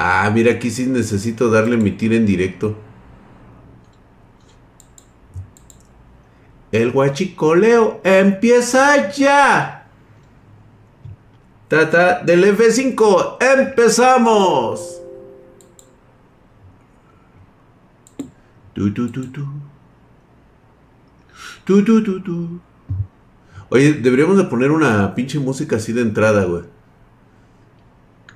Ah, mira, aquí sí necesito darle emitir en directo. El guachicoleo empieza ya. Tata del F5, empezamos. Tu, tu, tu, tu. Tu, tu, tu, tu. Oye, deberíamos de poner una pinche música así de entrada, güey.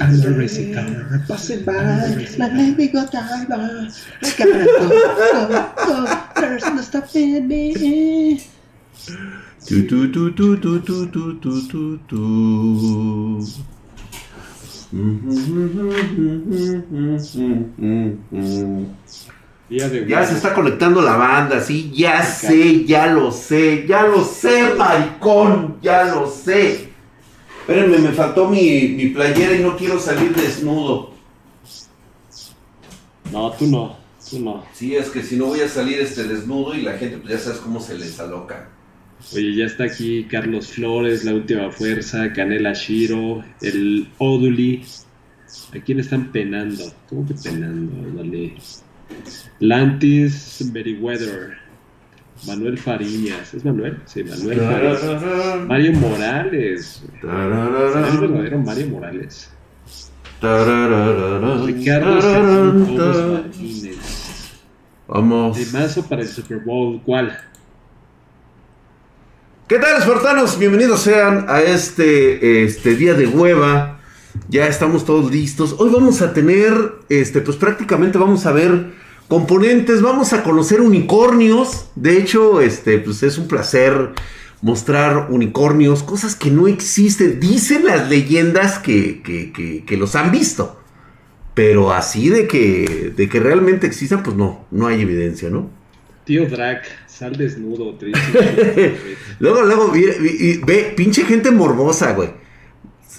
I'm a racing car passing by. Let me go driver. I gotta go, go, go. There's no stopping me. Tu, tu, tu, tu, tu, tu, tu, tu, Ya se está conectando la banda, sí, ya sé, ya lo sé, ya lo sé, maricón, ya lo sé. Espérenme, me faltó mi, mi playera y no quiero salir desnudo. No, tú no, tú no. Sí, es que si no voy a salir este desnudo y la gente, pues ya sabes cómo se les aloca. Oye, ya está aquí Carlos Flores, La Última Fuerza, Canela Shiro, el Oduli. ¿A quién están penando? ¿Cómo que penando? Dale. Lantis Meriwether. Manuel Fariñas. ¿Es Manuel? Sí, Manuel Fariñas. Mario Morales. ¿Es el verdadero Mario Morales? Ricardo Martínez. Vamos. De mazo para el Super Bowl. ¿Cuál? ¿Qué tal, espartanos? Bienvenidos sean a este, este día de hueva. Ya estamos todos listos. Hoy vamos a tener, este, pues prácticamente vamos a ver componentes, vamos a conocer unicornios. De hecho, este, pues es un placer mostrar unicornios, cosas que no existen. Dicen las leyendas que, que, que, que los han visto. Pero así de que, de que realmente existan, pues no, no hay evidencia, ¿no? Tío Drac, sal desnudo, te dice. luego, luego, ve, ve, ve, pinche gente morbosa, güey.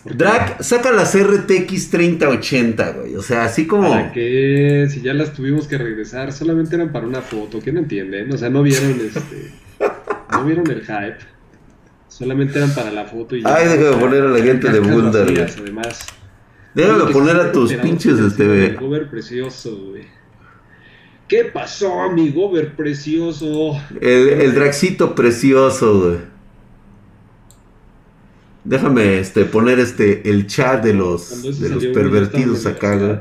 Drac, saca las RTX 3080, güey. O sea, así como. ¿Para qué? Si ya las tuvimos que regresar, solamente eran para una foto. ¿Qué no entienden? O sea, no vieron este. no vieron el hype. Solamente eran para la foto y ya. Ay, déjame poner a la gente de Boulder, güey. Además. Déjame poner a tus pinches, este, El gober precioso, güey. ¿Qué pasó, mi gober precioso? El, el Draxito precioso, güey. Déjame este, poner este el chat de los, de los pervertidos acá, güey.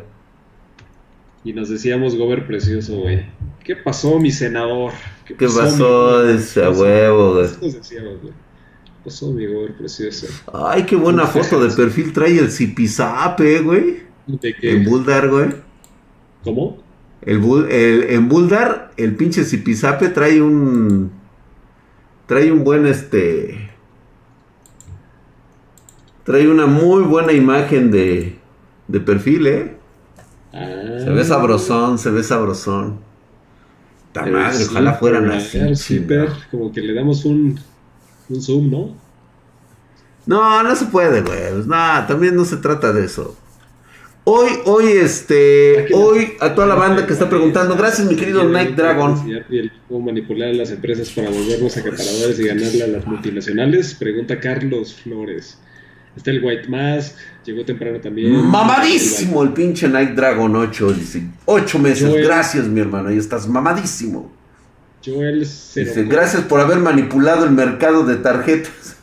Y nos decíamos Gober precioso, güey. ¿Qué pasó, mi senador? ¿Qué pasó, ¿Qué pasó ese huevo, güey? ¿Qué pasó, mi Gober precioso? Ay, qué buena foto de perfil trae el zipizape, güey. ¿De qué? En Buldar, güey. ¿Cómo? El, el, en Buldar, el pinche zipizape trae un. Trae un buen este. Trae una muy buena imagen de, de perfil, ¿eh? Ah, Se ve sabrosón, se ve sabrosón. Madre, ojalá fueran así. Super, como que le damos un, un zoom, ¿no? No, no se puede, güey. No, también no se trata de eso. Hoy, hoy, este, hoy a toda la banda que está preguntando, gracias mi querido Night Dragon. ¿Cómo manipular a las empresas para volvernos acaparadores y ganarle a las multinacionales? Pregunta Carlos Flores. Está el White Mask, llegó temprano también. Mamadísimo el pinche Night Dragon 8, dice. 8 meses, Joel, gracias mi hermano, ahí estás mamadísimo. Joel dice, gracias por haber manipulado el mercado de tarjetas.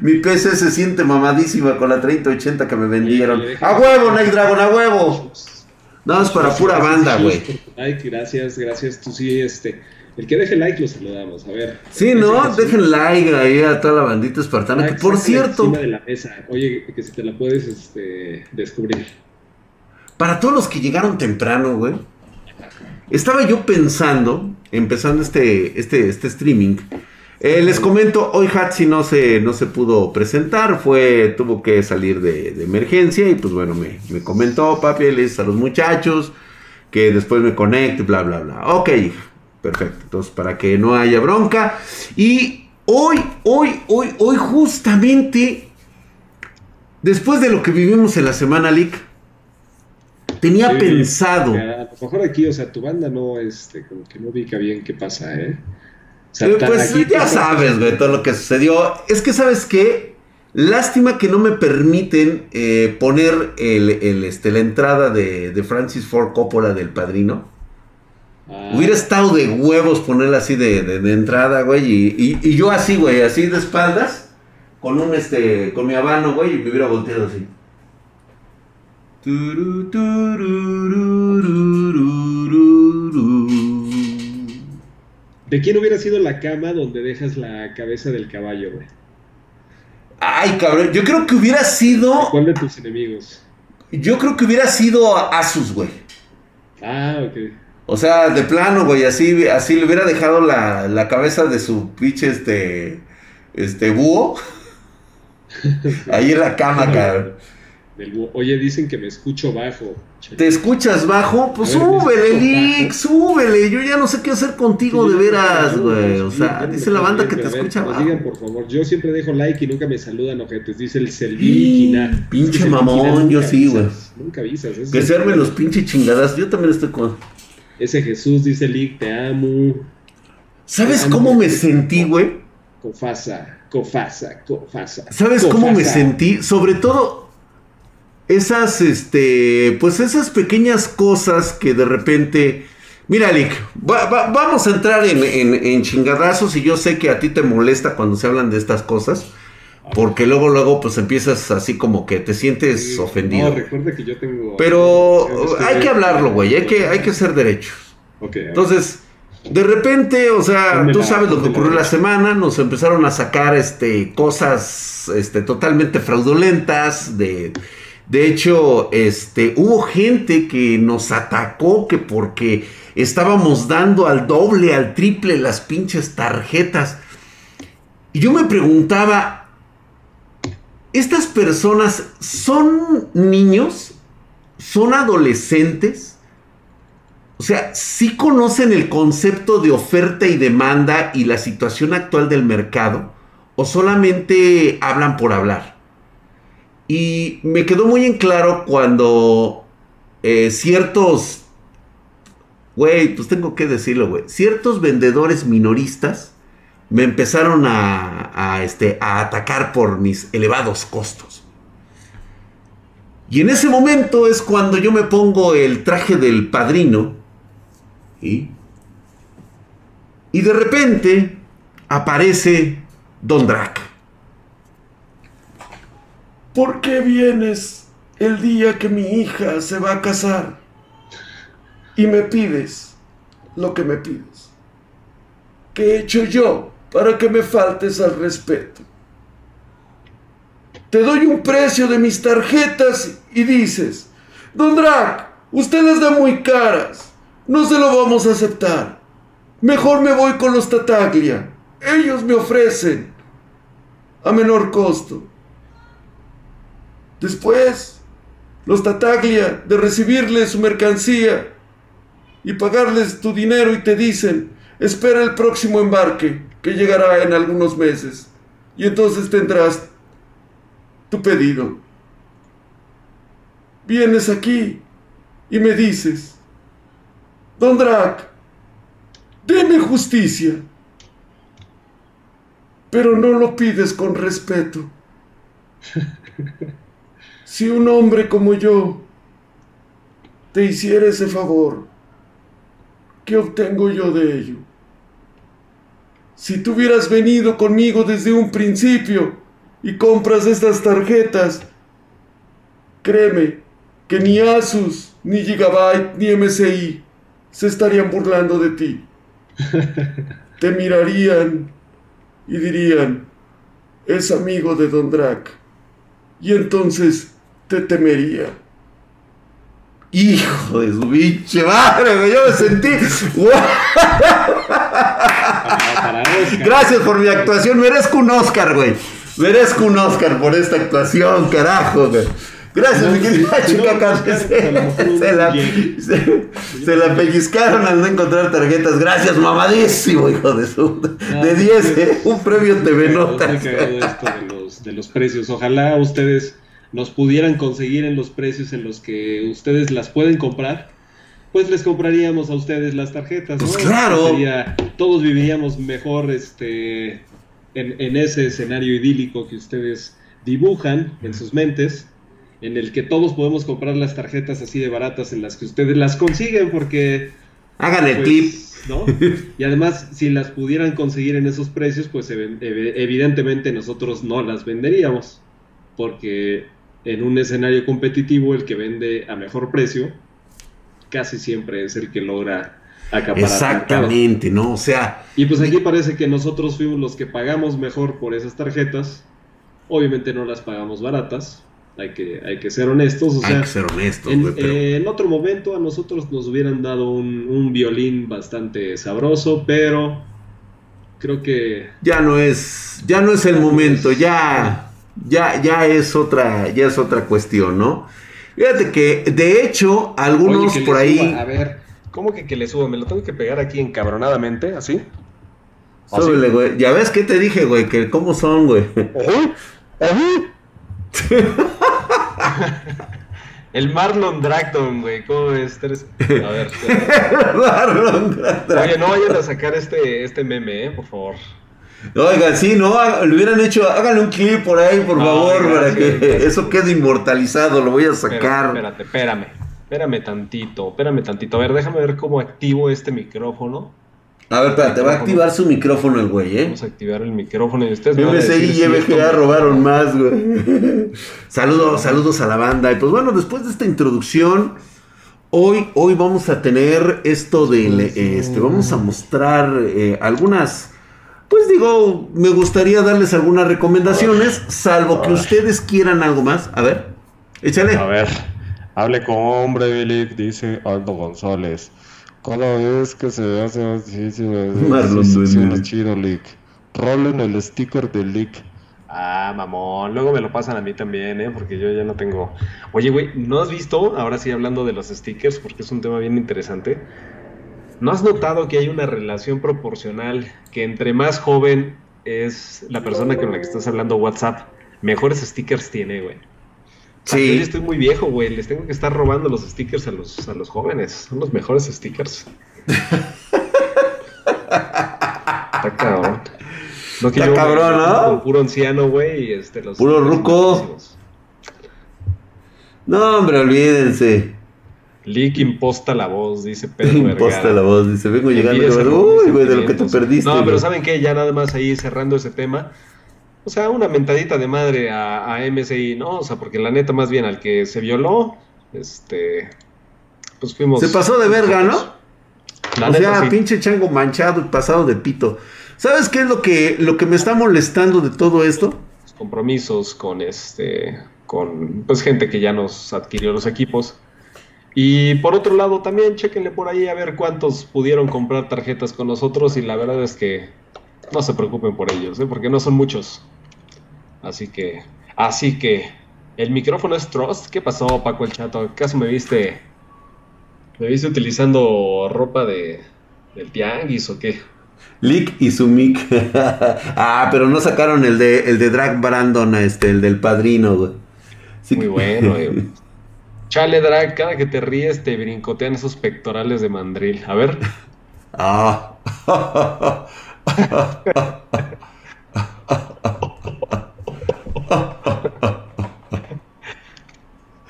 mi PC se siente mamadísima con la 3080 que me vendieron. ¡A huevo, Night Dragon, a huevo! No, es para pura banda, güey. Gracias, gracias. Tú sí, este. El que deje like lo saludamos, a ver. Sí, ¿no? Dejen like ahí a toda la bandita espartana. Like, que por cierto. De la mesa. Oye, que si te la puedes este, descubrir. Para todos los que llegaron temprano, güey. Estaba yo pensando, empezando este, este, este streaming. Eh, les comento, hoy Hatsi no se, no se pudo presentar, fue, tuvo que salir de, de emergencia y pues bueno, me, me comentó, papi, les a los muchachos que después me conecte, bla, bla, bla. Ok, Perfecto. Entonces, para que no haya bronca. Y hoy, hoy, hoy, hoy, justamente, después de lo que vivimos en la semana, Lick, tenía pensado. A lo mejor aquí, o sea, tu banda no, este, como que no ubica bien qué pasa, ¿eh? eh pues ya sabes, güey, todo lo que sucedió. Es que, ¿sabes qué? Lástima que no me permiten eh, poner el, este, la entrada de, de Francis Ford Coppola del Padrino. Ah. Hubiera estado de huevos ponerla así de, de, entrada, güey. Y, y, yo así, güey, así de espaldas, con un este, con mi habano, güey, y me hubiera volteado así. ¿De quién hubiera sido la cama donde dejas la cabeza del caballo, güey? Ay, cabrón, yo creo que hubiera sido. ¿Cuál de tus enemigos? Yo creo que hubiera sido Asus, güey. Ah, ok. O sea, de plano, güey, así, así le hubiera dejado la, la cabeza de su pinche este, este búho. Ahí en la cama, cabrón. Oye, dicen que me escucho bajo. ¿Te escuchas bajo? Pues súbele, Lick, súbele. Yo ya no sé qué hacer contigo de veras, güey. O sea, dice la banda que te escucha bajo. Digan, por favor. Yo siempre dejo like y nunca me saludan, ojetes. Dice el Selvini Pinche mamón, yo sí, güey. Nunca avisas. Que se armen los pinches chingadas. Yo también estoy con. Ese Jesús dice Lick, te amo. ¿Sabes cómo me sentí, güey? Cofasa, cofasa, cofasa. ¿Sabes cómo me sentí? Sobre todo esas, este, pues esas pequeñas cosas que de repente... Mira, Lick, vamos a entrar en, en, chingadazos y yo sé que a ti te molesta cuando se hablan de estas cosas. Porque luego, luego, pues empiezas así como que te sientes ofendido. No, recuerda que yo tengo. Pero hay que hablarlo, güey. Hay que, hay que ser derechos. Entonces, de repente, o sea, tú sabes lo que ocurrió la semana. Nos empezaron a sacar este, cosas este, totalmente fraudulentas. De, de hecho, este, hubo gente que nos atacó que porque estábamos dando al doble, al triple las pinches tarjetas. Y yo me preguntaba, estas personas son niños, son adolescentes, o sea, sí conocen el concepto de oferta y demanda y la situación actual del mercado, o solamente hablan por hablar. Y me quedó muy en claro cuando eh, ciertos, güey, pues tengo que decirlo, güey, ciertos vendedores minoristas me empezaron a, este, a atacar por mis elevados costos. Y en ese momento es cuando yo me pongo el traje del padrino. Y, de repente aparece Don Drac. ¿Por qué vienes el día que mi hija se va a casar y me pides lo que me pides? ¿Qué he hecho yo para que me faltes al respeto. Te doy un precio de mis tarjetas y dices, Don Drac, usted las da muy caras, no se lo vamos a aceptar. Mejor me voy con los Tataglia. Ellos me ofrecen a menor costo. Después, los Tataglia, de recibirle su mercancía y pagarles tu dinero y te dicen, espera el próximo embarque que llegará en algunos meses. Y entonces tendrás tu pedido. Vienes aquí y me dices, Don Drac, deme justicia. Pero no lo pides con respeto. Si un hombre como yo te hiciera ese favor, ¿qué obtengo yo de ello? Si tú hubieras venido conmigo desde un principio y compras estas tarjetas, créeme que ni Asus, ni Gigabyte, ni MSI se estarían burlando de ti. Te mirarían y dirían, es amigo de Don Drac. Y entonces te temería. Hijo de su pinche madre, yo me sentí. Gracias por mi actuación. Merezco un Oscar, güey. Merezco un Oscar por esta actuación, carajo, güey. Gracias, mi querida chica Se, la, se, la pellizcaron al no encontrar tarjetas. Gracias, mamadísimo, hijo de su. de 10, ¿eh? un premio TV Notas. de los, de los precios. Ojalá ustedes nos pudieran conseguir en los precios en los que ustedes las pueden comprar pues les compraríamos a ustedes las tarjetas. Pues claro. todos viviríamos mejor este, en, ese escenario idílico que ustedes dibujan en sus mentes, en el que todos podemos comprar las tarjetas así de baratas en las que ustedes las consiguen porque... Hagan el pues, clip. ¿no? Y además, si las pudieran conseguir en esos precios, pues evidentemente nosotros no las venderíamos, porque en un escenario competitivo el que vende a mejor precio casi siempre es el que logra acaparar. Exactamente, ¿no? O sea. Y pues aquí parece que nosotros fuimos los que pagamos mejor por esas tarjetas. Obviamente no las pagamos baratas. Hay que, hay que ser honestos. O hay que ser honestos, en, en, otro momento a nosotros nos hubieran dado un, violín bastante sabroso, pero creo que. Ya no es. Ya no es el momento, ya. Ya, ya es otra, ya es otra cuestión, ¿no? Fíjate que, de hecho, algunos por ahí. a ver, ¿cómo que que le subo? ¿Me lo tengo que pegar aquí encabronadamente? ¿Así? Súbele, güey. Ya ves que te dije, güey, que cómo son, güey. El Marlon Dragton, güey. ¿Cómo es? A ver. Marlon. Oye, no vayan a sacar este, este meme, eh, por favor. Oigan, sí, no, lo hubieran hecho, háganle un clip por ahí, por favor, para que eso quede inmortalizado, lo voy a sacar. Espérate, espérame, espérame tantito, espérame tantito. A ver, déjame ver cómo activo este micrófono. A ver, espérate, va a activar su micrófono el güey, ¿eh? Vamos a activar el micrófono y ustedes MSI y EVGA robaron más, güey. saludos, saludos a la banda. Y pues bueno, después de esta introducción, hoy, hoy vamos a tener esto de, este, vamos a mostrar eh, algunas pues digo, me gustaría darles algunas recomendaciones, salvo que ustedes quieran algo más. A ver, échale. A ver, hable con hombre, Lick, dice Aldo González. Cada vez que se hace Marlon chido, Lick. Rolen el sticker de Lick. Ah, mamón. Luego me lo pasan a mí también, ¿eh? Porque yo ya no tengo. Oye, güey, ¿no has visto? Ahora sí, hablando de los stickers, porque es un tema bien interesante. ¿No has notado que hay una relación proporcional que entre más joven es la persona con la que estás hablando WhatsApp, mejores stickers tiene, güey? Sí. Yo estoy muy viejo, güey. Les tengo que estar robando los stickers a los, a los jóvenes. Son los mejores stickers. Está cabrón. No Está cabrón, ¿no? puro anciano, güey. Este, puro ruco. No, hombre, olvídense. Lick imposta la voz, dice Pedro Imposta la voz, dice, vengo llegando uy, güey, de lo que te perdiste. No, pero ¿saben qué? Ya nada más ahí cerrando ese tema. O sea, una mentadita de madre a, a MSI, ¿no? O sea, porque la neta, más bien al que se violó, este, pues fuimos... Se pasó de verga, ¿no? o sea, pinche chango manchado y pasado de pito. ¿Sabes qué es lo que, lo que me está molestando de todo esto? Compromisos con este, con pues gente que ya nos adquirió los equipos y por otro lado, también chequenle por ahí a ver cuántos pudieron comprar tarjetas con nosotros y la verdad es que no se preocupen por ellos, ¿eh? porque no son muchos. Así que, así que, el micrófono es Trust. ¿Qué pasó, Paco el Chato? ¿Acaso me viste, me viste utilizando ropa de, del tianguis o qué? Lick y su mic. ah, pero no sacaron el de, el de Drag Brandon, este, el del padrino, güey. Muy bueno, güey. Chale, Drag, cada que te ríes te brincotean esos pectorales de mandril. A ver. Ah.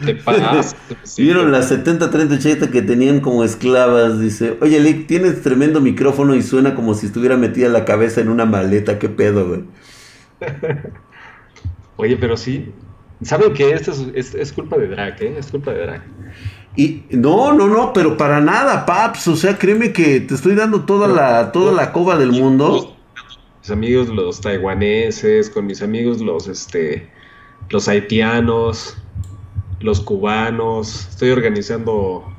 te pagas. Vieron las 70, 30, 80 que tenían como esclavas. Dice, oye, Lick, tienes tremendo micrófono y suena como si estuviera metida la cabeza en una maleta. ¿Qué pedo, güey? Oye, pero sí, Saben que esto es, culpa de Drag, ¿eh? Es culpa de Drag. Y no, no, no, pero para nada, Paps. O sea, créeme que te estoy dando toda la, toda la coba del mundo. Mis amigos los taiwaneses, con mis amigos los, este, los haitianos, los cubanos. Estoy organizando,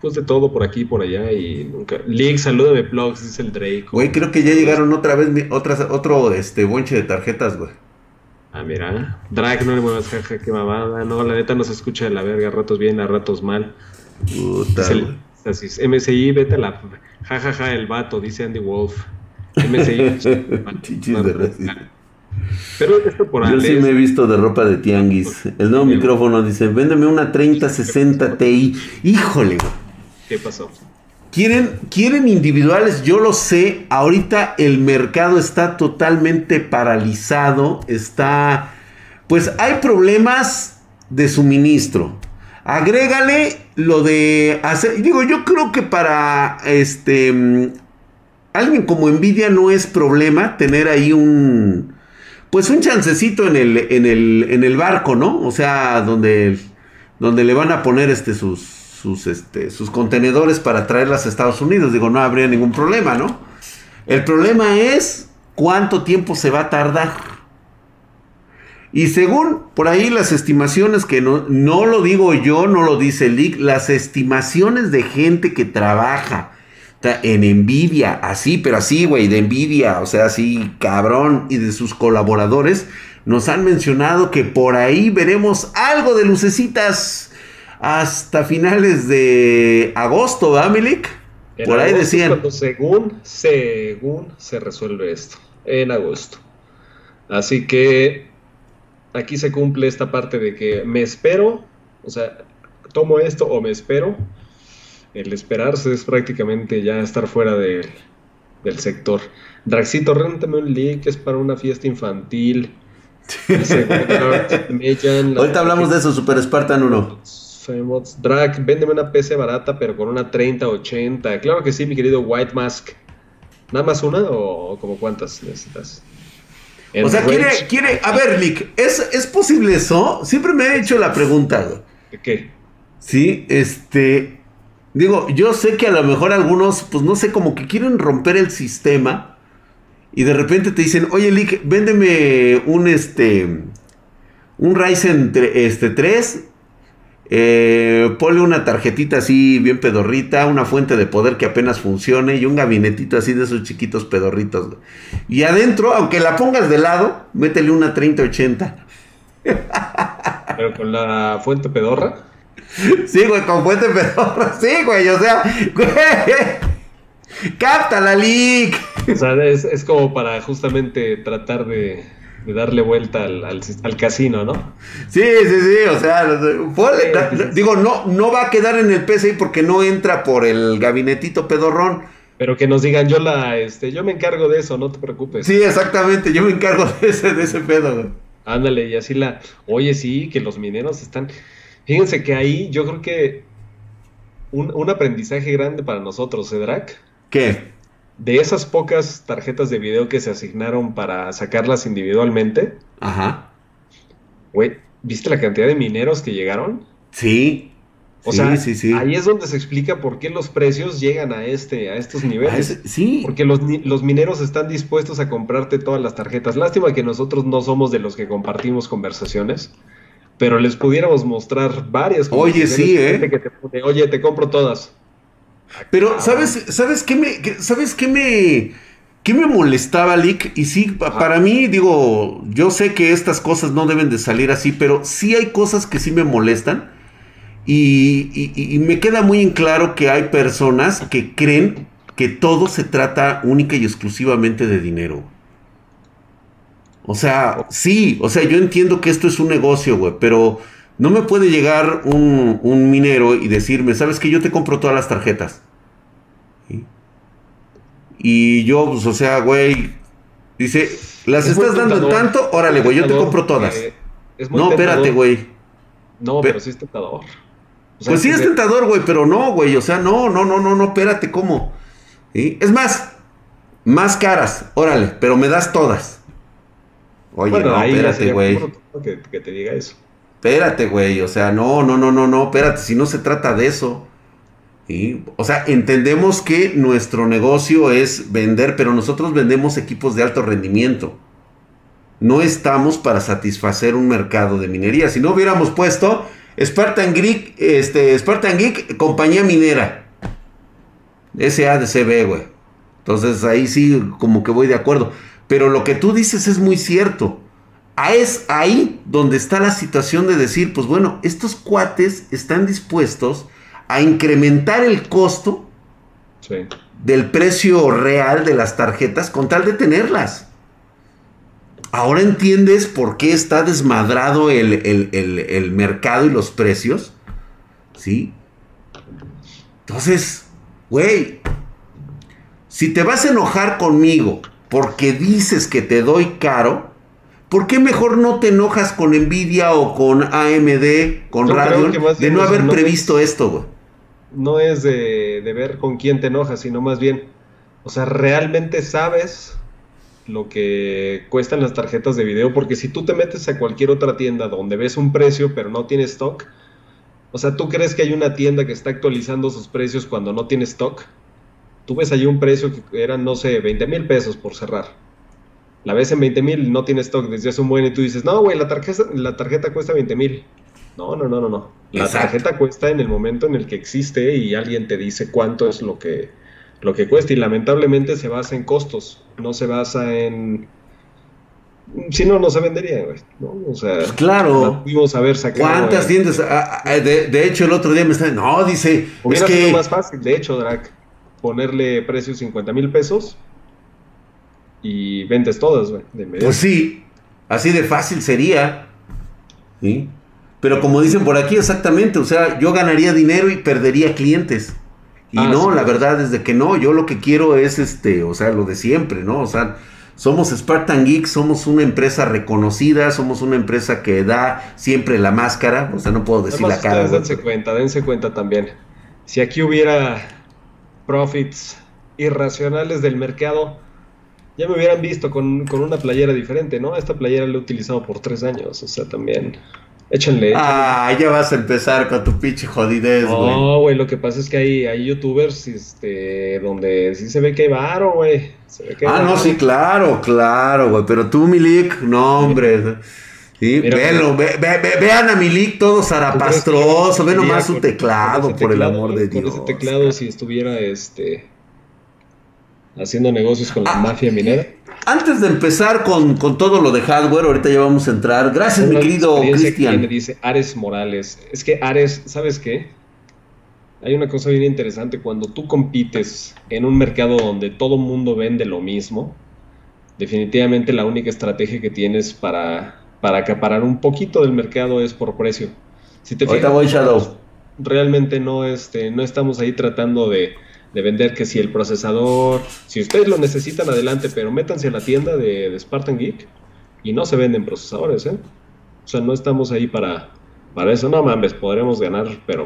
pues de todo por aquí, por allá y nunca. Link, salúdame, plugs, dice el Drake. Güey, creo que ya llegaron otra vez otras, otro, este, bonche de tarjetas, güey. Ah, mira. Drag, no le muevas, jaja, qué mamada. No, la neta no se escucha de la verga, a ratos bien, a ratos mal. Puta, así, MSI, vete a la. Jajaja, ja, ja, el vato, dice Andy Wolf. MSI. Pero esto por Yo sí me he visto de ropa de tianguis. El nuevo micrófono dice: Véndeme una 3060 Ti. Híjole. ¿Qué pasó? Quieren, quieren individuales, yo lo sé. Ahorita el mercado está totalmente paralizado. Está. Pues hay problemas de suministro. Agrégale lo de hacer. Digo, yo creo que para este. Mm, alguien como Nvidia no es problema tener ahí un. Pues un chancecito en el, en el, en el barco, ¿no? O sea, donde, donde le van a poner este sus sus, este, sus contenedores para traerlas a Estados Unidos. Digo, no habría ningún problema, ¿no? El problema es cuánto tiempo se va a tardar. Y según por ahí las estimaciones que no, no lo digo yo, no lo dice el LIC, las estimaciones de gente que trabaja en Nvidia, así, pero así, güey, de Nvidia, o sea, así, cabrón, y de sus colaboradores, nos han mencionado que por ahí veremos algo de lucecitas hasta finales de agosto, ¿verdad, Milik? Por ahí decían. según, según se resuelve esto, en agosto. Así que aquí se cumple esta parte de que me espero, o sea, tomo esto o me espero. El esperarse es prácticamente ya estar fuera del sector. Draxito, réntame un link, es para una fiesta infantil. Ahorita hablamos de eso, Super Spartan 1. Drag, véndeme una PC barata, pero con una 3080. Claro que sí, mi querido White Mask. ¿Nada más una o como cuántas necesitas? o sea, quiere, quiere. A ver, Lick, ¿es, posible eso? Siempre me he hecho la pregunta. ¿De qué? Sí, este. Digo, yo sé que a lo mejor algunos, pues no sé, como que quieren romper el sistema. Y de repente te dicen, oye, Lick, véndeme un este. Un Ryzen este, 3 eh, ponle una tarjetita así bien pedorrita, una fuente de poder que apenas funcione y un gabinetito así de esos chiquitos pedorritos. Y adentro, aunque la pongas de lado, métele una 3080. ¿Pero con la fuente pedorra? Sí, güey, con fuente pedorra. Sí, güey, o sea, güey. Cáptala, leak. O sea, es como para justamente tratar de de darle vuelta al, al, casino, ¿no? Sí, sí, sí, o sea, digo, no, no va a quedar en el PCI porque no entra por el gabinetito pedorrón. Pero que nos digan, yo la, este, yo me encargo de eso, no te preocupes. Sí, exactamente, yo me encargo de ese, de ese pedo. Ándale, y así la, oye, sí, que los mineros están, fíjense que ahí yo creo que un, un aprendizaje grande para nosotros, Cedrak. ¿Qué? De esas pocas tarjetas de video que se asignaron para sacarlas individualmente. Ajá. Güey, ¿viste la cantidad de mineros que llegaron? Sí. O sea, sí, sí. ahí es donde se explica por qué los precios llegan a este, a estos niveles. Sí. Porque los, los, mineros están dispuestos a comprarte todas las tarjetas. Lástima que nosotros no somos de los que compartimos conversaciones. Pero les pudiéramos mostrar varias Oye, sí, ¿eh? Oye, te compro todas. Pero, ¿sabes, ¿sabes qué me, ¿sabes qué me, qué me molestaba, Lick? Y sí, para mí, digo, yo sé que estas cosas no deben de salir así, pero sí hay cosas que sí me molestan. Y, y, me queda muy en claro que hay personas que creen que todo se trata única y exclusivamente de dinero. O sea, sí, o sea, yo entiendo que esto es un negocio, güey, pero no me puede llegar un, minero y decirme, ¿sabes que Yo te compro todas las tarjetas. Y yo, pues, o sea, güey, dice, ¿las estás dando en tanto? Órale, güey, yo te compro todas. no, espérate, güey. No, pero sí es tentador. pues sí es tentador, güey, pero no, güey, o sea, no, no, no, no, no, espérate, ¿cómo? Es más, más caras, órale, pero me das todas. Oye, no, espérate, güey. que te diga eso. Espérate, güey, o sea, no, no, no, no, no, espérate, si no se trata de eso. O sea, entendemos que nuestro negocio es vender, pero nosotros vendemos equipos de alto rendimiento. No estamos para satisfacer un mercado de minería. Si no hubiéramos puesto Spartan Geek, este, Spartan Geek, compañía minera. Güey. Entonces ahí sí, como que voy de acuerdo. Pero lo que tú dices es muy cierto es ahí donde está la situación de decir, pues bueno, estos cuates están dispuestos a incrementar el costo del precio real de las tarjetas con tal de tenerlas. Ahora entiendes por qué está desmadrado el, el mercado y los precios. ¿Sí? Entonces, güey, si te vas a enojar conmigo porque dices que te doy caro, ¿por qué mejor no te enojas con Nvidia o con AMD, con Radio, de no haber previsto esto, güey? No es de, de, ver con quién te enojas, sino más bien, o sea, realmente sabes lo que cuestan las tarjetas de video, porque si tú te metes a cualquier otra tienda donde ves un precio pero no tiene stock, o sea, ¿tú crees que hay una tienda que está actualizando sus precios cuando no tiene stock? Tú ves allí un precio que eran, no sé, 20 mil pesos por cerrar. La ves en 20 mil, no tiene stock desde hace un buen y tú dices, no, güey, la tarjeta, la tarjeta cuesta 20 mil. No, no, no, no, no. La tarjeta cuesta en el momento en el que existe y alguien te dice cuánto es lo que, lo que cuesta. Y lamentablemente se basa en costos, no se basa en si no, no se vendería, güey. ¿no? O sea, pues claro. Pudimos haber sacado. ¿Cuántas tiendas? Ah, ah, de, hecho, el otro día me está. No, dice. Hubiera es sido más fácil, de hecho, Drac. Ponerle precio 50 mil pesos y vendes todas, güey. Pues sí, así de fácil sería. ¿sí? Pero como dicen por aquí, exactamente. O sea, yo ganaría dinero y perdería clientes. Y ah, no, la verdad es de que no. Yo lo que quiero es este, o sea, lo de siempre, ¿no? O sea somos Spartan Geek, somos una empresa reconocida, somos una empresa que da siempre la máscara, o sea, no puedo decir la cara. Dense cuenta, dense cuenta también. Si aquí hubiera profits irracionales del mercado, ya me hubieran visto con, con una playera diferente, ¿no? Esta playera la he utilizado por tres años, o sea, también Échenle, Ah, ya vas a empezar con tu pinche jodidez, güey. No, güey, lo que pasa es que hay, hay youtubers este, donde sí se ve que hay varo, güey. Ah, no, sí, claro, claro, güey. Pero tú, Milik, no, hombre. Sí, velo, ve, vean a Milik todo zarapastroso, ve nomás su teclado, por el amor de Dios. Con ese teclado, si estuviera este haciendo negocios con la ah, mafia minera. Antes de empezar con, todo lo de hardware, ahorita ya vamos a entrar. Gracias, mi querido Cristian. Me dice Ares Morales. Es que Ares, ¿sabes qué? Hay una cosa bien interesante. Cuando tú compites en un mercado donde todo mundo vende lo mismo, definitivamente la única estrategia que tienes para, para acaparar un poquito del mercado es por precio. Si te voy Shadow. Realmente no, este, no estamos ahí tratando de de vender que si el procesador, si ustedes lo necesitan adelante, pero métanse a la tienda de, Spartan Geek y no se venden procesadores, ¿eh? O sea, no estamos ahí para, para eso, no mames, podremos ganar, pero...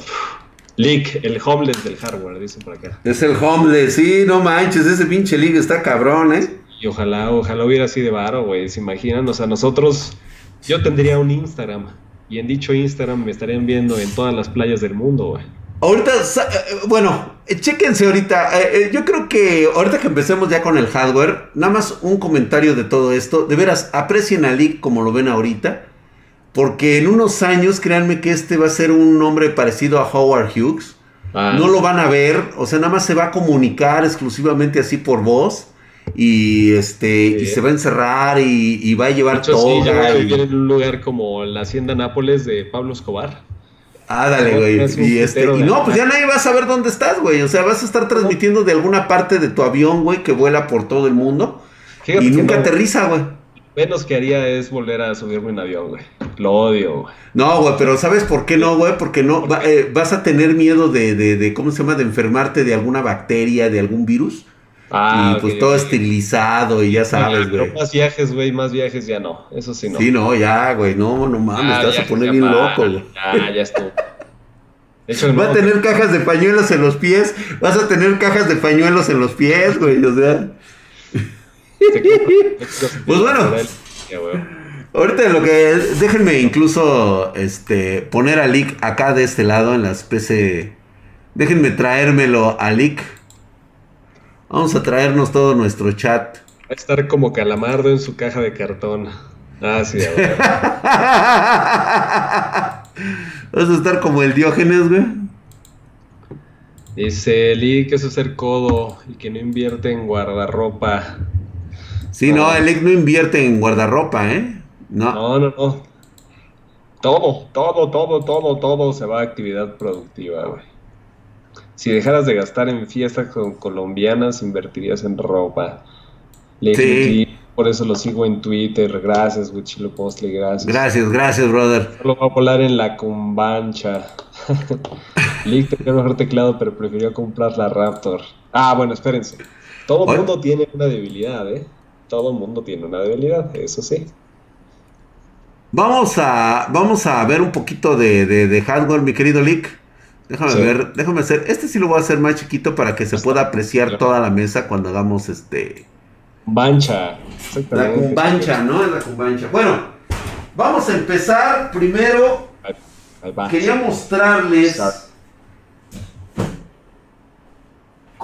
Leak, el homeless del hardware, dicen por acá. Es el homeless, sí, no manches, ese pinche Leak está cabrón, ¿eh? Y ojalá, ojalá hubiera así de varo, güey, se imaginan, o sea, nosotros, yo tendría un Instagram, y en dicho Instagram me estarían viendo en todas las playas del mundo, güey. Ahorita, eh, bueno, eh, chéquense ahorita. Eh, yo creo que ahorita que empecemos ya con el hardware, nada más un comentario de todo esto. De veras, aprecien a Leak como lo ven ahorita. Porque en unos años, créanme que este va a ser un nombre parecido a Howard Hughes. Ah. No lo van a ver, o sea, nada más se va a comunicar exclusivamente así por voz. Y este y se va a encerrar y, va a llevar todo. Sí, ya en un lugar como la Hacienda Nápoles de Pablo Escobar. Ah, dale, güey. Y, este, y no, pues ya nadie va a saber dónde estás, güey. O sea, vas a estar transmitiendo de alguna parte de tu avión, güey, que vuela por todo el mundo. y nunca aterriza, güey. Menos que haría es volver a subirme en avión, güey. Lo odio, güey. No, güey, pero ¿sabes por qué no, güey? Porque no eh, vas a tener miedo de, de, de, ¿cómo se llama? De enfermarte de alguna bacteria, de algún virus. Ah, y pues todo esterilizado y ya sabes, güey. más viajes, güey, más viajes ya no. Eso sí no. Sí, no, ya, güey. No, no mames, ah, te vas a poner bien loco, güey. Ya, ya estuvo. Va a tener cajas de pañuelos en los pies. Vas a tener cajas de pañuelos en los pies, güey. O sea. pues bueno. Ahorita lo que. Déjenme incluso este, poner a Lick acá de este lado en las PC. Déjenme traérmelo a Lick Vamos a traernos todo nuestro chat. Va a estar como calamardo en su caja de cartón. Ah, sí, Vas a estar como el Diógenes, güey. Dice Lee que es hacer codo y que no invierte en guardarropa. Sí, no, el no invierte en guardarropa, ¿eh? No. No, no, no. Todo, todo, todo, todo, todo se va a actividad productiva, güey. Si dejaras de gastar en fiestas colombianas, invertirías en ropa. sí. Por eso lo sigo en Twitter. Gracias, Wichilo Postle, gracias. Gracias, gracias, brother. Solo va a volar en la cumbancha. Lick tenía mejor teclado, pero prefirió comprar la Raptor. Ah, bueno, espérense. Todo el mundo tiene una debilidad, ¿eh? Todo el mundo tiene una debilidad, eso sí. Vamos a, vamos a ver un poquito de, hardware, mi querido Lick. Déjame ver, déjame hacer. Este sí lo voy a hacer más chiquito para que se pueda apreciar toda la mesa cuando hagamos este. Cumbancha. La cumbancha, ¿no? Es la cumbancha. Bueno, vamos a empezar primero. Quería mostrarles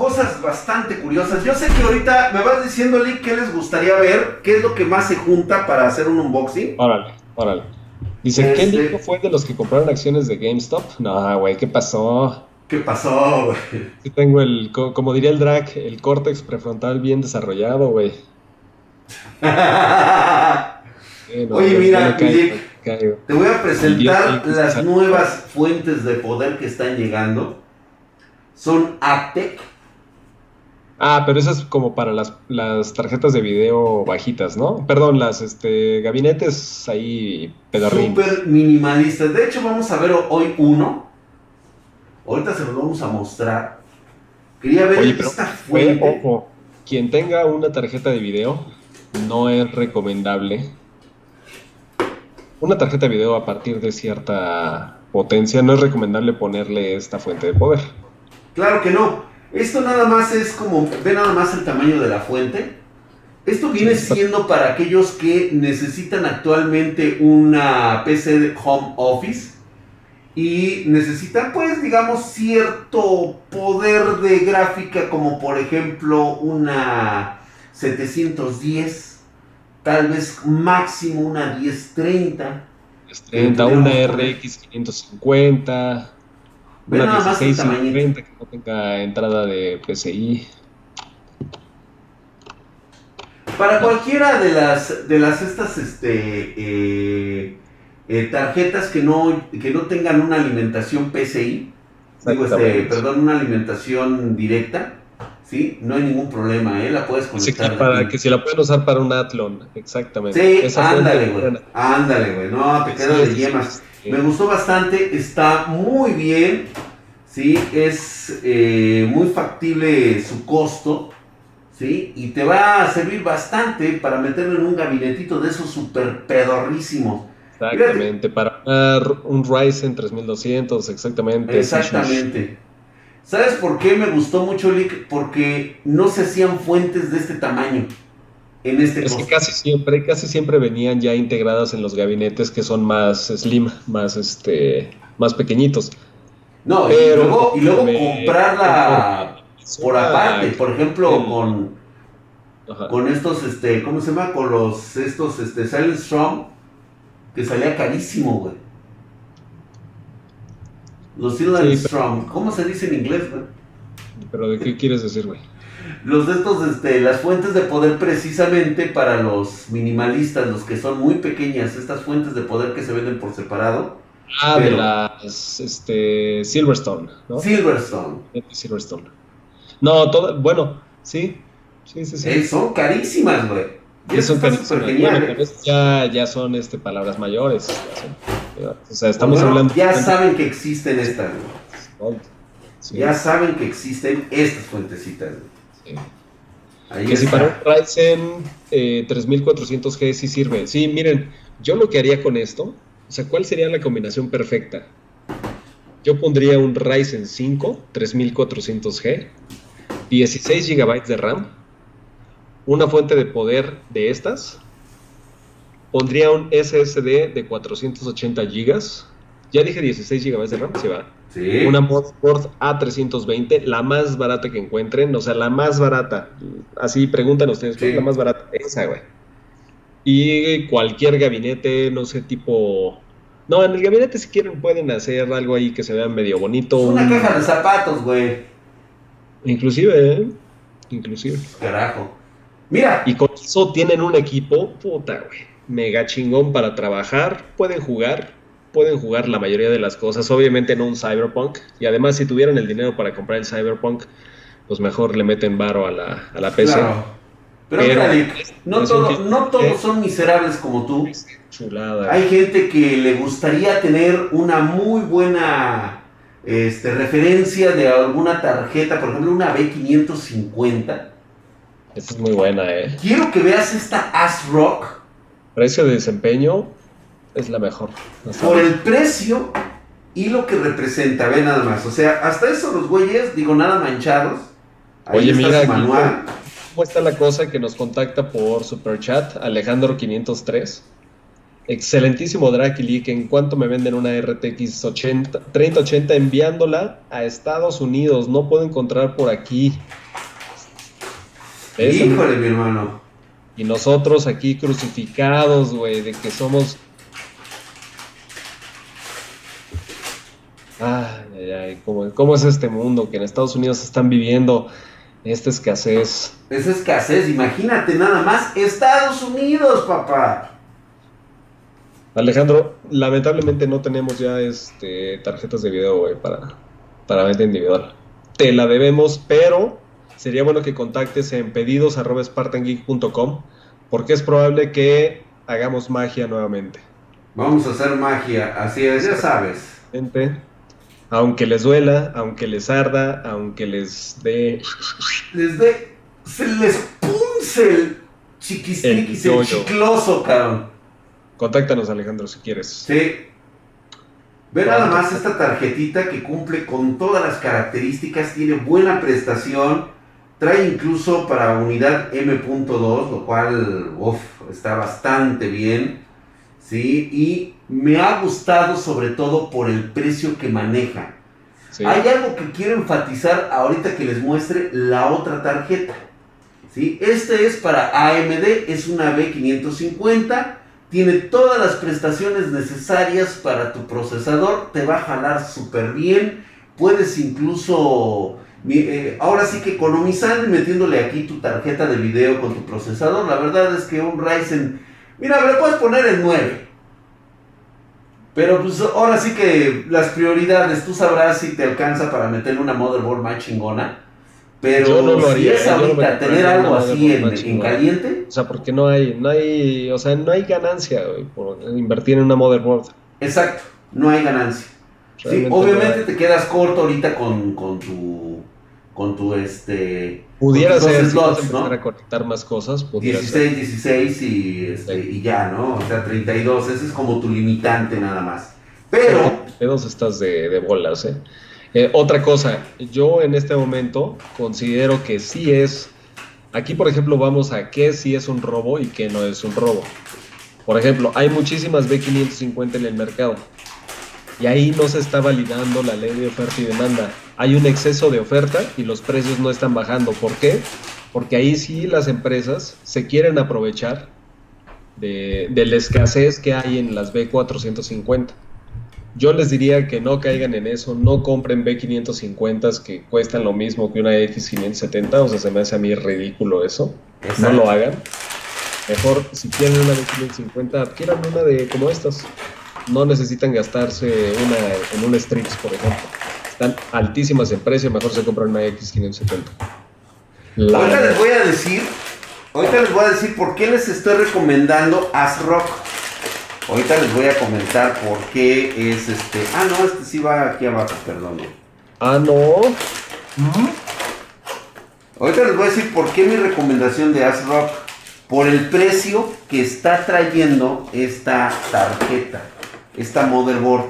cosas bastante curiosas. Yo sé que ahorita me vas diciendo, Lee, qué les gustaría ver, qué es lo que más se junta para hacer un unboxing. Órale, órale. Dice, ¿qué este... fue de los que compraron acciones de GameStop? No, güey, ¿qué pasó? ¿Qué pasó, güey? Sí tengo el, como diría el drag, el córtex prefrontal bien desarrollado, güey. Oye, mira, te voy a presentar las nuevas fuentes de poder que están llegando. Son ATEC. Ah, pero esas como para las, las, tarjetas de video bajitas, ¿no? Perdón, las este, gabinetes ahí pedorrín. Súper minimalistas. De hecho, vamos a ver hoy uno. Ahorita se los vamos a mostrar. Quería ver esta fuente. ojo, quien tenga una tarjeta de video, no es recomendable. Una tarjeta de video a partir de cierta potencia, no es recomendable ponerle esta fuente de poder. Claro que no. Esto nada más es como, ve nada más el tamaño de la fuente. Esto viene siendo para aquellos que necesitan actualmente una PC de home office y necesitan pues digamos cierto poder de gráfica como por ejemplo una 710 tal vez máximo una 1030 1030 una RX 550 una 1650 que no tenga entrada de PCI para cualquiera de las de las estas este eh, eh, tarjetas que no, que no tengan una alimentación PCI, digo, este, perdón, una alimentación directa, ¿sí? No hay ningún problema, ¿eh? La puedes conectar. que, para, que si la pueden usar para un Athlon, exactamente. Sí, ándale, güey. Ándale, güey. No, te quedas de yemas. Me gustó bastante, está muy bien, ¿sí? Es eh, muy factible su costo, ¿sí? Y te va a servir bastante para meterlo en un gabinetito de esos super pedorrísimos. Exactamente, para un Ryzen 3200, exactamente. Exactamente. ¿Sabes por qué me gustó mucho, Lick? Porque no se hacían fuentes de este tamaño. En este es que casi siempre, casi siempre venían ya integradas en los gabinetes que son más slim, más este, más pequeñitos. No, Pero, y luego, comprarla por aparte, por ejemplo, con, con estos, este, ¿cómo se llama? Con los, estos, este, Silent Strong que salía carísimo, güey. Los Silent Strong. ¿Cómo se dice en inglés, güey? ¿Pero de qué quieres decir, güey? Los de estos, este, las fuentes de poder precisamente para los minimalistas, los que son muy pequeñas, estas fuentes de poder que se venden por separado. Ah, de las, este, Silverstone, ¿no? Silverstone. Silverstone. No, todo, bueno, sí, sí, sí, sí. Eh, son carísimas, güey. Eso ya, ya son este, palabras mayores. o sea, estamos hablando. Ya saben que existen estas. Ya saben que existen estas fuentecitas. Que si para un Ryzen 3400G eh, sí sirve. Sí, miren, yo lo que haría con esto, o sea, ¿cuál sería la combinación perfecta? Yo pondría un Ryzen 5 3400G, 16 GB de RAM una fuente de poder de estas, pondría un SSD de 480 GB. Ya dije 16 GB de RAM, se va. Sí. Una motherboard A320, la más barata que encuentren, o sea, la más barata. Así preguntan ustedes, ¿cuál es la más barata? Esa, güey. Y cualquier gabinete, no sé, tipo... No, en el gabinete si quieren pueden hacer algo ahí que se vea medio bonito. Una caja de zapatos, güey. Inclusive, ¿eh? Inclusive. Carajo. Mira. Y con eso tienen un equipo, puta, güey. mega chingón para trabajar, pueden jugar, pueden jugar la mayoría de las cosas, obviamente no un Cyberpunk, y además si tuvieran el dinero para comprar el Cyberpunk, pues mejor le meten varo a la, a la PC. Pero, no, no todos son miserables como tú. Chulada. Hay gente que le gustaría tener una muy buena este, referencia de alguna tarjeta, por ejemplo, una B550. Esta es muy buena, eh. Quiero que veas esta ASRock. Precio de desempeño es la mejor. Por el precio y lo que representa, ve nada más. O sea, hasta eso los güeyes, digo, nada manchados. Oye, mira, manual. ¿cómo está la cosa que nos contacta por Superchat? Alejandro503. Excelentísimo Draki que en cuanto me venden una RTX 80, 3080 enviándola a Estados Unidos. No puedo encontrar por aquí. Híjole, mi hermano. Y nosotros aquí crucificados, güey, de que somos. Ay, ay, ¿cómo, ¿cómo es este mundo que en Estados Unidos están viviendo esta escasez? Esa escasez, imagínate nada más. Estados Unidos, papá. Alejandro, lamentablemente no tenemos ya este, tarjetas de video, güey, para, para venta individual. Te la debemos, pero sería bueno que contactes en pedidos.spartangeek.com porque es probable que hagamos magia nuevamente. Vamos a hacer magia, así es, ya sabes. Aunque les duela, aunque les arda, aunque les dé... Les dé... Se les punce el chiquistiquis, el, el chicloso, cabrón. Contáctanos, Alejandro, si quieres. Sí. Ve nada más esta tarjetita que cumple con todas las características, tiene buena prestación, trae incluso para unidad M.2, lo cual está bastante bien. ¿sí? Y me ha gustado sobre todo por el precio que maneja. Hay algo que quiero enfatizar ahorita que les muestre la otra tarjeta. ¿sí? Este es para AMD, es una B550 tiene todas las prestaciones necesarias para tu procesador, te va a jalar súper bien, puedes incluso, eh, ahora sí que economizando y metiéndole aquí tu tarjeta de video con tu procesador, la verdad es que un Ryzen, mira, me lo puedes poner en 9. Pero pues ahora sí que las prioridades, tú sabrás si te alcanza para meterle una motherboard más chingona. Pero no lo haría, si es ahorita tener algo así en, caliente. O sea, porque no hay, no hay, o sea, no hay ganancia por invertir en una motherboard. Exacto, no hay ganancia. Sí, obviamente te quedas corto ahorita con, con tu con tu este pudiera ser slots, ¿no? para conectar más cosas 16 16 y, este, y ya no o sea 32 ese es como tu limitante nada más. Pero dos estás de, de bolas eh eh, otra cosa, yo en este momento considero que sí es, aquí por ejemplo vamos a qué sí es un robo y qué no es un robo. Por ejemplo, hay muchísimas B550 en el mercado y ahí no se está validando la ley de oferta y demanda. Hay un exceso de oferta y los precios no están bajando. ¿Por qué? Porque ahí sí las empresas se quieren aprovechar de, de la escasez que hay en las B450. Yo les diría que no caigan en eso, no compren B550 que cuestan lo mismo que una X570, o sea, se me hace a mí ridículo eso. No lo hagan. Mejor, si quieren una B550, adquieran una de como estas. No necesitan gastarse una en un Strix, por ejemplo. Están altísimas en precio, mejor se compran una X570. Ahorita les voy a decir, ahorita les voy a decir por qué les estoy recomendando ASRock. Ahorita les voy a comentar por qué es este. Ah, no, este sí va aquí abajo, perdón. Ah, no. Ahorita les voy a decir por qué mi recomendación de ASRock. Por el precio que está trayendo esta tarjeta, esta motherboard.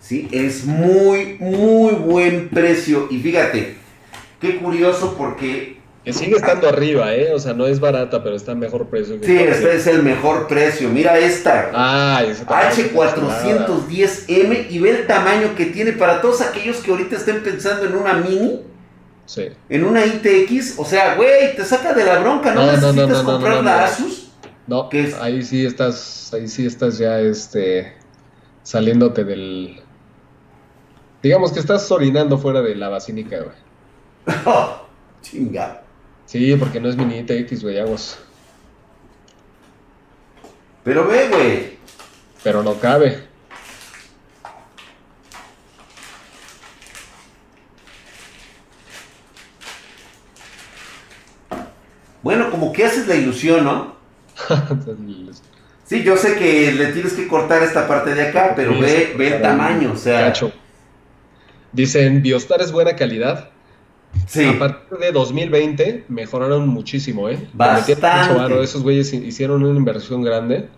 ¿Sí? Es muy, muy buen precio. Y fíjate, qué curioso porque que sigue estando arriba, ¿eh? O sea, no es barata, pero está mejor precio. sí, este es el mejor precio. Mira esta. Ah, H410M y ve el tamaño que tiene para todos aquellos que ahorita estén pensando en una mini. Sí. En una ITX. O sea, güey, te saca de la bronca. No, necesitas comprar la Asus. No, ahí sí estás, ahí sí estás ya, este, saliéndote del... Digamos que estás orinando fuera de la basílica, güey. Chinga. Sí, porque no es mini TX, güey, aguas. Pero ve, güey. Pero no cabe. Bueno, como que haces la ilusión, ¿no? sí, yo sé que le tienes que cortar esta parte de acá, pero ve, ve el tamaño, o sea. Dicen, Biostar es buena calidad. Sí. A partir de 2020 mejoraron muchísimo, ¿eh? Bastante. Esos güeyes hicieron una inversión grande.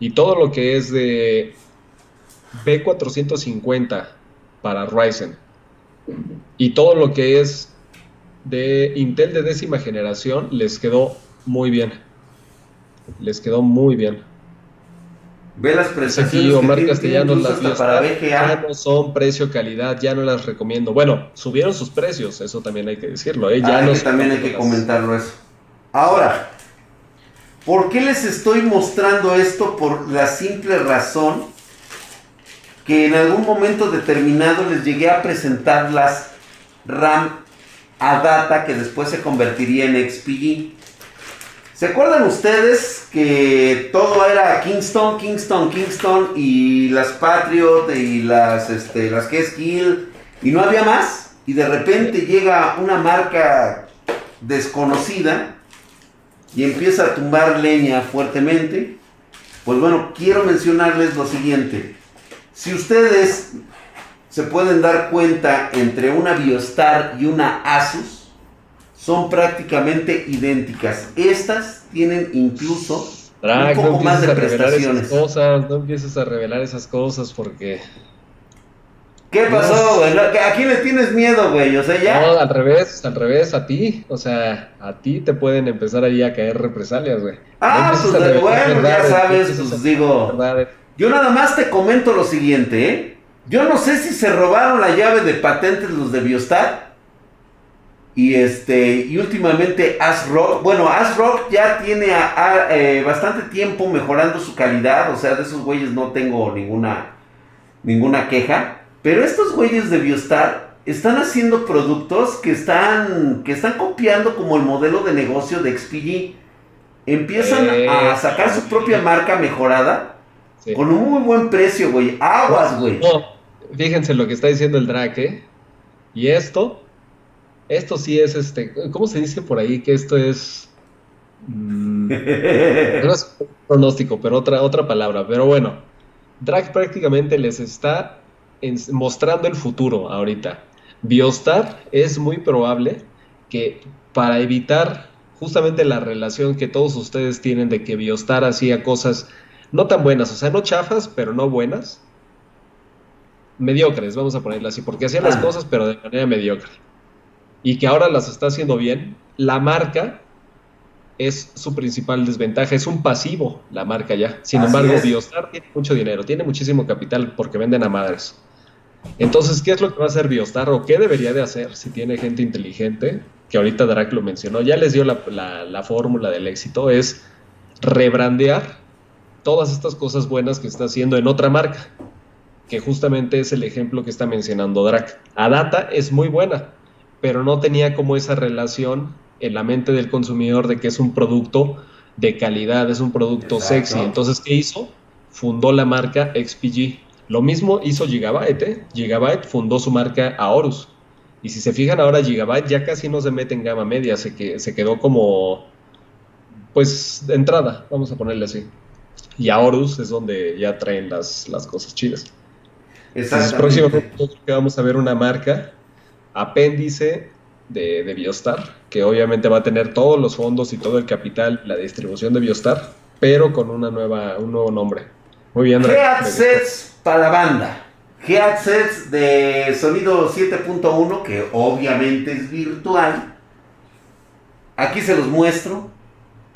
Y todo lo que es de B450 para Ryzen. Y todo lo que es de Intel de décima generación les quedó muy bien. Les quedó muy bien. Ve las prestaciones. Aquí Omar Castellanos las para ya no son precio calidad, ya no las recomiendo. Bueno, subieron sus precios, eso también hay que decirlo. ¿eh? Ya ah, también hay que comentarlo eso. Ahora, ¿por qué les estoy mostrando esto? Por la simple razón que en algún momento determinado les llegué a presentar las RAM a data que después se convertiría en XPG. ¿Se acuerdan ustedes que todo era Kingston, Kingston, Kingston y las Patriot y las, este, las G-Skill y no había más? Y de repente llega una marca desconocida y empieza a tumbar leña fuertemente. Pues bueno, quiero mencionarles lo siguiente. Si ustedes se pueden dar cuenta entre una Biostar y una Asus son prácticamente idénticas. Estas tienen incluso un poco más de prestaciones. Cosas, no empieces a revelar esas cosas porque ¿Qué pasó, güey? ¿A quién le tienes miedo, güey? O sea, ya. No, al revés, al revés, a ti. O sea, a ti te pueden empezar ahí a caer represalias, güey. Ah, pues bueno, ya sabes, pues digo. Yo nada más te comento lo siguiente, ¿eh? Yo no sé si se robaron la llave de patentes los de Biostar. Y este, y últimamente ASRock, bueno, ASRock ya tiene eh, bastante tiempo mejorando su calidad, o sea, de esos güeyes no tengo ninguna, ninguna queja. Pero estos güeyes de Biostar están haciendo productos que están, que están copiando como el modelo de negocio de XPG. Empiezan a eh, sacar su propia marca mejorada con un muy buen precio, güey. Aguas, güey. Fíjense lo que está diciendo el Drake. ¿eh? Y esto, esto sí es este, ¿cómo se dice por ahí que esto es? Mm, no es pronóstico, pero otra, otra palabra. Pero bueno, Drake prácticamente les está mostrando el futuro ahorita. Biostar es muy probable que para evitar justamente la relación que todos ustedes tienen de que Biostar hacía cosas no tan buenas, o sea, no chafas, pero no buenas, mediocres, vamos a ponerla así, porque hacían las ah. cosas pero de manera mediocre. Y que ahora las está haciendo bien. La marca es su principal desventaja, es un pasivo la marca ya. Sin embargo, Biostar tiene mucho dinero, tiene muchísimo capital porque venden a madres. Entonces, ¿qué es lo que va a hacer Biostar o qué debería de hacer si tiene gente inteligente? Que ahorita Drac lo mencionó, ya les dio la, la fórmula del éxito, es rebrandear todas estas cosas buenas que está haciendo en otra marca que justamente es el ejemplo que está mencionando Drac. Adata es muy buena, pero no tenía como esa relación en la mente del consumidor de que es un producto de calidad, es un producto sexy. Entonces, ¿qué hizo? Fundó la marca XPG. Lo mismo hizo Gigabyte, ¿eh? Gigabyte fundó su marca Aorus. Y si se fijan ahora, Gigabyte ya casi no se mete en gama media, se, que, se quedó como, pues, de entrada, vamos a ponerle así. Y Aorus es donde ya traen las, las cosas chidas. Entonces, próximamente que vamos a ver una marca apéndice de, de, Biostar, que obviamente va a tener todos los fondos y todo el capital, la distribución de Biostar, pero con una nueva, un nuevo nombre. Muy bien, Headsets para la banda. Headsets de sonido 7.1, que obviamente es virtual. Aquí se los muestro.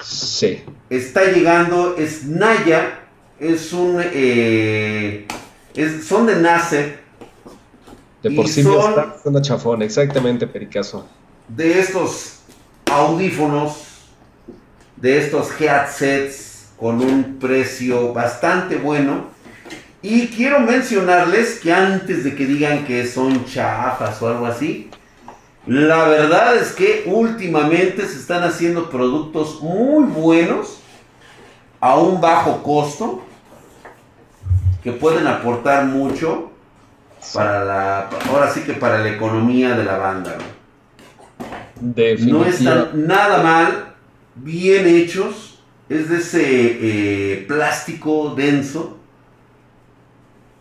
Sí. Está llegando, es Naya, es un eh, son de Nasser. De por sí son una chafón, exactamente, Pericazo. De estos audífonos, de estos headsets con un precio bastante bueno. Y quiero mencionarles que antes de que digan que son chafas o algo así, la verdad es que últimamente se están haciendo productos muy buenos a un bajo costo que pueden aportar mucho para la, ahora sí que para la economía de la banda. No están nada mal, bien hechos, es de ese eh, plástico denso.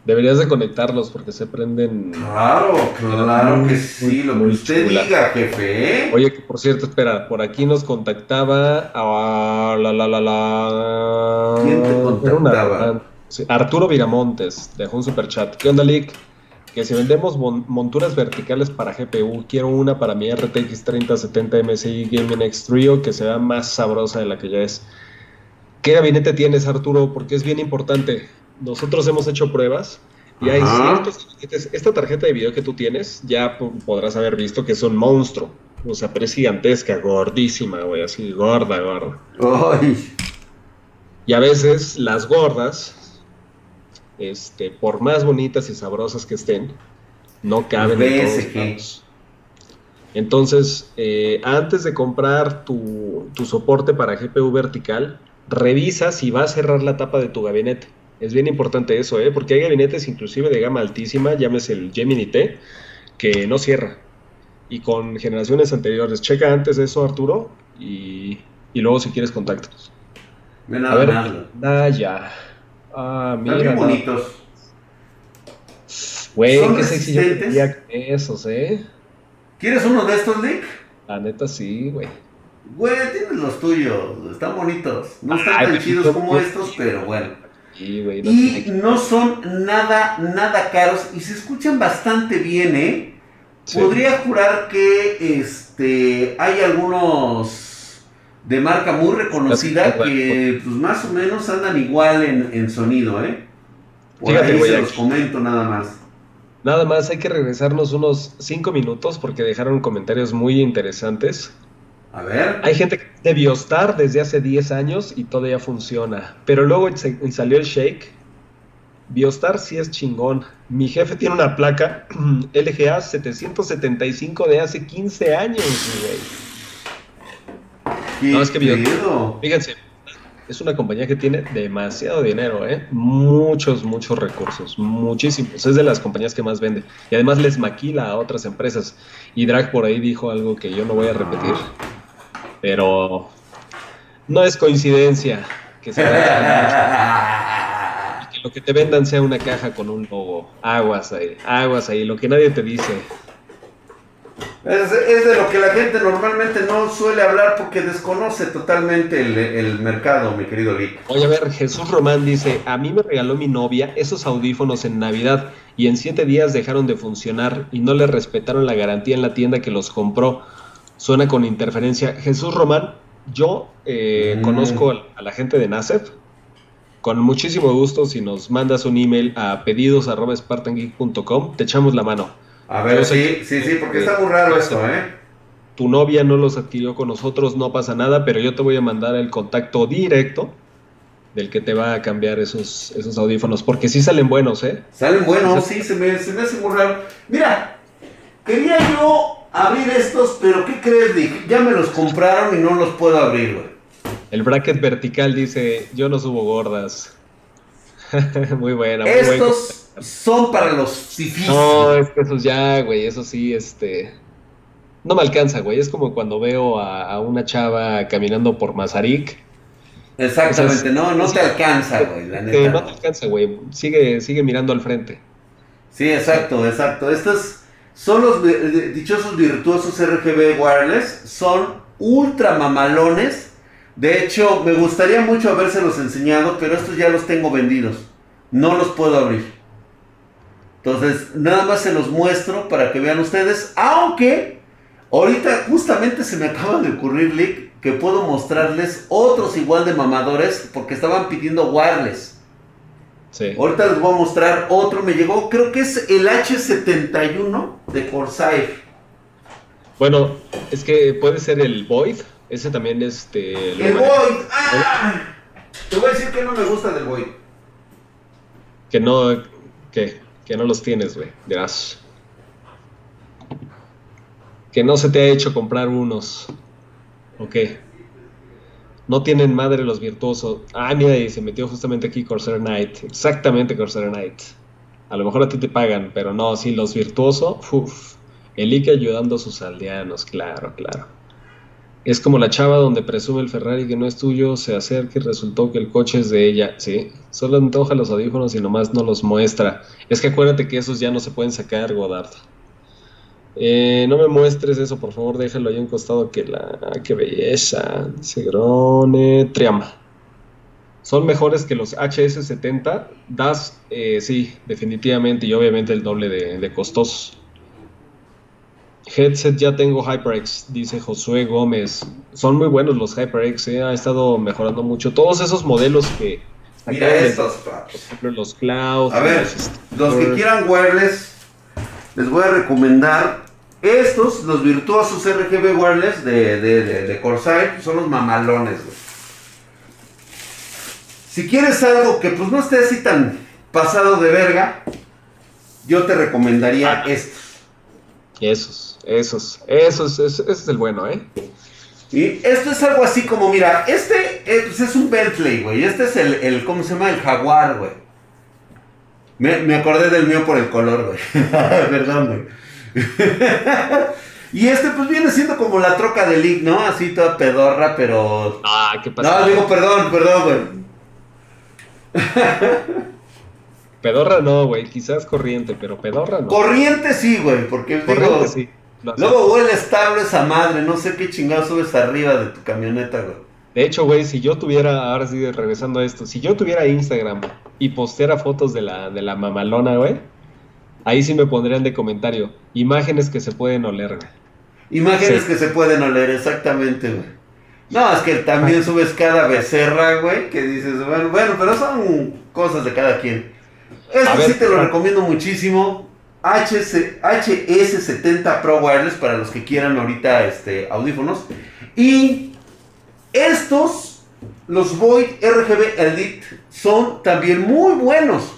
Deberías de conectarlos porque se prenden. Claro, claro que sí, lo que usted diga, jefe. ¿eh? Oye, que por cierto, espera, por aquí nos contactaba a la la la la. ¿Quién te contactaba? Arturo Viramontes dejó un super chat. ¿Qué onda, Lick? Que si vendemos monturas verticales para GPU, quiero una para mi RTX 3070 MSI Gaming X Trio que sea más sabrosa de la que ya es. ¿Qué gabinete tienes, Arturo? Porque es bien importante. Nosotros hemos hecho pruebas y hay ciertos gabinetes. Esta tarjeta de video que tú tienes, ya podrás haber visto que es un monstruo. O sea, pero es gigantesca, gordísima, güey, así, gorda, gorda. Ay. Y a veces las gordas este, por más bonitas y sabrosas que estén, no caben en todos Entonces, eh, antes de comprar tu, soporte para GPU vertical, revisa si va a cerrar la tapa de tu gabinete. Es bien importante eso, ¿eh? porque hay gabinetes inclusive de gama altísima, llámese el Gemini T, que no cierra. Y con generaciones anteriores. Checa antes eso, Arturo, y, luego si quieres contactos. a ver. Ah, mira. Están bonitos. Güey, qué sexy yo esos, ¿eh? ¿Quieres uno de estos, Nick? La neta sí, güey. Güey, tienes los tuyos, están bonitos. No están tan chidos como estos, pero bueno. Sí, güey, y no son nada, nada caros y se escuchan bastante bien, ¿eh? Podría jurar que este hay algunos de marca muy reconocida que pues más o menos andan igual en, sonido, ¿eh? Por ahí se los comento nada más. Nada más hay que regresarnos unos 5 minutos porque dejaron comentarios muy interesantes. A ver. Hay gente de Biostar desde hace 10 años y todavía funciona. Pero luego salió el Shake. Biostar sí es chingón. Mi jefe tiene una placa LGA 775 de hace 15 años, güey no, es que fíjense, es una compañía que tiene demasiado dinero, ¿eh? Muchos, muchos recursos, muchísimos. Es de las compañías que más vende. Y además les maquila a otras empresas. Y Drag por ahí dijo algo que yo no voy a repetir. Pero no es coincidencia que se que lo que te vendan sea una caja con un logo. Aguas ahí, aguas ahí, lo que nadie te dice. Es, de lo que la gente normalmente no suele hablar porque desconoce totalmente el, mercado, mi querido Vic. Oye, a ver, Jesús Román dice, a mí me regaló mi novia esos audífonos en Navidad y en siete días dejaron de funcionar y no le respetaron la garantía en la tienda que los compró. Suena con interferencia. Jesús Román, yo eh, mm. conozco a la gente de NACEF. Con muchísimo gusto, si nos mandas un email a pedidos.spartangeek.com, te echamos la mano. A ver, sí, sí, sí, porque está muy raro esto, ¿eh? Tu novia no los adquirió con nosotros, no pasa nada, pero yo te voy a mandar el contacto directo del que te va a cambiar esos, esos audífonos, porque sí salen buenos, ¿eh? Salen buenos, sí, se me, se me hace muy raro. Mira, quería yo abrir estos, pero ¿qué crees, Dick? Ya me los compraron y no los puedo abrir, güey. El bracket vertical dice, yo no subo gordas. muy buena. Muy Estos son para los fifís. No, es que esos ya, güey, eso sí, este... No me alcanza, güey. Es como cuando veo a, una chava caminando por Mazarik. Exactamente, no, no te alcanza, güey, la neta. no te alcanza, güey. Sigue, sigue mirando al frente. Sí, exacto, exacto. Estos son los dichosos virtuosos RGB wireless. Son ultra mamalones de hecho, me gustaría mucho habérselos enseñado, pero estos ya los tengo vendidos. No los puedo abrir. Entonces, nada más se los muestro para que vean ustedes. Aunque, ahorita justamente se me acaba de ocurrir, Lick, que puedo mostrarles otros igual de mamadores, porque estaban pidiendo wireless. Sí. Ahorita les voy a mostrar otro. Me llegó, creo que es el H71 de Corsair. Bueno, es que puede ser el Void ese también, este. El Void. ¡Ah! Te voy a decir que no me gusta del Void. Que no. Que, que no los tienes, güey. Dirás. Que no se te ha hecho comprar unos. Ok. No tienen madre los virtuosos. Ah, mira, y se metió justamente aquí Corsair Knight. Exactamente Corsair Knight. A lo mejor a ti te pagan, pero no, sí, los virtuosos. Uf. El Ike ayudando a sus aldeanos, claro, claro. Es como la chava donde presume el Ferrari que no es tuyo, se acerca y resultó que el coche es de ella. Sí, solo antoja los audífonos y nomás no los muestra. Es que acuérdate que esos ya no se pueden sacar, Godard. Eh, no me muestres eso, por favor, déjalo ahí en costado que la... ¡Qué belleza! Dice Grone... Triama. Son mejores que los HS70. Das, eh, sí, definitivamente, y obviamente el doble de, de costosos. Headset ya tengo HyperX, dice Josué Gómez. Son muy buenos los HyperX, eh, ha estado mejorando mucho. Todos esos modelos que... Mira estos, Por ejemplo, los Cloud. A ver, los que quieran wireless, les voy a recomendar estos, los virtuosos RGB wireless de, de, de, de Corsair, son los mamalones, güey. Si quieres algo que pues no esté así tan pasado de verga, yo te recomendaría Ah. estos. Esos, esos, esos, ese ese es el bueno, ¿eh? Y esto es algo así como, mira, este eh, pues, es un Bentley, güey. Este es el, el, ¿cómo se llama? El Jaguar, güey. Me, me acordé del mío por el color, güey. Perdón, güey. y este pues viene siendo como la troca de Lick, ¿no? Así toda pedorra, pero... Ah, ¿qué pasa? No, digo perdón, perdón, güey. Pedorra no, güey, quizás corriente, pero pedorra no. Corriente sí, güey, porque digo, corriente sí. Luego huele estable esa madre, no sé qué chingado subes arriba de tu camioneta, güey. De hecho, güey, si yo tuviera, ahora sí, regresando a esto, si yo tuviera Instagram y posteara fotos de la, de la mamalona, güey, ahí sí me pondrían de comentario, imágenes que se pueden oler, güey. Imágenes Sí. que se pueden oler, exactamente, güey. No, es que también subes cada becerra, güey, que dices, bueno, bueno, pero son cosas de cada quien. Esto A ver, sí te lo ah. recomiendo muchísimo. HS, HS70 Pro Wireless para los que quieran ahorita este, audífonos. Y estos, los Void RGB Elite, son también muy buenos.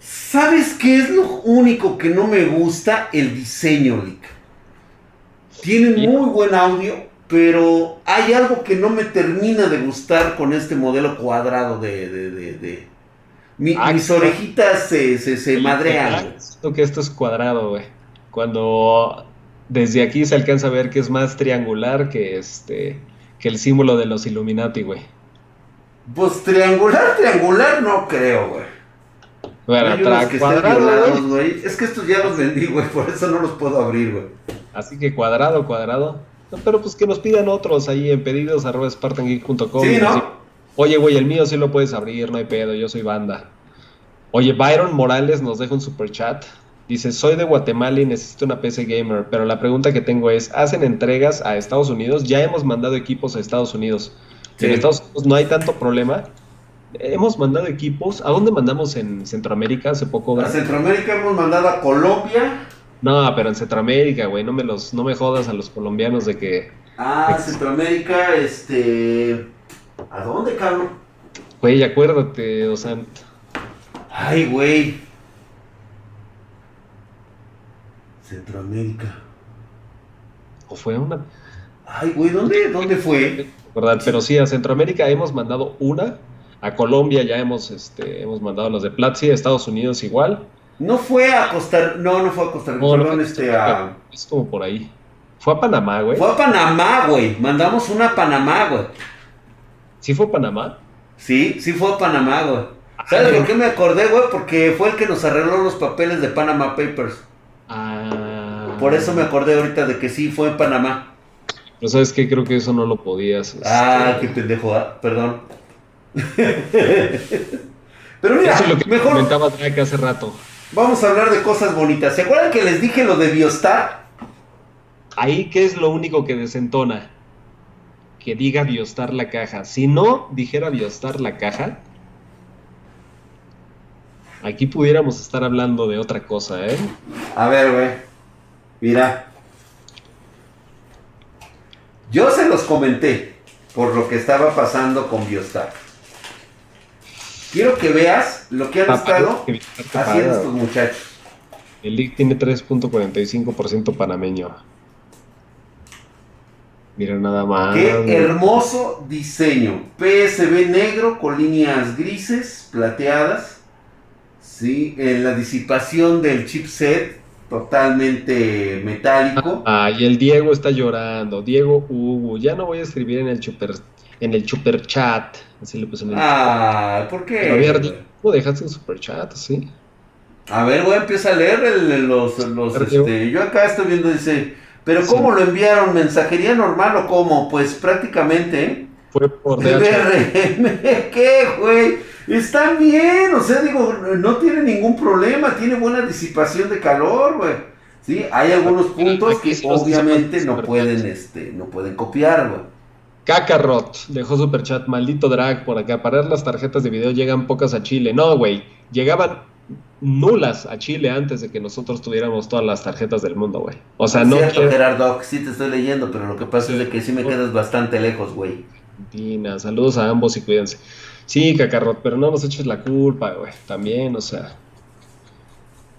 ¿Sabes qué es lo único que no me gusta? El diseño, Lick. Tienen muy buen audio, pero hay algo que no me termina de gustar con este modelo cuadrado de... de, de, de- Mi- Ah, mis orejitas se, se, se madrean. Siento que esto es cuadrado, güey. Cuando desde aquí se alcanza a ver que es más triangular que este que el símbolo de los Illuminati, güey. Pues triangular, triangular no creo, güey. Bueno, unos tra- que estén cuadrado, violados, güey. güey. Es que estos ya los vendí, güey, por eso no los puedo abrir, güey. Así que cuadrado, cuadrado. No, pero pues que nos pidan otros ahí en pedidos arroba. Sí, ¿no? Oye, güey, el mío sí lo puedes abrir, no hay pedo, yo soy banda. Oye, Byron Morales nos deja un super chat. Dice, soy de Guatemala y necesito una PC gamer, pero la pregunta que tengo es, ¿hacen entregas a Estados Unidos? Ya hemos mandado equipos a Estados Unidos. Sí. En Estados Unidos no hay tanto problema. Hemos mandado equipos. ¿A dónde mandamos en Centroamérica hace poco? A? Centroamérica hemos mandado a Colombia. No, pero en Centroamérica, güey, no me los, no me jodas a los colombianos de que, A Ex- Centroamérica, este... ¿A dónde, cabrón? güey, acuérdate, o sea, Ay, güey. Centroamérica. o fue una, Ay, güey, ¿dónde, ¿dónde fue? ¿verdad? Pero sí, a Centroamérica hemos mandado una, a Colombia ya hemos, este, hemos mandado los de Platzi, a Estados Unidos igual. No fue a Costa No, no fue a Costa Rica, No, perdón, este, a... Rica, Es como por ahí. Fue a Panamá, güey. Fue a Panamá, güey. Mandamos una a Panamá, güey. ¿Sí fue a Panamá? Sí, sí fue a Panamá, güey. ¿Sabes por qué me acordé, güey? Porque fue el que nos arregló los papeles de Panama Papers. Ah. Por eso me acordé ahorita de que sí fue en Panamá. Pero sabes qué, creo que eso no lo podías. este, Ah, qué pendejo, ah, perdón. Pero mira, Eso es lo que mejor comentaba Drake hace rato. vamos a hablar de cosas bonitas. ¿Se acuerdan que les dije lo de Biostar? Ahí, ¿qué es lo único que desentona? Que diga Biostar la caja. Si no dijera Biostar la caja, aquí pudiéramos estar hablando de otra cosa, ¿eh? A ver, güey. Mira. Yo se los comenté por lo que estaba pasando con Biostar. Quiero que veas lo que han estado Que haciendo estos muchachos. El league tiene 3.45% panameño. Mira nada más. Qué hermoso diseño. PSB negro con líneas grises, plateadas. Sí, en la disipación del chipset totalmente metálico. Ah, y el Diego está llorando. Diego Hugo, ya no voy a escribir en el super en el super chat. Así le puse en el Ah, ¿por qué? A ver, ¿cómo dejaste un super chat así? A ver, voy a empezar a leer los, los este, yo acá estoy viendo dice pero ¿cómo lo enviaron? ¿Mensajería normal o cómo? Pues prácticamente. Fue por DRM. ¿Qué, güey? Está bien, o sea, digo, no tiene ningún problema, tiene buena disipación de calor, güey. Sí, hay algunos puntos que obviamente no pueden, este, no pueden copiar, güey. Kakarot dejó superchat, maldito drag por acá. Para las tarjetas de video llegan pocas a Chile. No, güey. Llegaban nulas a Chile antes de que nosotros tuviéramos todas las tarjetas del mundo, güey. O sea, no. Cierto, Gerardo, sí te estoy leyendo, pero lo que pasa es de que sí me quedas bastante lejos, güey. Argentina, saludos a ambos y cuídense. Sí, Cacarrot, pero no nos eches la culpa, güey. También, o sea.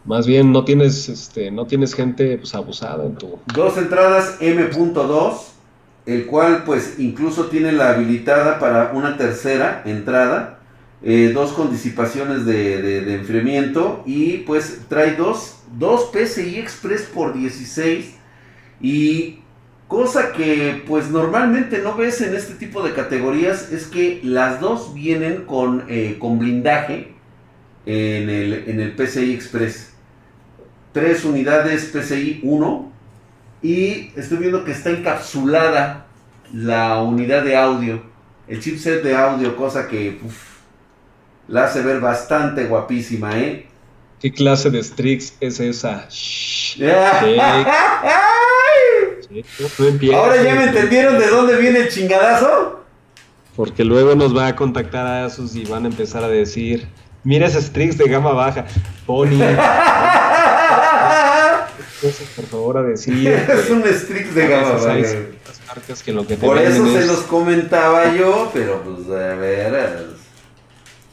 Más bien no tienes, este, no tienes gente pues, abusada en tu. Dos entradas M.2, el cual pues incluso tiene la habilitada para una tercera entrada eh, dos con disipaciones de, enfriamiento y pues trae dos, dos PCI Express por 16 y cosa que pues normalmente no ves en este tipo de categorías es que las dos vienen con, eh, con blindaje en el, en el PCI Express. Tres unidades PCI 1 y estoy viendo que está encapsulada la unidad de audio, el chipset de audio, cosa que la hace ver bastante guapísima, ¿eh? ¿Qué clase de Strix es esa? Ahora ya me entendieron de dónde viene el chingadazo. Porque luego nos va a contactar a Asus y van a empezar a decir, mira ese Strix de gama baja, Pony. por favor a decir. es un Strix de gama baja. Por eso se los comentaba yo, pero pues a ver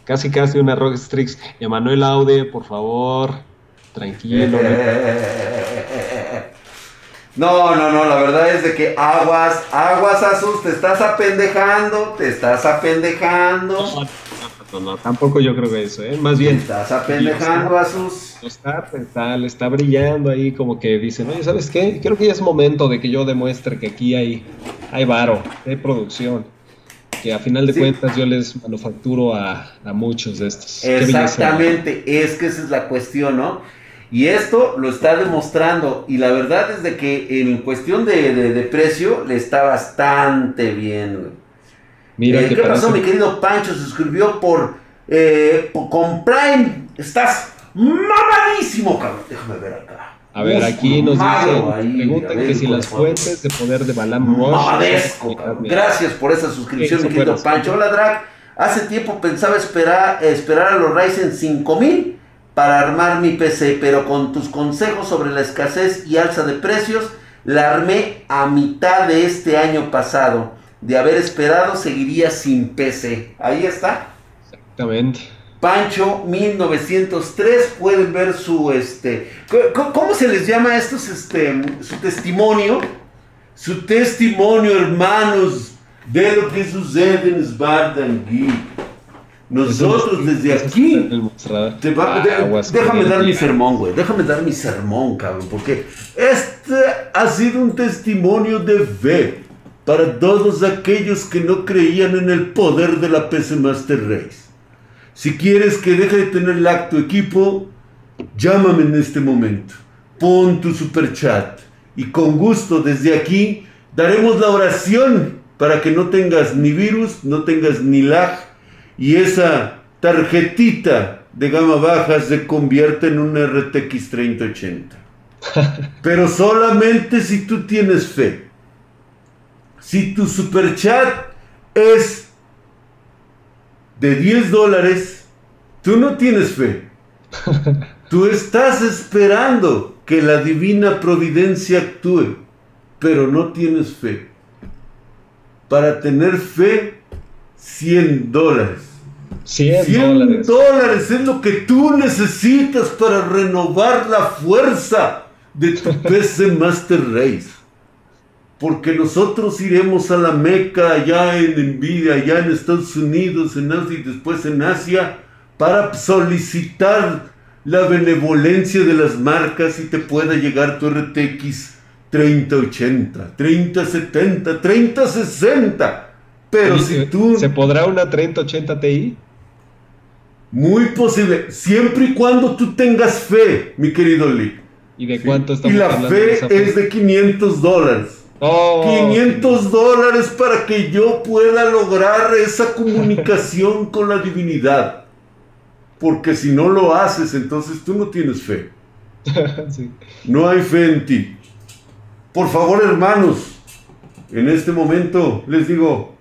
casi casi una Strix. Emanuel Aude, por favor, tranquilo. No, no, no, la verdad es de que aguas, aguas Asus, te estás apendejando, te estás apendejando. No, no, tampoco yo creo que eso, ¿eh? Más bien. Te estás apendejando Asus. Está, está, está brillando ahí como que dicen, oye, ¿sabes qué? Creo que ya es momento de que yo demuestre que aquí hay, hay varo, hay producción que a final de cuentas yo les manufacturo a, muchos de estos. Exactamente, es que esa es la cuestión, ¿no? Y esto lo está demostrando. Y la verdad es de que en cuestión de, precio le está bastante bien. Mira, eh, ¿Qué pasó, mi querido Pancho? Se suscribió por, eh, por con Prime. Estás mamadísimo, cabrón. Déjame ver acá. A ver, aquí nos dice, preguntan que si las fuentes de poder de Balam Rush. Gracias por esa suscripción, mi querido Pancho. Hola, Drag. Hace tiempo pensaba esperar, esperar a los Ryzen 5000 para armar mi PC, pero con tus consejos sobre la escasez y alza de precios, la armé a mitad de este año pasado. De haber esperado, seguiría sin PC. Ahí está. Exactamente. Pancho 1903, pueden ver su este ¿cómo se les llama a estos este su testimonio? Su testimonio, hermanos, de lo que sucede en Spartan Geek. Nosotros desde aquí déjame dar mi sermón, güey. Déjame dar mi sermón, cabrón, porque este ha sido un testimonio de fe para todos aquellos que no creían en el poder de la PC Master Race. Si quieres que deje de tener lag tu equipo, llámame en este momento. Pon tu super chat y con gusto desde aquí daremos la oración para que no tengas ni virus, no tengas ni lag y esa tarjetita de gama baja se convierte en un RTX 3080. Pero solamente si tú tienes fe. Si tu super chat es de 10 dólares, tú no tienes fe. Tú estás esperando que la divina providencia actúe, pero no tienes fe. Para tener fe, 100 dólares. 100, dólares. es lo que tú necesitas para renovar la fuerza de tu PC Master Race. Porque nosotros iremos a la Meca, allá en Nvidia, allá en Estados Unidos, en Asia y después en Asia, para solicitar la benevolencia de las marcas y te pueda llegar tu RTX 3080, 3070, 3060. Pero si tú... ¿Se podrá una 3080 Ti? Muy posible, siempre y cuando tú tengas fe, mi querido Lee. ¿Y de cuánto estamos Y la fe, es de 500 dólares. 500 dólares para que yo pueda lograr esa comunicación con la divinidad. Porque si no lo haces, entonces tú no tienes fe. No hay fe en ti. Por favor, hermanos, en este momento les digo,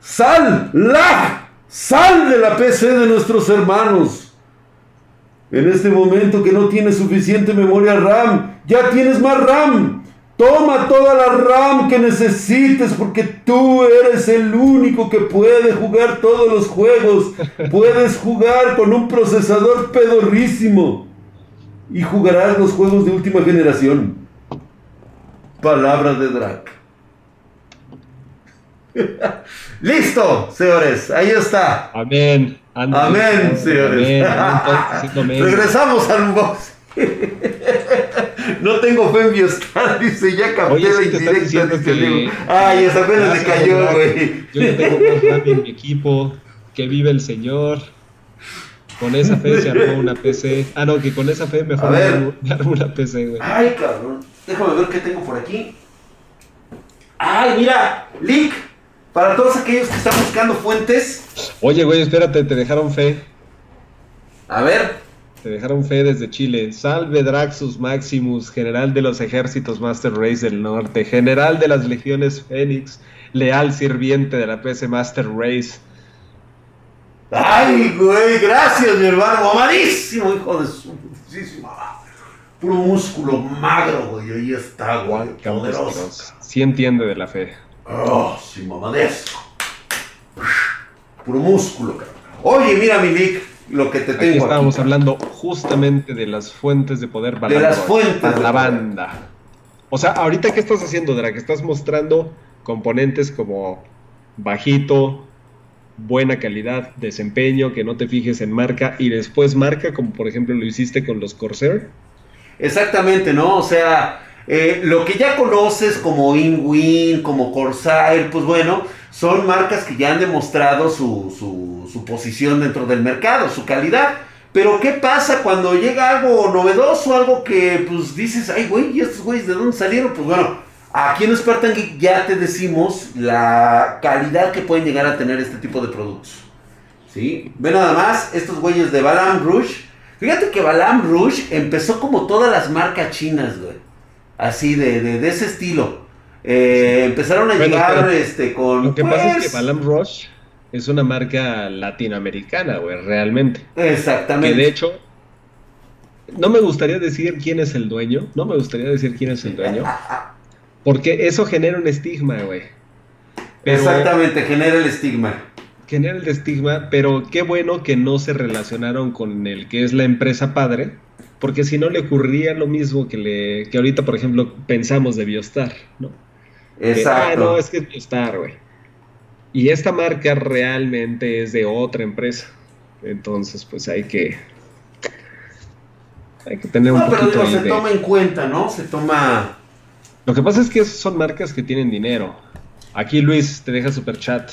sal, la, sal de la PC de nuestros hermanos. En este momento que no tienes suficiente memoria RAM, ya tienes más RAM. Toma toda la RAM que necesites porque tú eres el único que puede jugar todos los juegos. Puedes jugar con un procesador pedorrísimo y jugarás los juegos de última generación. Palabra de Drac. Listo, señores, ahí está. Amén. amén, señores. Regresamos al box. no tengo fe en Biostar, dice, ya capté la indirecta, dice Ay, esa apenas le cayó, güey. Yo no tengo fe en mi equipo, que vive el Señor. Con esa fe se armó una PC. Ah, no, que con esa fe mejor me armó una PC, güey. Ay, cabrón. Déjame ver qué tengo por aquí. Ay, mira, Link. Para todos aquellos que están buscando fuentes. Oye, güey, espérate, te dejaron fe. A ver. Te dejaron fe desde Chile. Salve Draxus Maximus, general de los ejércitos Master Race del Norte, general de las legiones Fénix, leal sirviente de la PC Master Race. Ay, güey, gracias, mi hermano. Mamadísimo, hijo de su. Puro músculo magro, güey. Ahí está, güey. Poderoso. Sí entiende de la fe. Oh, sí, mamadesco. Puro músculo, cabrón. Oye, mira, mi Vic lo que te tengo. Aquí estábamos hablando justamente de las fuentes de poder de las fuentes para la banda. O sea, ahorita qué estás haciendo, que Estás mostrando componentes como bajito, buena calidad, desempeño, que no te fijes en marca y después marca, como por ejemplo lo hiciste con los Corsair. Exactamente, ¿no? O sea, eh, lo que ya conoces como InWin, como Corsair, pues bueno, son marcas que ya han demostrado su, su, posición dentro del mercado, su calidad. Pero ¿qué pasa cuando llega algo novedoso, algo que pues dices, ay güey, ¿y estos güeyes de dónde salieron? Pues bueno, aquí en Spartan Geek ya te decimos la calidad que pueden llegar a tener este tipo de productos. ¿Sí? Ve nada más, estos güeyes de Balam Rush. Fíjate que Balam Rush empezó como todas las marcas chinas, güey. Así, de, de ese estilo. Eh, empezaron a llegar este, con. Lo que pasa es que pues, Balam Rush es una marca latinoamericana, güey, realmente. Exactamente. Que de hecho, no me gustaría decir quién es el dueño. No me gustaría decir quién es el dueño. Porque eso genera un estigma, güey. Exactamente, genera el estigma. Genera el estigma, pero qué bueno que no se relacionaron con el que es la empresa padre porque si no le ocurría lo mismo que le que ahorita por ejemplo pensamos de Biostar, ¿no? Exacto. no, es que es Star, güey. Y esta marca realmente es de otra empresa. Entonces, pues hay que. Hay que tener un poquito pero se toma en cuenta, ¿no? Se toma. Lo que pasa es que son marcas que tienen dinero. Aquí Luis te deja super chat.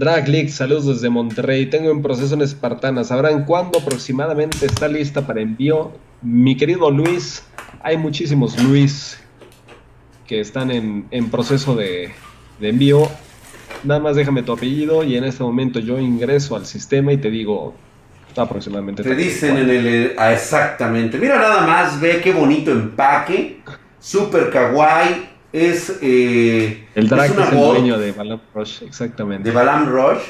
Drag saludos desde Monterrey. Tengo un proceso en Espartana. ¿Sabrán cuándo aproximadamente está lista para envío? Mi querido Luis, hay muchísimos Luis que están en, proceso de, envío. Nada más déjame tu apellido y en este momento yo ingreso al sistema y te digo aproximadamente. Te dicen en el... Ah, exactamente. Mira nada más, ve qué bonito empaque. Super kawaii. Es... Eh, el drag es, el dueño de Balam Rush, exactamente. De Balam Rush.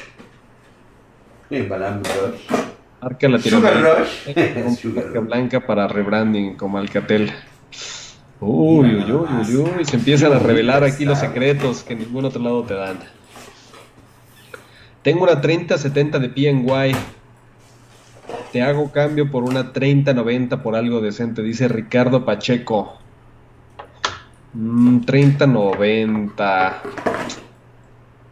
Eh, Balam Rush. Marca Latinoamérica. Sugar Rush. Marca blanca para rebranding como Alcatel. Uy, uy, uy, uy, uy, se empiezan a revelar aquí los secretos que en ningún otro lado te dan. Tengo una 3070 de PNY. Te hago cambio por una 3090 por algo decente, dice Ricardo Pacheco. 3090. Mm,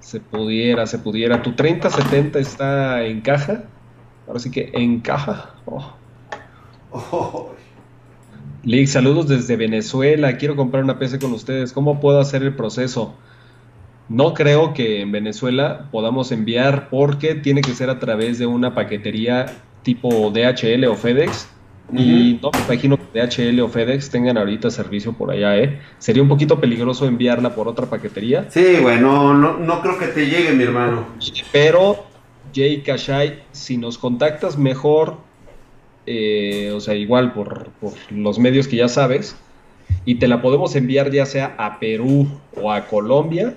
se pudiera, se pudiera. ¿Tu 3070 está en caja? Ahora sí que en caja. Oh. oh. saludos desde Venezuela. Quiero comprar una PC con ustedes. ¿Cómo puedo hacer el proceso? No creo que en Venezuela podamos enviar porque tiene que ser a través de una paquetería tipo DHL o FedEx y no me imagino que DHL o FedEx tengan ahorita servicio por allá, ¿eh? Sería un poquito peligroso enviarla por otra paquetería. Sí, bueno, no, creo que te llegue, mi hermano. Pero, Jay Kashai, si nos contactas mejor, eh, o sea, igual por, los medios que ya sabes, y te la podemos enviar ya sea a Perú o a Colombia,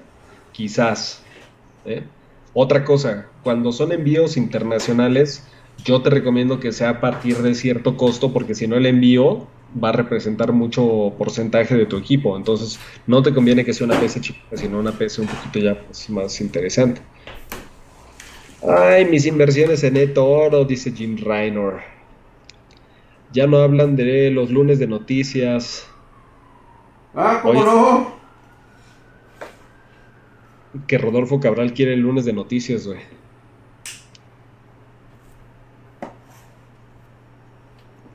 quizás. ¿eh? Otra cosa, cuando son envíos internacionales, yo te recomiendo que sea a partir de cierto costo porque si no el envío va a representar mucho porcentaje de tu equipo. Entonces no te conviene que sea una PC chica, sino una PC un poquito ya pues, más interesante. Ay, mis inversiones en eToro, dice Jim Reiner. Ya no hablan de los lunes de noticias. Ah, ¿cómo no? Que Rodolfo Cabral quiere el lunes de noticias, güey.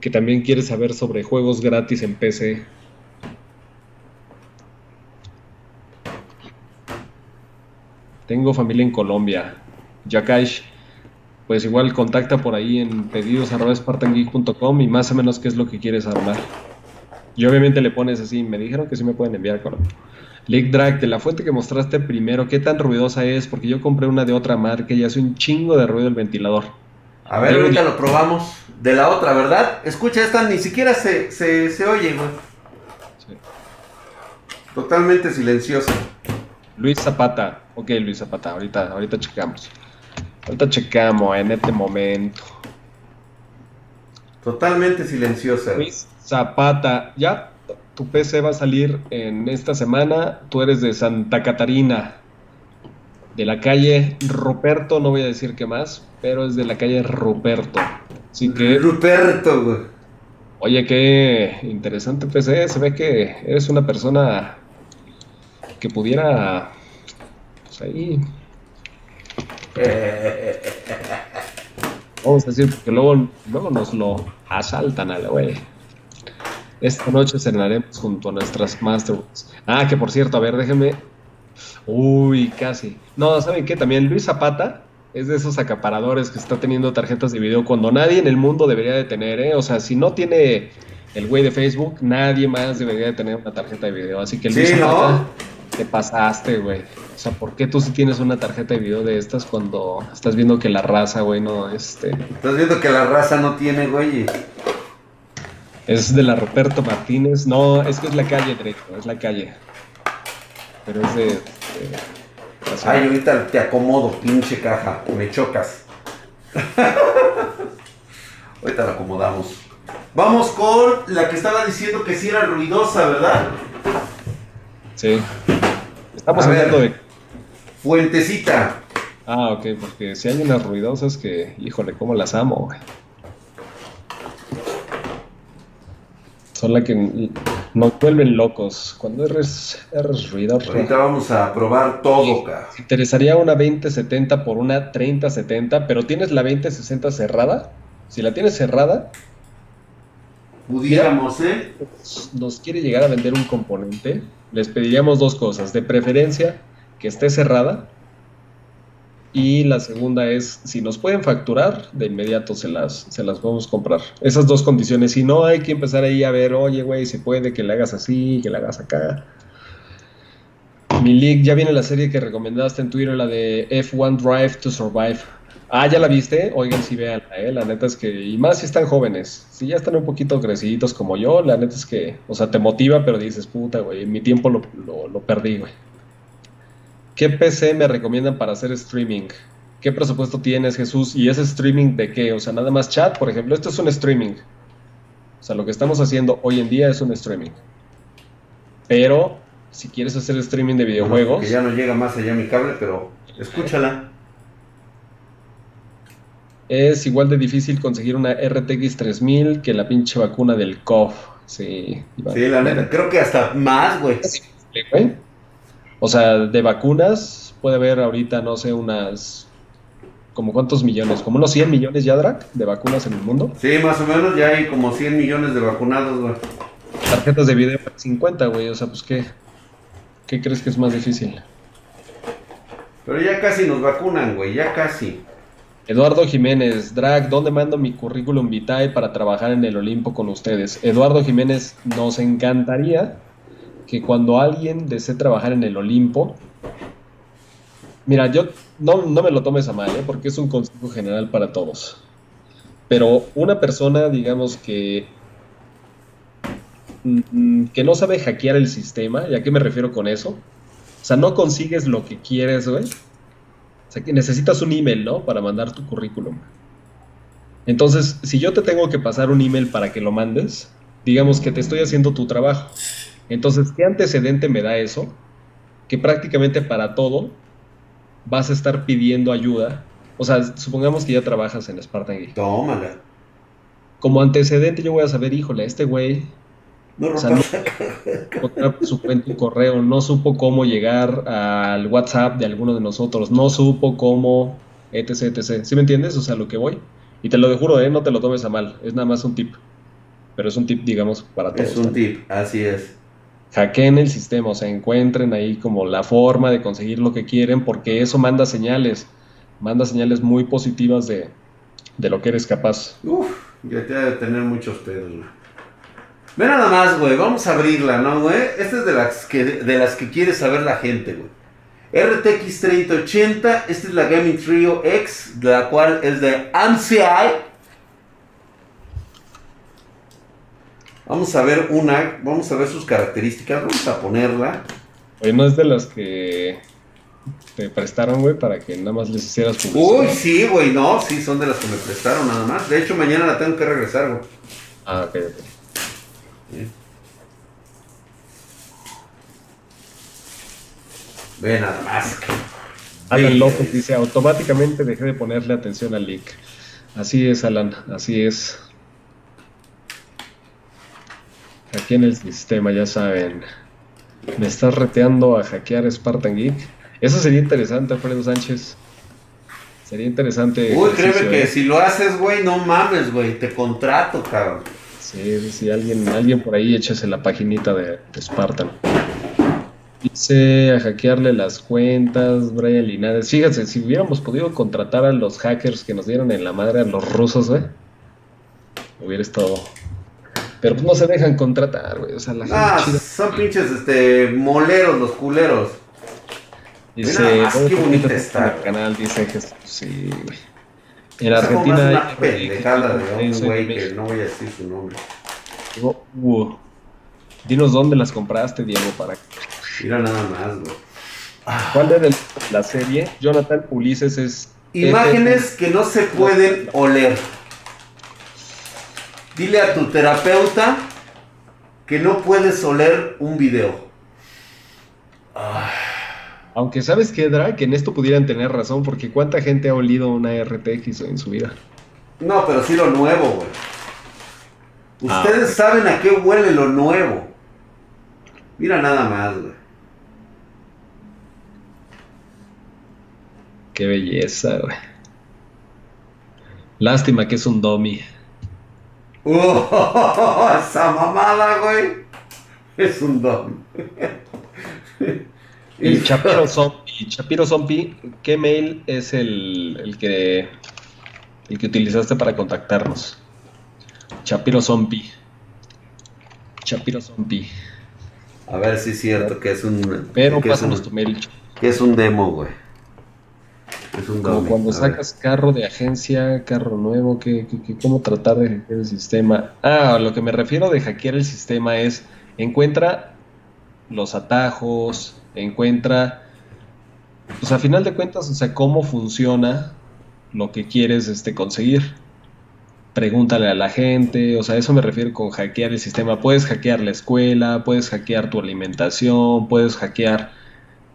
Que también quiere saber sobre juegos gratis en PC. Tengo familia en Colombia. Yakaish, pues igual contacta por ahí en pedidos y más o menos qué es lo que quieres armar. Y obviamente le pones así, me dijeron que sí me pueden enviar con League Drag, de la fuente que mostraste primero, ¿qué tan ruidosa es? Porque yo compré una de otra marca y hace un chingo de ruido el ventilador. A ver, ahorita lo probamos. De la otra, ¿verdad? Escucha, esta ni siquiera se, se, oye, güey. Sí. Totalmente silenciosa. Luis Zapata. Ok, Luis Zapata, ahorita, ahorita checamos. Ahorita checamos en este momento. Totalmente silenciosa. Luis Zapata, ya tu PC va a salir en esta semana. Tú eres de Santa Catarina de la calle Ruperto, no voy a decir qué más, pero es de la calle Ruperto. Así que. Ruperto, güey. Oye, qué interesante PC. Se ve que eres una persona que pudiera. Pues ahí. Vamos a decir, porque luego, luego nos lo asaltan a la güey. Esta noche cenaremos junto a nuestras Masters. Ah, que por cierto, a ver, déjenme Uy, casi. No, ¿saben qué? También Luis Zapata es de esos acaparadores que está teniendo tarjetas de video cuando nadie en el mundo debería de tener, ¿eh? O sea, si no tiene el güey de Facebook, nadie más debería de tener una tarjeta de video. Así que Luis Zapata, te pasaste, güey. O sea, ¿por qué tú sí tienes una tarjeta de video de estas cuando estás viendo que la raza, güey, no, este... Estás viendo que la raza no tiene, güey. Es de la Roberto Martínez. No, es que es la calle, Drake, es la calle. Pero es de Ay, ahorita te acomodo, pinche caja, me chocas. ahorita la acomodamos. Vamos con la que estaba diciendo que sí era ruidosa, ¿verdad? Sí. Estamos hablando de. Fuentecita. Ah, ok, porque si hay unas ruidosas que, híjole, cómo las amo, güey. Son las que nos vuelven locos. Cuando eres, eres ruidoso. Ahorita vamos a probar todo, cara. ¿Te interesaría una 2070 por una 3070, pero tienes la 2060 cerrada? Si la tienes cerrada. Pudiéramos, ¿eh? Nos quiere llegar a vender un componente. Les pediríamos dos cosas. De preferencia, que esté cerrada y la segunda es, si nos pueden facturar, de inmediato se las, se las podemos comprar. Esas dos condiciones. Si no, hay que empezar ahí a ver, oye, güey, si puede que le hagas así, que le hagas acá. Mi league, ya viene la serie que recomendaste en Twitter, la de F1 Drive to Survive. Ah, ¿ya la viste? Oigan, sí, vean, eh, la neta es que, y más si están jóvenes, si ya están un poquito creciditos como yo, la neta es que, o sea, te motiva, pero dices, puta, güey, mi tiempo lo, lo, lo perdí, güey. ¿Qué PC me recomiendan para hacer streaming? ¿Qué presupuesto tienes, Jesús? ¿Y ese streaming de qué? O sea, nada más chat, por ejemplo. Esto es un streaming. O sea, lo que estamos haciendo hoy en día es un streaming. Pero, si quieres hacer streaming de videojuegos... que ya no llega más allá mi cable, pero escúchala. Es igual de difícil conseguir una RTX 3000 que la pinche vacuna del COF. Sí. Sí, la neta, creo que hasta más, güey. O sea, de vacunas puede haber ahorita, no sé, unas... ¿Como cuántos millones? ¿Como unos 100 millones ya, Drac, de vacunas en el mundo? Sí, más o menos ya hay como 100 millones de vacunados, güey. Tarjetas de video 50, güey, o sea, pues ¿qué? ¿Qué crees que es más difícil? Pero ya casi nos vacunan, güey, ya casi. Eduardo Jiménez, Drag, ¿dónde mando mi currículum vitae para trabajar en el Olimpo con ustedes? Eduardo Jiménez, nos encantaría que cuando alguien desee trabajar en el Olimpo, mira, yo no, no me lo tomes a mal, ¿eh? porque es un consejo general para todos. Pero una persona, digamos que mm, que no sabe hackear el sistema, ¿y a qué me refiero con eso? O sea, no consigues lo que quieres, güey que necesitas un email, ¿no? Para mandar tu currículum. Entonces, si yo te tengo que pasar un email para que lo mandes, digamos que te estoy haciendo tu trabajo. Entonces, ¿qué antecedente me da eso? Que prácticamente para todo vas a estar pidiendo ayuda. O sea, supongamos que ya trabajas en Spartan Geek. Tómala. Como antecedente yo voy a saber, híjole, este güey no, o sea, no su cuenta y correo, no supo cómo llegar al WhatsApp de alguno de nosotros, no supo cómo, etc, etc. ¿Sí me entiendes? O sea, lo que voy. Y te lo juro, ¿eh? no te lo tomes a mal, es nada más un tip. Pero es un tip, digamos, para todos. Es un tip, así es. Hackeen el sistema, o sea, encuentren ahí como la forma de conseguir lo que quieren, porque eso manda señales, manda señales muy positivas de, de lo que eres capaz. Uf, ya te de tener muchos pedos, Ve nada más, güey. Vamos a abrirla, ¿no, güey? Esta es de las que, de las que quiere saber la gente, güey. RTX 3080. Esta es la Gaming Trio X, de la cual es de AMCI. Vamos a ver una, vamos a ver sus características. Vamos a ponerla. Oye, no es de las que te prestaron, güey, para que nada más les hicieras publicidad. Uy, sí, güey, no, sí, son de las que me prestaron nada más. De hecho, mañana la tengo que regresar, güey. Ah, ok, ok. Ve nada más. Alan López dice, automáticamente dejé de ponerle atención al leak. Así es, Alan, así es. Aquí en el sistema, ya saben. Me estás reteando a hackear Spartan Geek. Eso sería interesante, Alfredo Sánchez. Sería interesante. Uy, créeme que ¿eh? si lo haces, güey, no mames, güey. Te contrato, cabrón. Sí, sí, alguien, alguien por ahí échese la paginita de, Spartan. Dice a hackearle las cuentas, Brian Linares. Fíjense, si hubiéramos podido contratar a los hackers que nos dieron en la madre a los rusos, güey, hubiera estado. Pero pues no se dejan contratar, güey. O sea, la ah, son pinches este, moleros los culeros. Dice, qué bonito está. El canal dice que sí, güey. En Argentina. Una pendejada de un güey que no voy a decir su nombre. Dinos dónde las compraste, Diego, para Mira nada más, güey. ¿Cuál era la serie? Jonathan Ulises es. Imágenes que no se pueden oler. Dile a tu terapeuta que no puedes oler un video. Ah. Aunque sabes que, que en esto pudieran tener razón, porque ¿cuánta gente ha olido una RTX en su vida? No, pero sí lo nuevo, güey. Ah, Ustedes saben a qué huele lo nuevo. Mira nada más, güey. Qué belleza, güey. Lástima que es un dummy. ¡Oh! Esa mamada, güey. Es un dummy. El Chapiro Zombie. Chapiro Zombie, ¿qué mail es el, que el que utilizaste para contactarnos? Chapiro Zombie. Chapiro Zombie. A ver si es cierto que es un. Pero pásanos tu mail. Que es un demo, güey. Es un Como cuando sacas carro de agencia, carro nuevo, que, cómo tratar de hackear el sistema. Ah, lo que me refiero de hackear el sistema es encuentra los atajos, encuentra, pues a final de cuentas, o sea, cómo funciona lo que quieres este, conseguir. Pregúntale a la gente, o sea, eso me refiero con hackear el sistema. Puedes hackear la escuela, puedes hackear tu alimentación, puedes hackear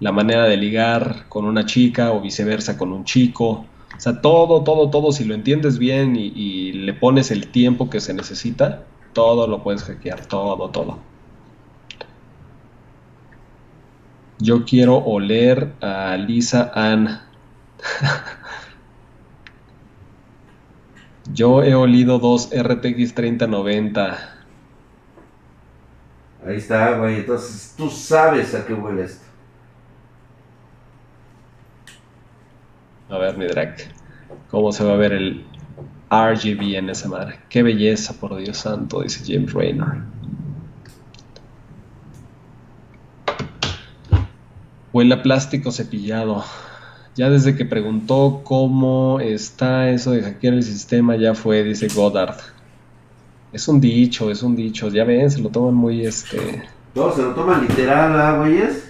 la manera de ligar con una chica o viceversa con un chico. O sea, todo, todo, todo, si lo entiendes bien y, le pones el tiempo que se necesita, Todo lo puedes hackear, todo, todo. Yo quiero oler a Lisa Ann. Yo he olido dos RTX 3090. Ahí está, güey. Entonces tú sabes a qué huele esto. A ver, mi drag. ¿Cómo se va a ver el RGB en esa madre? Qué belleza, por Dios santo, dice James Raynor. Huele a plástico cepillado. Ya desde que preguntó cómo está eso de hackear el sistema, ya fue, dice Goddard. Es un dicho, es un dicho. Ya ven, se lo toman muy este. No, se lo toman literal, ¿ah, güeyes?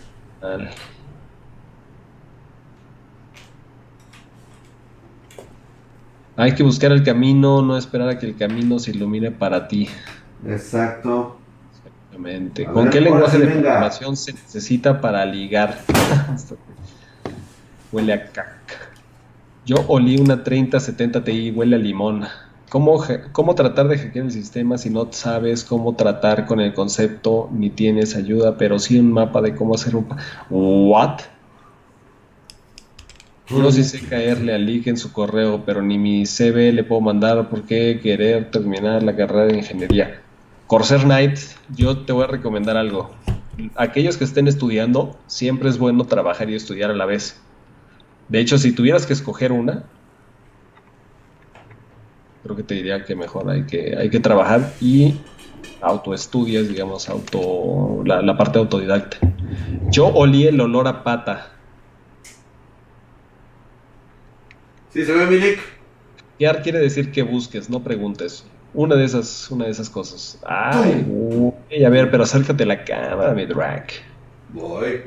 Hay que buscar el camino, no esperar a que el camino se ilumine para ti. Exacto. Exactamente. ¿Con qué lenguaje de programación se necesita para ligar? huele a caca. Yo olí una 3070 Ti, huele a limón. ¿Cómo, ¿Cómo tratar de hackear el sistema si no sabes cómo tratar con el concepto ni tienes ayuda, pero sí un mapa de cómo hacer un... ¿What? No sé si sé caerle al leak en su correo, pero ni mi CV le puedo mandar por qué querer terminar la carrera de ingeniería. Corsair Knight, yo te voy a recomendar algo. Aquellos que estén estudiando, siempre es bueno trabajar y estudiar a la vez. De hecho, si tuvieras que escoger una, creo que te diría que mejor hay que, hay que trabajar y autoestudias, digamos, auto, la, parte autodidacta. Yo olí el olor a pata. Sí, se ve Milik. Guiar quiere decir que busques, no preguntes. Una de esas, una de esas cosas. Ay, a ver, pero acércate la cámara, mi drag. Voy.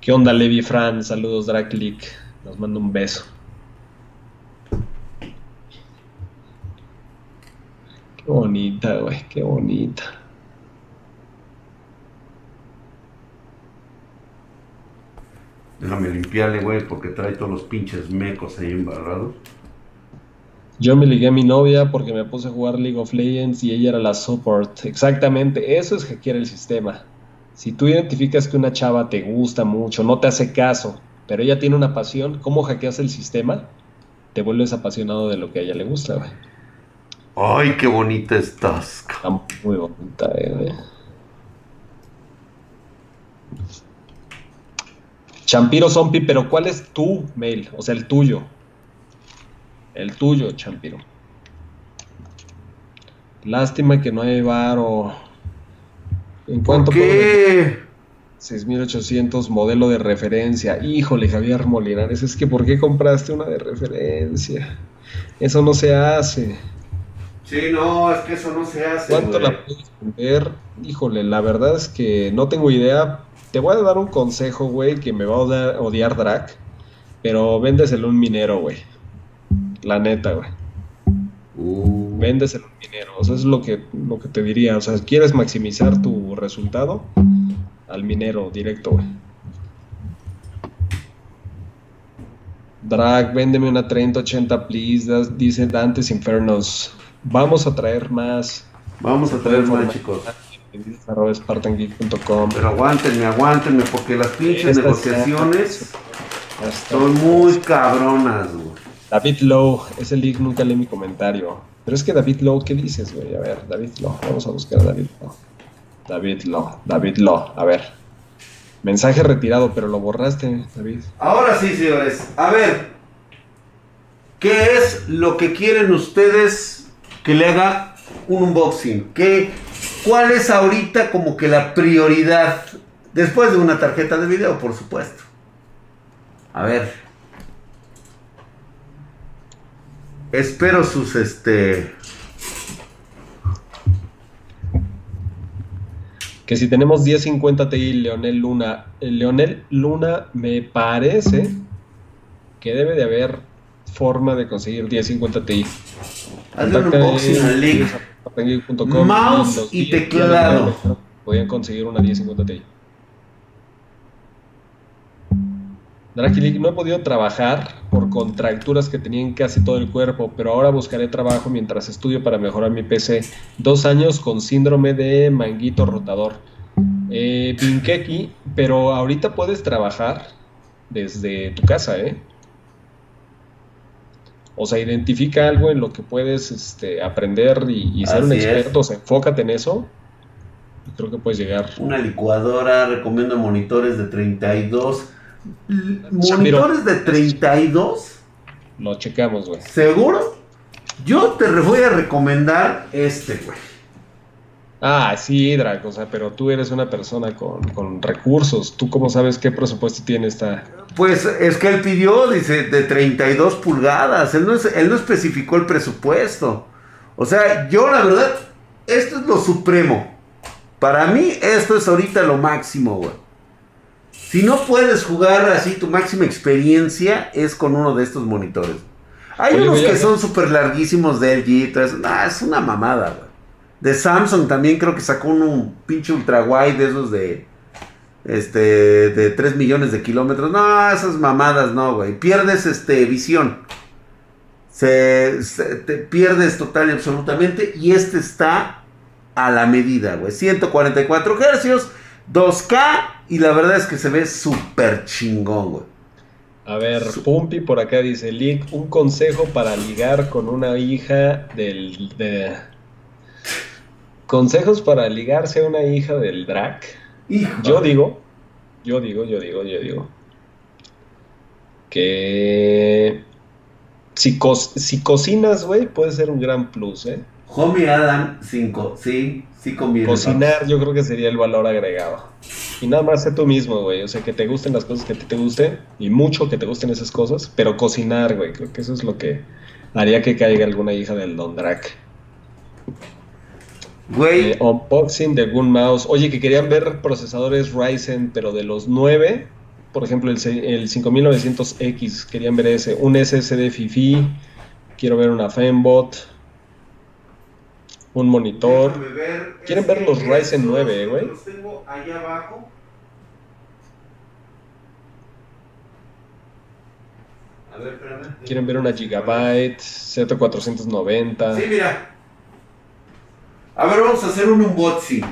¿Qué onda, Levi Fran? Saludos, Draclick. Nos manda un beso. Qué bonita, güey, qué bonita. Déjame limpiarle, güey, porque trae todos los pinches mecos ahí embarrados. Yo me ligué a mi novia porque me puse a jugar League of Legends y ella era la support. Exactamente, eso es hackear el sistema. Si tú identificas que una chava te gusta mucho, no te hace caso, pero ella tiene una pasión, ¿cómo hackeas el sistema? Te vuelves apasionado de lo que a ella le gusta, güey. Ay, qué bonita estás. Está muy bonita, eh, güey. Champiro Zompi, pero ¿cuál es tu mail? O sea, el tuyo. El tuyo, Champiro. Lástima que no hay bar o ¿En cuánto? qué? 6800 modelo de referencia. Híjole, Javier Molinares, es que ¿por qué compraste una de referencia? Eso no se hace. Sí, no, es que eso no se hace. ¿Cuánto la puedes vender? Híjole, la verdad es que no tengo idea. Te voy a dar un consejo, güey, que me va a odiar, Drac. Pero véndeselo a un minero, güey. La neta, güey. Uh. Véndeselo dinero. O sea, es lo que, lo que te diría. O sea, quieres maximizar tu resultado al minero directo, Drag, véndeme una 3080, please. dice Dantes Infernos. Vamos a traer más. Vamos a traer más, chicos. Pero aguántenme, aguántenme, porque las pinches negociaciones son muy cabronas, David Lowe, ese link nunca leí mi comentario. Pero es que David Lowe, ¿qué dices, güey? A ver, David Lowe, vamos a buscar a David Lowe. David Lowe, David Lowe, a ver. Mensaje retirado, pero lo borraste, David. Ahora sí, señores. A ver. ¿Qué es lo que quieren ustedes que le haga un unboxing? ¿Qué, ¿Cuál es ahorita como que la prioridad? Después de una tarjeta de video, por supuesto. A ver. Espero sus este. Que si tenemos 1050 Ti Leonel Luna, Leonel Luna me parece que debe de haber forma de conseguir 1050 Ti. Hazle un unboxing al link. Mouse y teclado. Podían conseguir una 1050 Ti. Draki no he podido trabajar por contracturas que tenía en casi todo el cuerpo, pero ahora buscaré trabajo mientras estudio para mejorar mi PC. Dos años con síndrome de manguito rotador. Eh, Pinkeki, pero ahorita puedes trabajar desde tu casa, ¿eh? O sea, identifica algo en lo que puedes este, aprender y, ser un experto. O sea, enfócate en eso. Creo que puedes llegar. Una licuadora, recomiendo monitores de 32. ¿Monitores de 32? Lo checamos, güey. ¿Seguro? Yo te voy a recomendar este, güey. Ah, sí, Draco, o sea, pero tú eres una persona con, recursos. ¿Tú cómo sabes qué presupuesto tiene esta? Pues es que él pidió, dice, de 32 pulgadas. Él no, él no especificó el presupuesto. O sea, yo la verdad, esto es lo supremo. Para mí, esto es ahorita lo máximo, güey. Si no puedes jugar así, tu máxima experiencia es con uno de estos monitores. Hay unos que son súper larguísimos de LG. es una mamada, güey. De Samsung también creo que sacó un, pinche ultra wide de esos de. Este. De 3 millones de kilómetros. No, esas mamadas no, güey. Pierdes este visión. Se, te pierdes total y absolutamente. Y este está a la medida, güey. 144 hercios, 2K. Y la verdad es que se ve súper chingón, güey. A ver, Pumpi por acá dice: Link, un consejo para ligar con una hija del. De, Consejos para ligarse a una hija del Drac. Yo digo, yo digo, yo digo, yo digo. Que si, si cocinas, güey, puede ser un gran plus, ¿eh? Homie Adam 5, sí, sí conviene. Cocinar yo creo que sería el valor agregado. Y nada más sé tú mismo, güey. O sea, que te gusten las cosas que a ti te gusten y mucho que te gusten esas cosas, pero cocinar, güey. Creo que eso es lo que haría que caiga alguna hija del Don Drac. Güey. unboxing de algún mouse. Oye, que querían ver procesadores Ryzen, pero de los 9, por ejemplo, el, el 5900X, querían ver ese. Un SSD FIFI, quiero ver una Fembot, un monitor. Quieren ver los Ryzen 9, güey. Los tengo allá abajo. A ver, Quieren ver una Gigabyte Z490. Sí, mira. A ver, vamos a hacer un unboxing.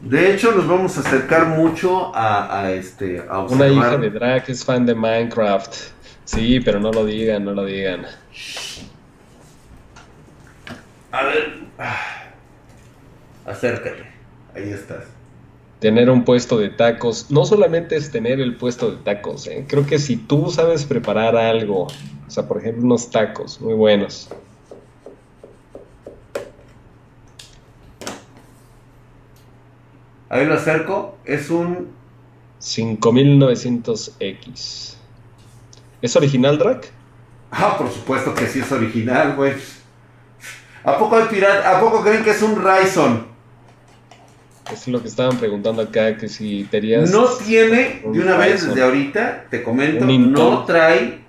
De hecho, nos vamos a acercar mucho a, este a Una hija de Drag es fan de Minecraft. Sí, pero no lo digan, no lo digan. A ver. Acércate. Ahí estás. Tener un puesto de tacos. No solamente es tener el puesto de tacos, ¿eh? Creo que si tú sabes preparar algo, o sea, por ejemplo, unos tacos muy buenos Ahí lo acerco. Es un 5900X. ¿Es original, Drac? Ah, por supuesto que sí es original, güey. ¿A poco, hay ¿A poco creen que es un Ryzen? Es lo que estaban preguntando acá, que si tenías... No tiene, de una vez desde ahorita, te comento, no trae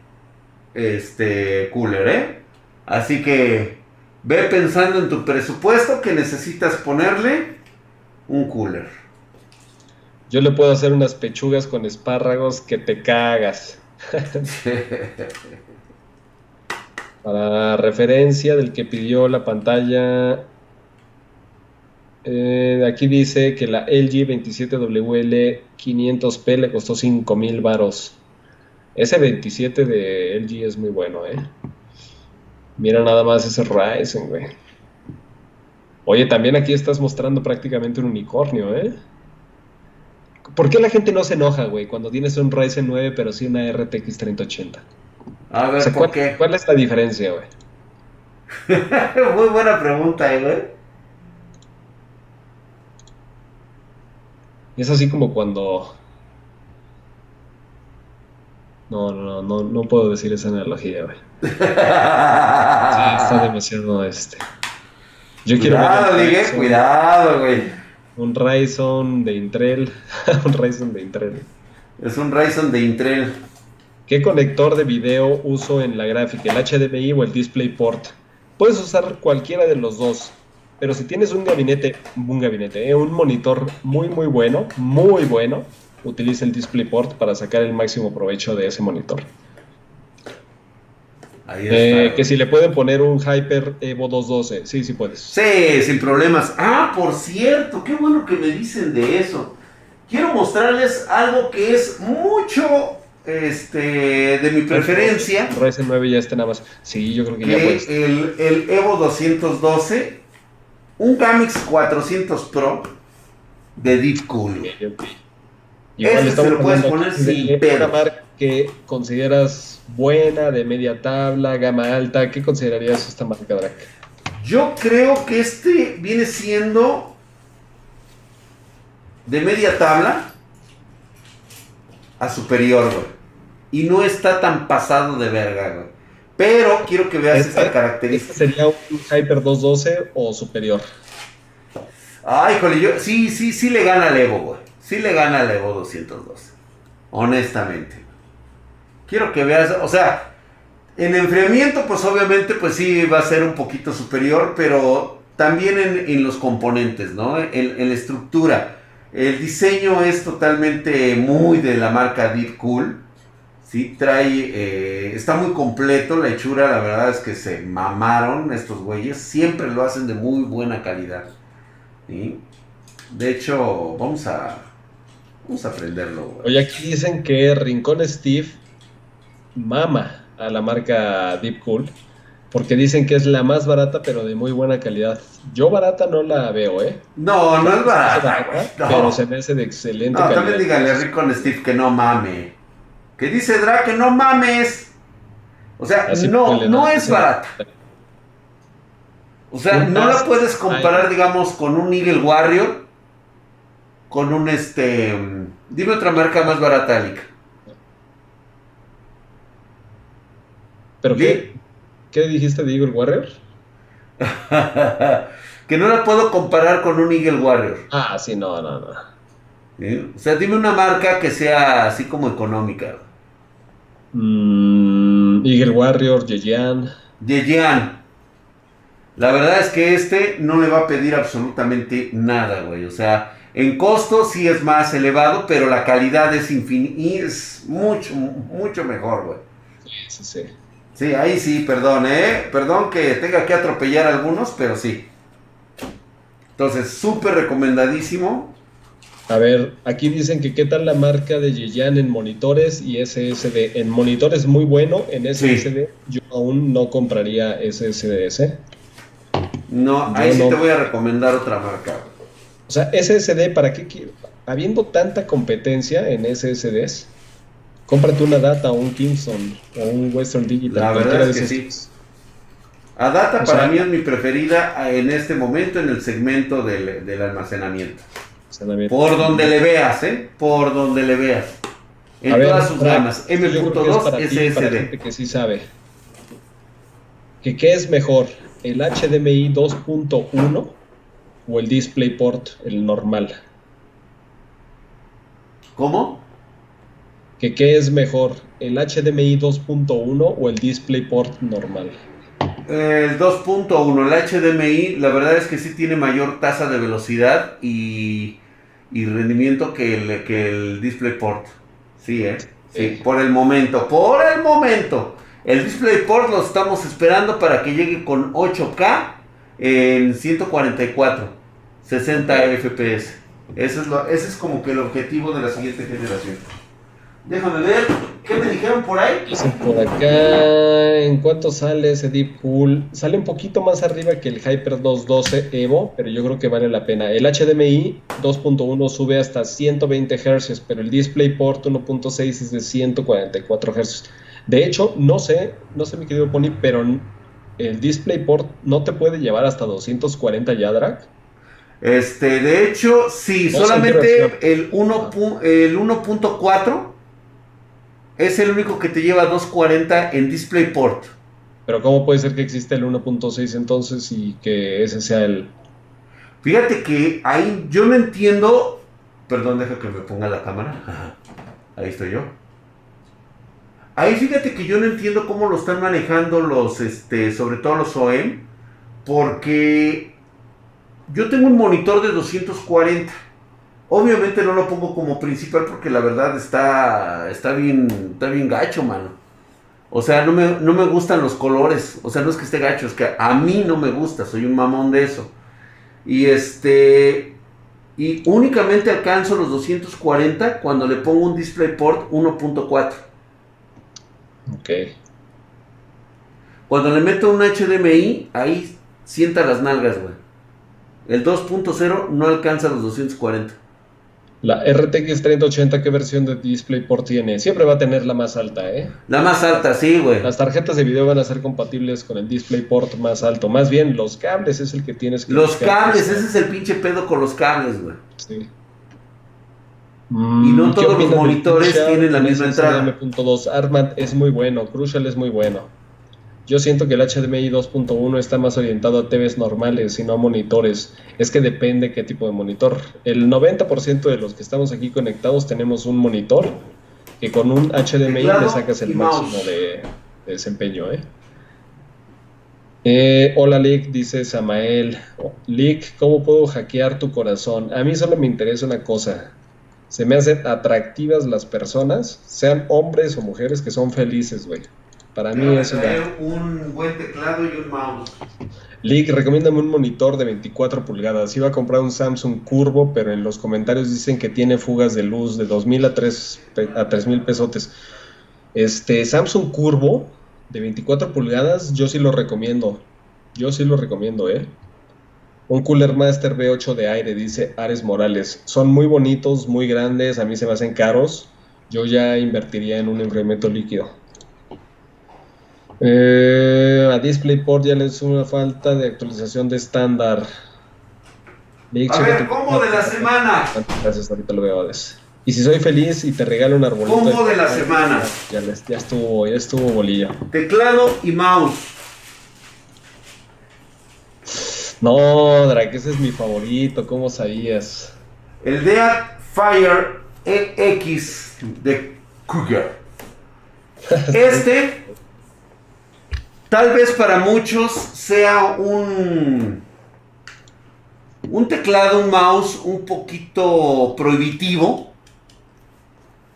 este cooler, ¿eh? Así que ve pensando en tu presupuesto que necesitas ponerle un cooler. Yo le puedo hacer unas pechugas con espárragos que te cagas. Para referencia del que pidió la pantalla, eh, aquí dice que la LG 27WL 500p le costó 5000 varos. Ese 27 de LG es muy bueno, ¿eh? Mira nada más ese Ryzen, güey. Oye, también aquí estás mostrando prácticamente un unicornio, ¿eh? ¿Por qué la gente no se enoja, güey, cuando tienes un Ryzen 9 pero sí una RTX 3080? A ver, ¿por ¿cuál, qué? ¿cuál es la diferencia, güey? Muy buena pregunta, ¿eh, güey. Es así como cuando... No, no, no, no puedo decir esa analogía, güey. sí, está demasiado este. Yo cuidado, quiero cuidado, güey. Un Ryzen de Intel. un Ryzen de Intel. Es un Ryzen de Intel. ¿Qué conector de video uso en la gráfica? ¿El HDMI o el DisplayPort? Puedes usar cualquiera de los dos. Pero si tienes un gabinete, un gabinete, eh, un monitor muy muy bueno, muy bueno, utilice el DisplayPort para sacar el máximo provecho de ese monitor. Ahí eh, está. que si le pueden poner un Hyper Evo 212, sí, sí puedes. Sí, sin problemas. Ah, por cierto, qué bueno que me dicen de eso. Quiero mostrarles algo que es mucho este, de mi preferencia. Ryzen 9 ya está nada más. Sí, yo creo que, ya puedes. El, el Evo 212, un Gamix 400 Pro de Deep Cool. Ese se lo puedes poner sin marca que consideras buena, de media tabla, gama alta, ¿qué considerarías esta marca Drac? Yo creo que este viene siendo de media tabla a superior, güey. Y no está tan pasado de verga, güey. Pero quiero que veas esta, característica. ¿Sería un Hyper 212 o superior? Ay, híjole, yo sí, sí, sí le gana al Evo, güey. Sí le gana al Evo 212. Honestamente. Quiero que veas, o sea, en enfriamiento, pues obviamente, pues sí va a ser un poquito superior, pero también en, los componentes, ¿no? En, en la estructura. El diseño es totalmente muy de la marca Deep Cool. Sí, trae, eh, está muy completo, la hechura, la verdad es que se mamaron estos güeyes, siempre lo hacen de muy buena calidad. De hecho, vamos a, vamos a aprenderlo. Oye, aquí dicen que Rincón Steve mama a la marca Deep Cool, porque dicen que es la más barata, pero de muy buena calidad. Yo barata no la veo, ¿eh? No, no es barata. Pero se me hace de excelente no, calidad. También dígale a Rincón Steve que no mame. Que dice Drake que no mames. O sea, no, no es barata. O sea, no la puedes comparar, digamos, con un Eagle Warrior. Con un este. Dime otra marca más barata, Alica. ¿Pero qué? ¿Qué dijiste de Eagle Warrior? que no la puedo comparar con un Eagle Warrior. Ah, sí, no, no, no. O sea, dime una marca que sea así como económica. Mm, Eagle Warrior, Yejian. Yejian. La verdad es que este no le va a pedir absolutamente nada, güey. O sea, en costo sí es más elevado, pero la calidad es infinita. Es mucho, mucho mejor, güey. Sí, sí. Sí, ahí sí, perdón, ¿eh? Perdón que tenga que atropellar a algunos, pero sí. Entonces, súper recomendadísimo. A ver, aquí dicen que qué tal la marca de Yeyan en monitores y SSD. En monitores muy bueno, en SSD yo aún no compraría SSDs. No, ahí sí te voy a recomendar otra marca. O sea, SSD, ¿para qué? Habiendo tanta competencia en SSDs, cómprate una Data o un Kingston o un Western Digital. La verdad es que sí. A Data para mí es mi preferida en este momento en el segmento del almacenamiento. Por donde le veas, ¿eh? Por donde le veas. En todas sus gamas. M.2 SSD. que sí sabe. ¿Que ¿Qué es mejor? ¿El HDMI 2.1 o el DisplayPort, el normal? ¿Cómo? ¿Que ¿Qué es mejor? ¿El HDMI 2.1 o el DisplayPort normal? El 2.1, el HDMI, la verdad es que sí tiene mayor tasa de velocidad y, rendimiento que el, que el DisplayPort. Sí, ¿eh? Sí, por el momento, por el momento. El DisplayPort lo estamos esperando para que llegue con 8K en 144, 60 FPS. Ese es, lo, ese es como que el objetivo de la siguiente generación. Déjame ver, ¿qué me dijeron por ahí? por acá, ¿en cuánto sale ese Deep Pool? Sale un poquito más arriba que el Hyper 212 Evo, pero yo creo que vale la pena. El HDMI 2.1 sube hasta 120 Hz, pero el DisplayPort 1.6 es de 144 Hz. De hecho, no sé, no sé mi querido Pony, pero el DisplayPort no te puede llevar hasta 240 Yadrak. Este, de hecho, sí, solamente el 1.4 es el único que te lleva 240 en DisplayPort. Pero ¿cómo puede ser que exista el 1.6 entonces y que ese sea el... Fíjate que ahí yo no entiendo... Perdón, deja que me ponga la cámara. Ahí estoy yo. Ahí fíjate que yo no entiendo cómo lo están manejando los, este, sobre todo los OEM, porque yo tengo un monitor de 240 Obviamente no lo pongo como principal porque la verdad está, está, bien, está bien gacho, mano. O sea, no me, no me gustan los colores. O sea, no es que esté gacho, es que a mí no me gusta. Soy un mamón de eso. Y este. Y únicamente alcanzo los 240 cuando le pongo un DisplayPort 1.4. Ok. Cuando le meto un HDMI, ahí sienta las nalgas, güey. El 2.0 no alcanza los 240. La RTX 3080, ¿qué versión de DisplayPort tiene? Siempre va a tener la más alta, ¿eh? La más alta, sí, güey. Las tarjetas de video van a ser compatibles con el DisplayPort más alto. Más bien, los cables es el que tienes que... Los cables, ese es el pinche pedo con los cables, güey. Sí. y no mm, todos los monitores tienen la misma entrada. M.2 Armand es muy bueno, Crucial es muy bueno. Yo siento que el HDMI 2.1 está más orientado a TVs normales y no a monitores. Es que depende qué tipo de monitor. El 90% de los que estamos aquí conectados tenemos un monitor que con un HDMI le sacas el máximo de, desempeño. ¿eh? Eh, hola Lick, dice Samael. Lick, ¿cómo puedo hackear tu corazón? A mí solo me interesa una cosa. Se me hacen atractivas las personas, sean hombres o mujeres, que son felices, güey. Para mí es un buen teclado y un mouse. Lick, recomiéndame un monitor de 24 pulgadas. Iba a comprar un Samsung Curvo, pero en los comentarios dicen que tiene fugas de luz de 2000 a 3 a 3000 pesotes. Este Samsung Curvo de 24 pulgadas, yo sí lo recomiendo. Yo sí lo recomiendo, ¿eh? Un Cooler Master V8 de aire, dice Ares Morales. Son muy bonitos, muy grandes, a mí se me hacen caros. Yo ya invertiría en un enfriamiento líquido. Eh, a DisplayPort ya les una falta de actualización de estándar. a ver, combo de la semana. Gracias, ahorita lo veo. Y si soy feliz y te regalo un arbolito. Combo de la semana. Ya, ya estuvo, ya estuvo bolillo. Teclado y mouse. No, Drake, ese es mi favorito, ¿cómo sabías? El Dead Fire EX de Kruger. Este Tal vez para muchos sea un, un teclado, un mouse un poquito prohibitivo.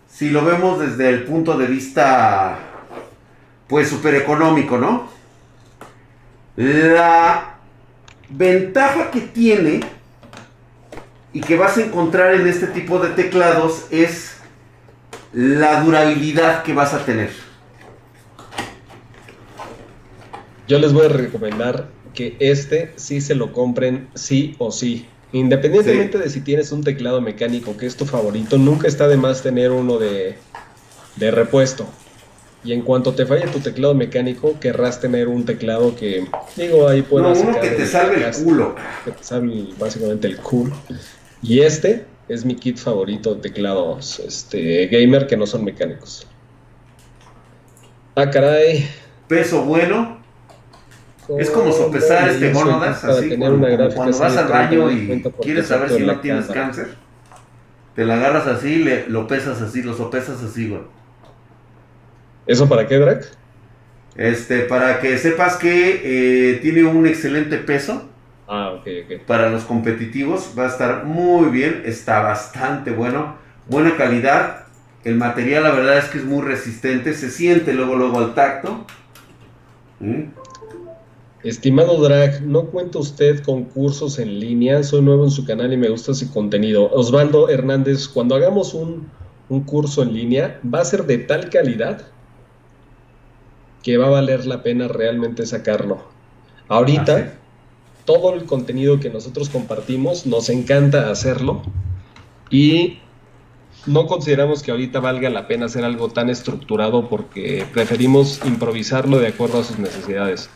Si lo vemos desde el punto de vista, pues, súper económico, ¿no? La ventaja que tiene y que vas a encontrar en este tipo de teclados es la durabilidad que vas a tener. Yo les voy a recomendar que este sí se lo compren sí o sí. Independientemente de si tienes un teclado mecánico que es tu favorito, nunca está de más tener uno de, de repuesto. Y en cuanto te falle tu teclado mecánico, querrás tener un teclado que, digo, ahí puedes... No, uno que te salve el culo. Que te salve básicamente el culo. Y este es mi kit favorito de teclados este, gamer que no son mecánicos. Ah, caray. Peso bueno. Es como sopesar este gónodas, así cuando, cuando vas al baño y quieres saber si no tienes cáncer, te la agarras así, le, lo pesas así, lo sopesas así, güey. ¿Eso para qué, Drac? Este, para que sepas que eh, tiene un excelente peso. Ah, ok, ok. Para los competitivos va a estar muy bien, está bastante bueno, buena calidad. El material, la verdad es que es muy resistente, se siente luego, luego al tacto. ¿Mm? Estimado Drag, no cuenta usted con cursos en línea, soy nuevo en su canal y me gusta su contenido. Osvaldo Hernández, cuando hagamos un, curso en línea, va a ser de tal calidad que va a valer la pena realmente sacarlo. Ahorita, ah, todo el contenido que nosotros compartimos, nos encanta hacerlo y no consideramos que ahorita valga la pena hacer algo tan estructurado porque preferimos improvisarlo de acuerdo a sus necesidades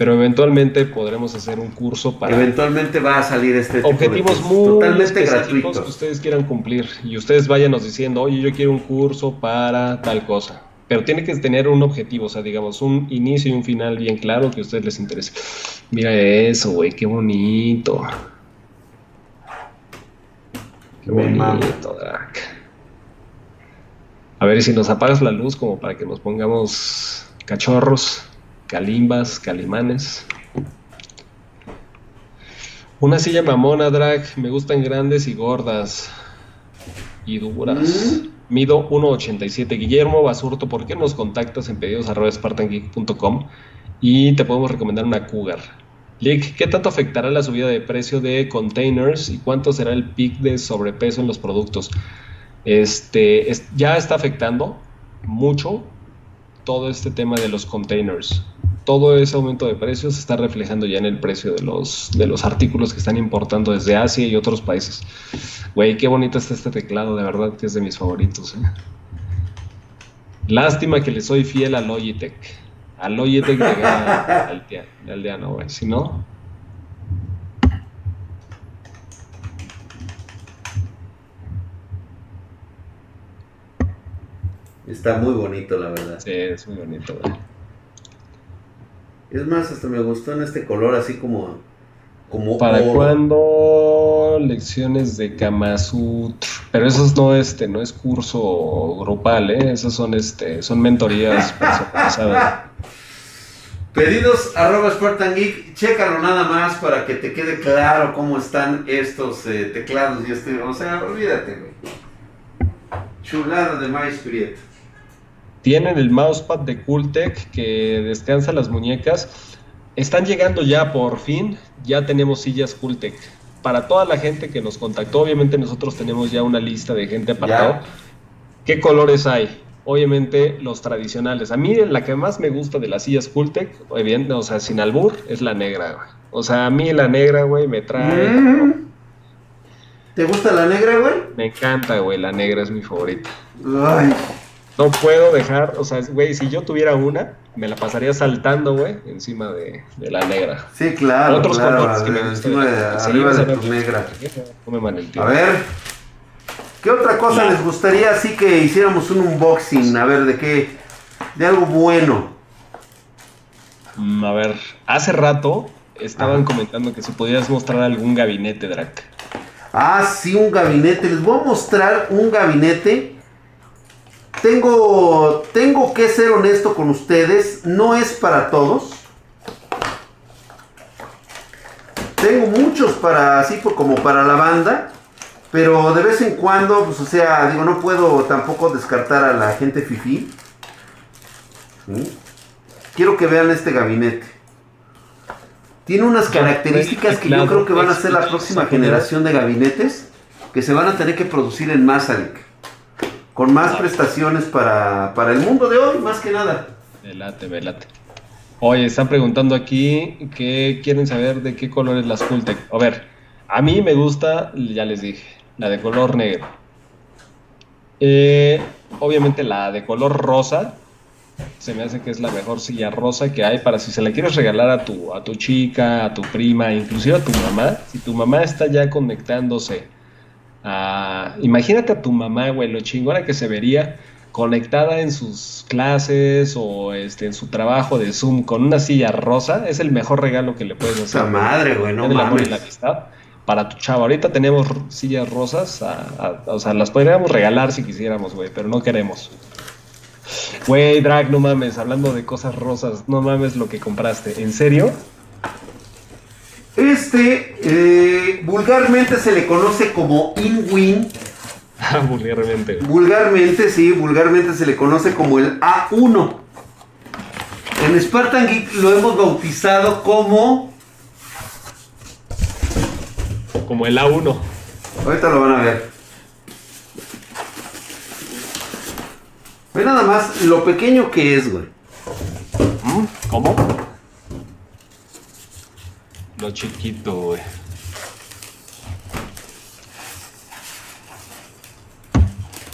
pero eventualmente podremos hacer un curso para... Eventualmente va a salir este objetivos tipo muy totalmente gratuitos que ustedes quieran cumplir y ustedes váyanos diciendo, oye, yo quiero un curso para tal cosa. Pero tiene que tener un objetivo, o sea, digamos, un inicio y un final bien claro que a ustedes les interese. Mira eso, güey, qué bonito. Qué bonito, Drac. A ver si nos apagas la luz como para que nos pongamos cachorros. Calimbas, Calimanes. Una silla mamona, drag. Me gustan grandes y gordas. y duras. Mm. Mido 1.87. Guillermo Basurto, ¿por qué nos contactas en pedidos arroba spartangeek.com? Y te podemos recomendar una Cougar. Lick, ¿qué tanto afectará la subida de precio de containers y cuánto será el pic de sobrepeso en los productos? Este, ya está afectando mucho todo este tema de los containers. Todo ese aumento de precios se está reflejando ya en el precio de los, de los artículos que están importando desde Asia y otros países. Güey, qué bonito está este teclado, de verdad que es de mis favoritos. ¿eh? Lástima que le soy fiel a Logitech. A Logitech al, al Diano, güey. Si no, Está muy bonito, la verdad. Sí, es muy bonito, güey. Es más, hasta me gustó en este color así como... como ¿Para cuándo lecciones de Kamasut? Pero eso no, este, no es curso grupal, ¿eh? Esas son, este, son mentorías personalizadas. Pedidos arroba Spartan Geek, chécalo nada más para que te quede claro cómo están estos eh, teclados y este, o sea, olvídate, güey. Chulada de Prieto. Tienen el mousepad de Cooltech que descansa las muñecas. Están llegando ya por fin, ya tenemos sillas Cooltech. Para toda la gente que nos contactó, obviamente nosotros tenemos ya una lista de gente apartado. ¿Qué colores hay? Obviamente los tradicionales. A mí la que más me gusta de las sillas Cooltech, evidente, o sea, sin albur, es la negra, güey. O sea, a mí la negra, güey, me trae... Mm. ¿Te gusta la negra, güey? Me encanta, güey, la negra es mi favorita. Ay. No puedo dejar, o sea, güey, si yo tuviera una, me la pasaría saltando, güey, encima de, la negra. Sí, claro. Otros colores que me Encima de, arriba de tu negra. A ver, ¿qué otra cosa les gustaría así que hiciéramos un unboxing? A ver, ¿de qué? De algo bueno. Mm, a ver, hace rato estaban comentando que si podías mostrar algún gabinete, Drac. Ah, sí, un gabinete. Les voy a mostrar un gabinete tengo, tengo que ser honesto con ustedes, no es para todos. Tengo muchos para así como para la banda, pero de vez en cuando, pues o sea, digo, no puedo tampoco descartar a la gente fifi. Quiero que vean este gabinete. Tiene unas características que yo creo que van a ser la próxima generación de gabinetes que se van a tener que producir en Masaryk con más prestaciones para, el mundo de hoy, más que nada. Velate, velate. Oye, están preguntando aquí que quieren saber de qué color es la Scultec. A ver, a mí me gusta, ya les dije, la de color negro. Eh, obviamente la de color rosa, se me hace que es la mejor silla rosa que hay para si se la quieres regalar a tu, a tu chica, a tu prima, inclusive a tu mamá. Si tu mamá está ya conectándose imagínate a tu mamá, güey, lo chingona que se vería conectada en sus clases o este, en su trabajo de Zoom con una silla rosa, es el mejor regalo que le puedes hacer. La madre, güey, no mames. la amistad para tu chavo. Ahorita tenemos sillas rosas, o sea, las podríamos regalar si quisiéramos, güey, pero no queremos. Güey, Drag, no mames, hablando de cosas rosas, no mames lo que compraste. ¿En serio? Este eh, vulgarmente se le conoce como InWin. Ah, vulgarmente. Vulgarmente, sí, vulgarmente se le conoce como el A1. En Spartan Geek lo hemos bautizado como. Como el A1. Ahorita lo van a ver. Ve nada más lo pequeño que es, güey. ¿Mm? ¿Cómo? Lo chiquito, güey.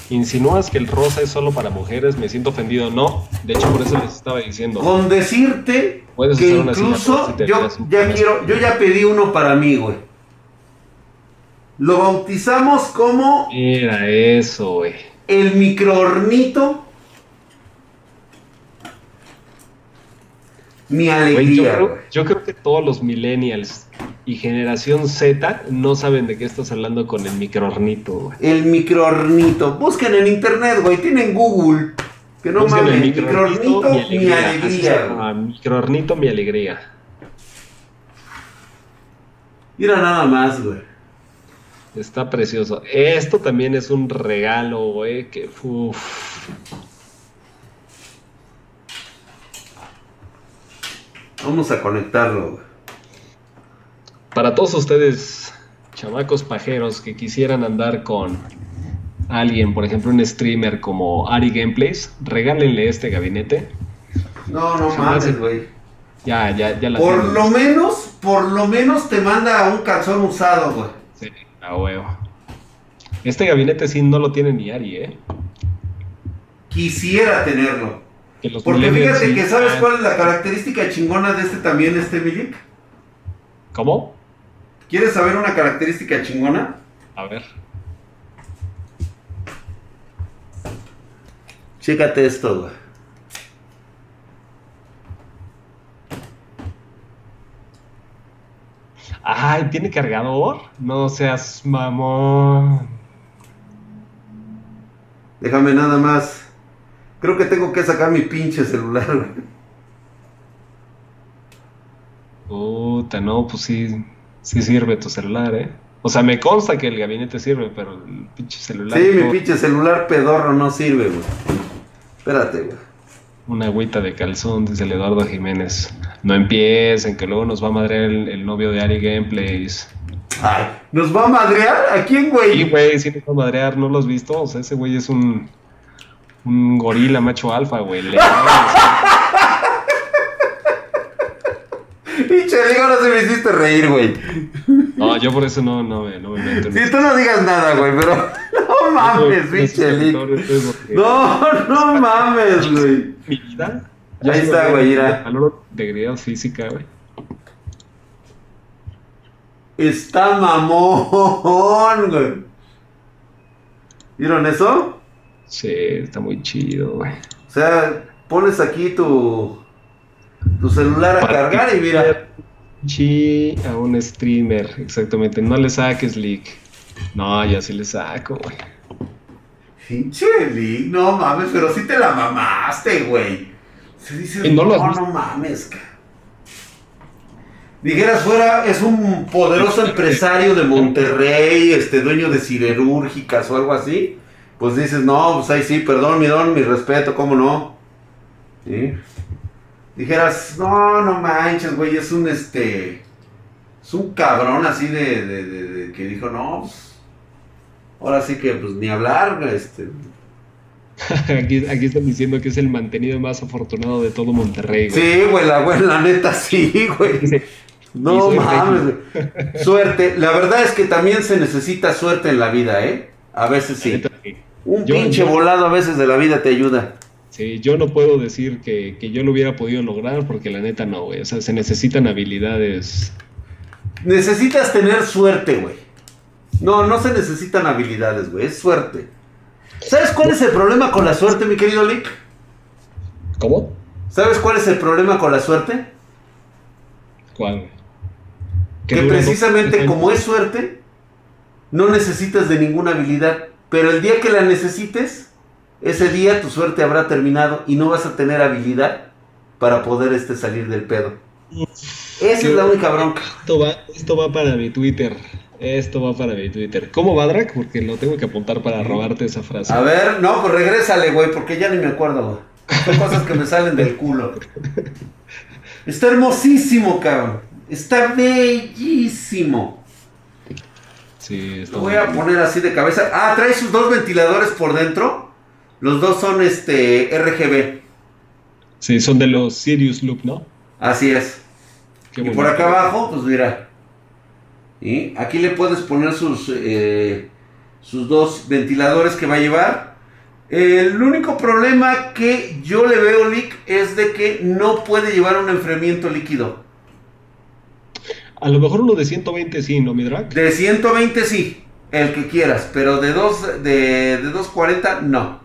Insinúas que el rosa es solo para mujeres, me siento ofendido. No, de hecho por eso les estaba diciendo. Con decirte que incluso yo ya quiero, yo ya pedí uno para mí, güey. Lo bautizamos como. Mira eso, güey. El microornito mi alegría. yo, creo, que todos los millennials y generación Z no saben de qué estás hablando con el microornito, güey. El microornito. Busquen en internet, güey. Tienen Google. Que no mames. Microornito, mi alegría. Mi microornito, mi alegría. Mira nada más, güey. Está precioso. Esto también es un regalo, güey. Que, uf. Vamos a conectarlo, güey. Para todos ustedes, chamacos pajeros que quisieran andar con alguien, por ejemplo, un streamer como Ari Gameplays, regálenle este gabinete. No, no mames, güey. Ya, ya, ya la Por lo menos, por lo menos te manda un calzón usado, güey. Sí, a huevo. Este gabinete sí no lo tiene ni Ari, ¿eh? Quisiera tenerlo. Porque fíjate que sabes cuál es la característica chingona de este también, este Milik. ¿Cómo? ¿Quieres saber una característica chingona? A ver. Chécate esto, güey. Ay, ¿tiene cargador? No seas mamón. Déjame nada más. Creo que tengo que sacar mi pinche celular. Puta, no, pues sí, sí sirve tu celular, ¿eh? O sea, me consta que el gabinete sirve, pero el pinche celular... Sí, mi pinche celular pedorro no sirve, güey. Espérate, güey. Una agüita de calzón, dice el Eduardo Jiménez. No empiecen, que luego nos va a madrear el, novio de Ari Gameplays. Ay, ¿nos va a madrear? ¿A quién, güey? Sí, güey, sí nos va a madrear, ¿no lo has visto? O sea, ese güey es un, un gorila macho alfa, güey. Pinche, digo, no se me hiciste reír, güey. No, yo por eso no, no, me, no me meto. Sí, tú no digas nada, güey, pero. No mames, pinche No, no mames, güey. Mi vida. Ahí está, güey, mira. Valor de física, güey. Está mamón, güey. ¿Vieron eso? Sí, está muy chido, güey. O sea, pones aquí tu tu celular a cargar y mira. Chi a un streamer, exactamente. No le saques leak. No, ya sí le saco, güey. Pinche leak, no mames, pero sí te la mamaste, güey. Se dice, no, no, no mames, Dijeras fuera, es un poderoso empresario de Monterrey, este dueño de siderúrgicas o algo así. Pues dices, no, pues ahí sí, perdón, mi don, mi respeto, cómo no. ¿Sí? dijeras, no, no manches, güey, es un este. Es un cabrón así de, de, de, que dijo, no, pues. Ahora sí que, pues ni hablar, este. aquí, aquí están diciendo que es el mantenido más afortunado de todo Monterrey, güey. Sí, güey, la, güey, la neta sí, güey. No mames, Suerte. La verdad es que también se necesita suerte en la vida, ¿eh? A veces sí. Un pinche volado a veces de la vida te ayuda. Sí, yo no puedo decir que, yo lo hubiera podido lograr porque la neta no, güey. O sea, se necesitan habilidades. Necesitas tener suerte, güey. No, no se necesitan habilidades, güey. Es suerte. ¿Sabes cuál es el problema con la suerte, mi querido Lick? ¿Cómo? ¿Sabes cuál es el problema con la suerte? ¿Cuál? Que precisamente como es suerte, no necesitas de ninguna habilidad. Pero el día que la necesites, ese día tu suerte habrá terminado y no vas a tener habilidad para poder este salir del pedo. Esa es la única bronca. Esto va, esto va para mi Twitter. Esto va para mi Twitter. ¿Cómo va, Drac? Porque lo tengo que apuntar para robarte esa frase. A ver, no, pues regrésale, güey, porque ya ni me acuerdo, güey. Son cosas que me salen del culo. Está hermosísimo, cabrón. Está bellísimo. Sí, está Lo voy a poner así de cabeza. Ah, trae sus dos ventiladores por dentro. Los dos son este RGB. Sí, son de los Sirius Loop, ¿no? Así es. y por acá abajo, pues mira. ¿Y? Aquí le puedes poner sus, eh, sus dos ventiladores que va a llevar. El único problema que yo le veo, Lick, es de que no puede llevar un enfriamiento líquido. A lo mejor uno de 120 sí, ¿no, mi drag? De 120 sí, el que quieras, pero de, dos, de, de 240 no.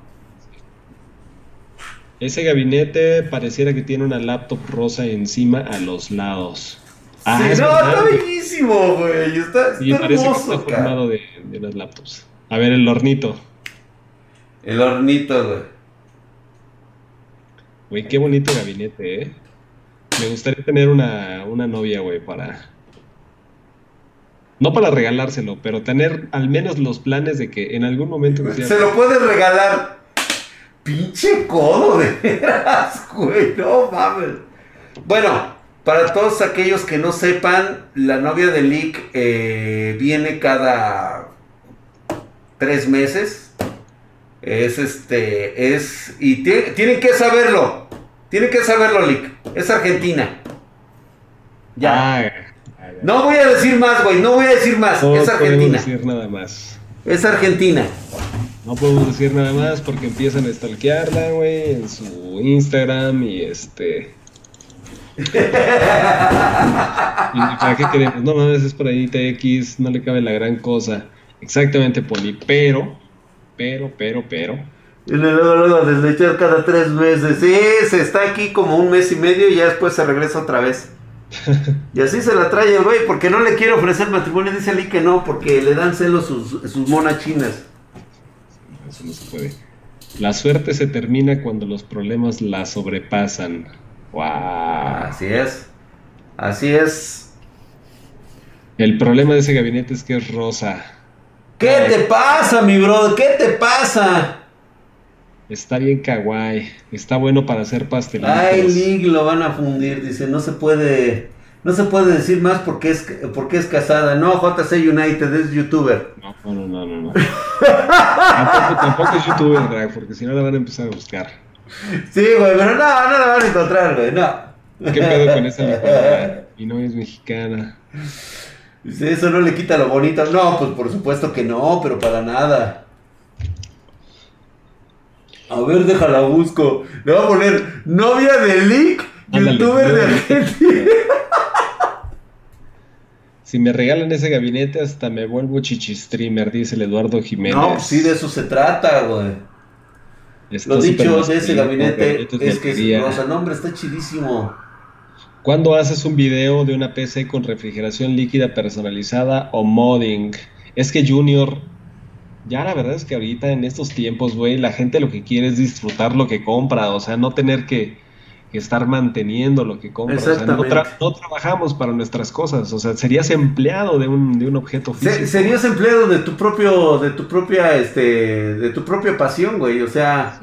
Ese gabinete pareciera que tiene una laptop rosa encima a los lados. Ah, sí, no, está bellísimo, güey. Está, está parece hermoso, está formado de, de, las laptops. A ver, el hornito. El hornito, güey. Güey, qué bonito gabinete, ¿eh? Me gustaría tener una, una novia, güey, para... No para regalárselo, pero tener al menos los planes de que en algún momento... Se lo puedes regalar. Pinche codo, de veras, güey. No mames. Bueno, para todos aquellos que no sepan, la novia de Lick eh, viene cada tres meses. Es este, es, y tienen que saberlo. Tienen que saberlo, Lick. Es Argentina. Ya. Ah, no voy a decir más, güey. No voy a decir más. es Argentina. No decir nada más. Es Argentina. No podemos decir nada más porque empiezan a stalkearla, güey, en su Instagram y este. ¿Y para qué queremos? No mames, es por ahí TX, no le cabe la gran cosa. Exactamente, Poli, pero, pero, pero, pero. Y luego, luego, deslechar cada tres meses. Sí, se está aquí como un mes y medio y ya después se regresa otra vez. Y así se la trae el güey, porque no le quiere ofrecer matrimonio. Dice Ali que no, porque le dan celos sus, sus monas chinas no se puede. La suerte se termina cuando los problemas la sobrepasan. ¡Wow! Así es. Así es. El problema de ese gabinete es que es rosa. ¿Qué te pasa, mi brother? ¿Qué te pasa? Está bien kawaii. Está bueno para hacer pastelitos. Ay, Lig lo van a fundir. Dice, no se puede no se puede decir más porque es, porque es casada. No, JC United es youtuber. No, no, no, no. no. tampoco, tampoco, es youtuber, drag, porque si no la van a empezar a buscar. Sí, güey, pero no, no la van a encontrar, güey, no. ¿Qué pedo con esa licuadora? Y no es mexicana. Eso no le quita lo bonito. No, pues por supuesto que no, pero para nada. A ver, déjala busco. Le voy a poner novia de Lick, youtuber de Argentina. Si me regalan ese gabinete, hasta me vuelvo chichistreamer, dice el Eduardo Jiménez. No, pues sí, de eso se trata, güey. Lo dicho de ese gabinete es que o sea, nombre está chidísimo. ¿Cuándo haces un video de una PC con refrigeración líquida personalizada o modding? Es que Junior, ya la verdad es que ahorita en estos tiempos, güey, la gente lo que quiere es disfrutar lo que compra, o sea, no tener que que estar manteniendo lo que compras. O sea, no, trabajamos para nuestras cosas. O sea, serías empleado de un, de un objeto físico. serías empleado de tu propio, de tu propia, este, de tu propia pasión, güey. O sea,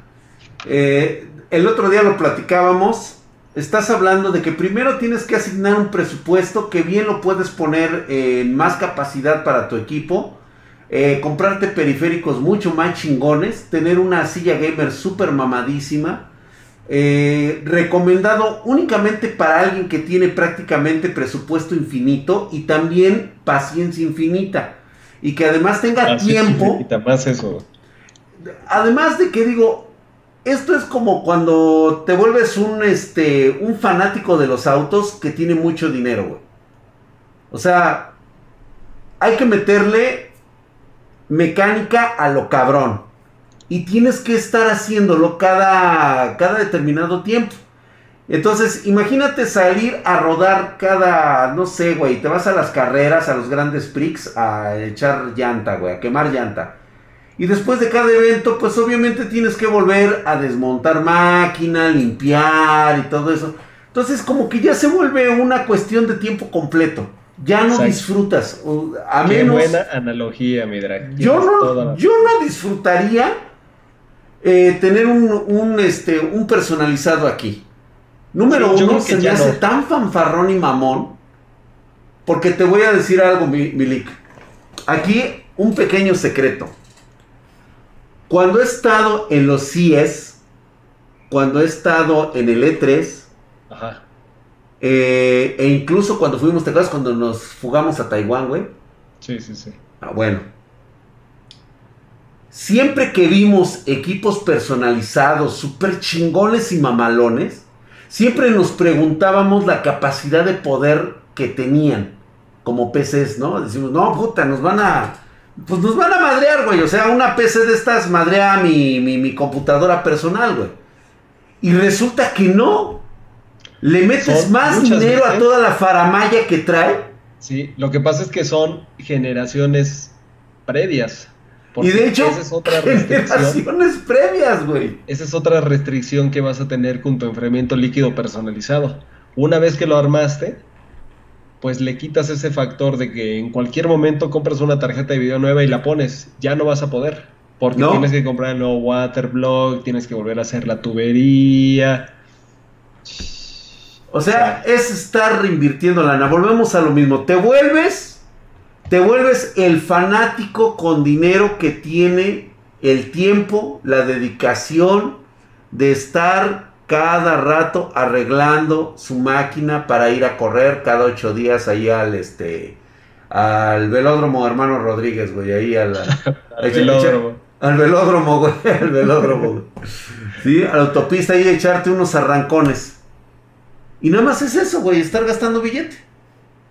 eh, el otro día lo platicábamos. Estás hablando de que primero tienes que asignar un presupuesto que bien lo puedes poner en más capacidad para tu equipo. Eh, comprarte periféricos mucho más chingones. Tener una silla gamer súper mamadísima eh, recomendado únicamente para alguien que tiene prácticamente presupuesto infinito y también paciencia infinita. Y que además tenga tiempo. Más eso. Además de que digo, esto es como cuando te vuelves un, este, un fanático de los autos que tiene mucho dinero, güey. O sea, hay que meterle mecánica a lo cabrón y tienes que estar haciéndolo cada, cada determinado tiempo. Entonces, imagínate salir a rodar cada, no sé, güey, te vas a las carreras, a los grandes prix, a echar llanta, güey, a quemar llanta. Y después de cada evento, pues obviamente tienes que volver a desmontar máquina, limpiar y todo eso. Entonces, como que ya se vuelve una cuestión de tiempo completo. Ya no disfrutas. A Qué buena analogía, mi drag. Yo no, yo no disfrutaría eh, tener un, este, un personalizado aquí. Número uno, se me hace tan fanfarrón y mamón. Porque te voy a decir algo, Milik. Aquí un pequeño secreto. Cuando he estado en los CIES, cuando he estado en el E3, eh, e incluso cuando fuimos, ¿te acuerdas cuando nos fugamos a Taiwán, güey? Sí, sí, sí. Ah, bueno Siempre que vimos equipos personalizados, súper chingones y mamalones, siempre nos preguntábamos la capacidad de poder que tenían como PCs, ¿no? Decimos, no, puta, nos van a. Pues nos van a madrear, güey. O sea, una PC de estas madrea mi, mi, computadora personal, güey. Y resulta que no. Le metes más dinero a toda la faramaya que trae. Sí, lo que pasa es que son generaciones previas y de hecho, esa es otra generaciones previas, güey. Esa es otra restricción que vas a tener con tu enfriamiento líquido personalizado. Una vez que lo armaste, pues le quitas ese factor de que en cualquier momento compras una tarjeta de video nueva y la pones, ya no vas a poder, porque tienes que comprar el nuevo waterblock, tienes que volver a hacer la tubería. O sea, es estar reinvirtiendo lana. Volvemos a lo mismo. Te vuelves, te vuelves el fanático con dinero que tiene el tiempo, la dedicación de estar cada rato arreglando su máquina para ir a correr cada ocho días ahí al este al velódromo hermano Rodríguez, güey, ahí al, al velódromo. al velódromo, güey, al velódromo. sí, a la autopista ahí echarte unos arrancones. Y nada más es eso, güey, estar gastando billete.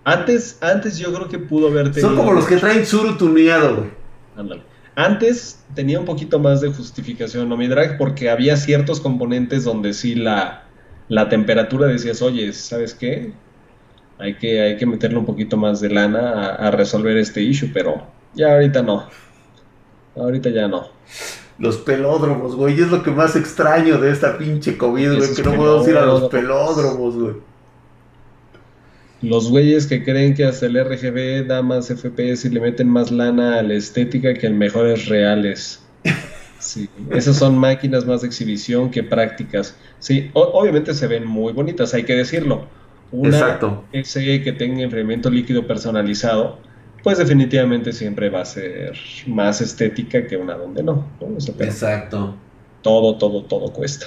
Antes, antes yo creo que pudo haber tenido... Son como los que traen tuneado, güey. Ándale. Antes tenía un poquito más de justificación, ¿no? Mi drag, porque había ciertos componentes donde sí la, la temperatura decías, oye, ¿sabes qué? Hay que, hay que meterle un poquito más de lana a, resolver este issue, pero ya ahorita no. Ahorita ya no. Los pelódromos, güey, es lo que más extraño de esta pinche COVID, güey, que no puedo ir a los pelódromos, güey. Los güeyes que creen que hasta el RGB da más FPS y le meten más lana a la estética que en mejores reales. Sí, esas son máquinas más de exhibición que prácticas. Sí, obviamente se ven muy bonitas, hay que decirlo. Una Exacto. SE que tenga enfriamiento líquido personalizado, pues definitivamente siempre va a ser más estética que una donde no. Exacto. Todo, todo, todo cuesta.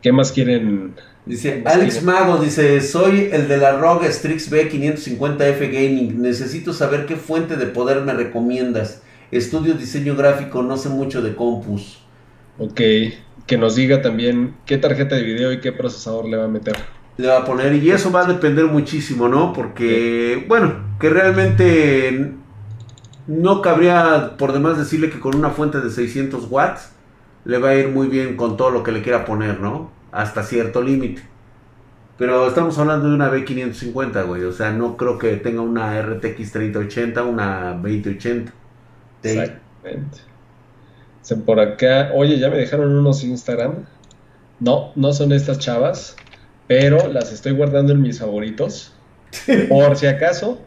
¿Qué más quieren Dice Alex Mago, dice, soy el de la ROG Strix B550F Gaming. Necesito saber qué fuente de poder me recomiendas. Estudio diseño gráfico, no sé mucho de compus. Ok, que nos diga también qué tarjeta de video y qué procesador le va a meter. Le va a poner, y eso va a depender muchísimo, ¿no? Porque, bueno, que realmente no cabría por demás decirle que con una fuente de 600 watts le va a ir muy bien con todo lo que le quiera poner, ¿no? hasta cierto límite. Pero estamos hablando de una B550, güey. O sea, no creo que tenga una RTX 3080, una 2080. Exactamente. Por acá, oye, ya me dejaron unos Instagram. No, no son estas chavas, pero las estoy guardando en mis favoritos. Por si acaso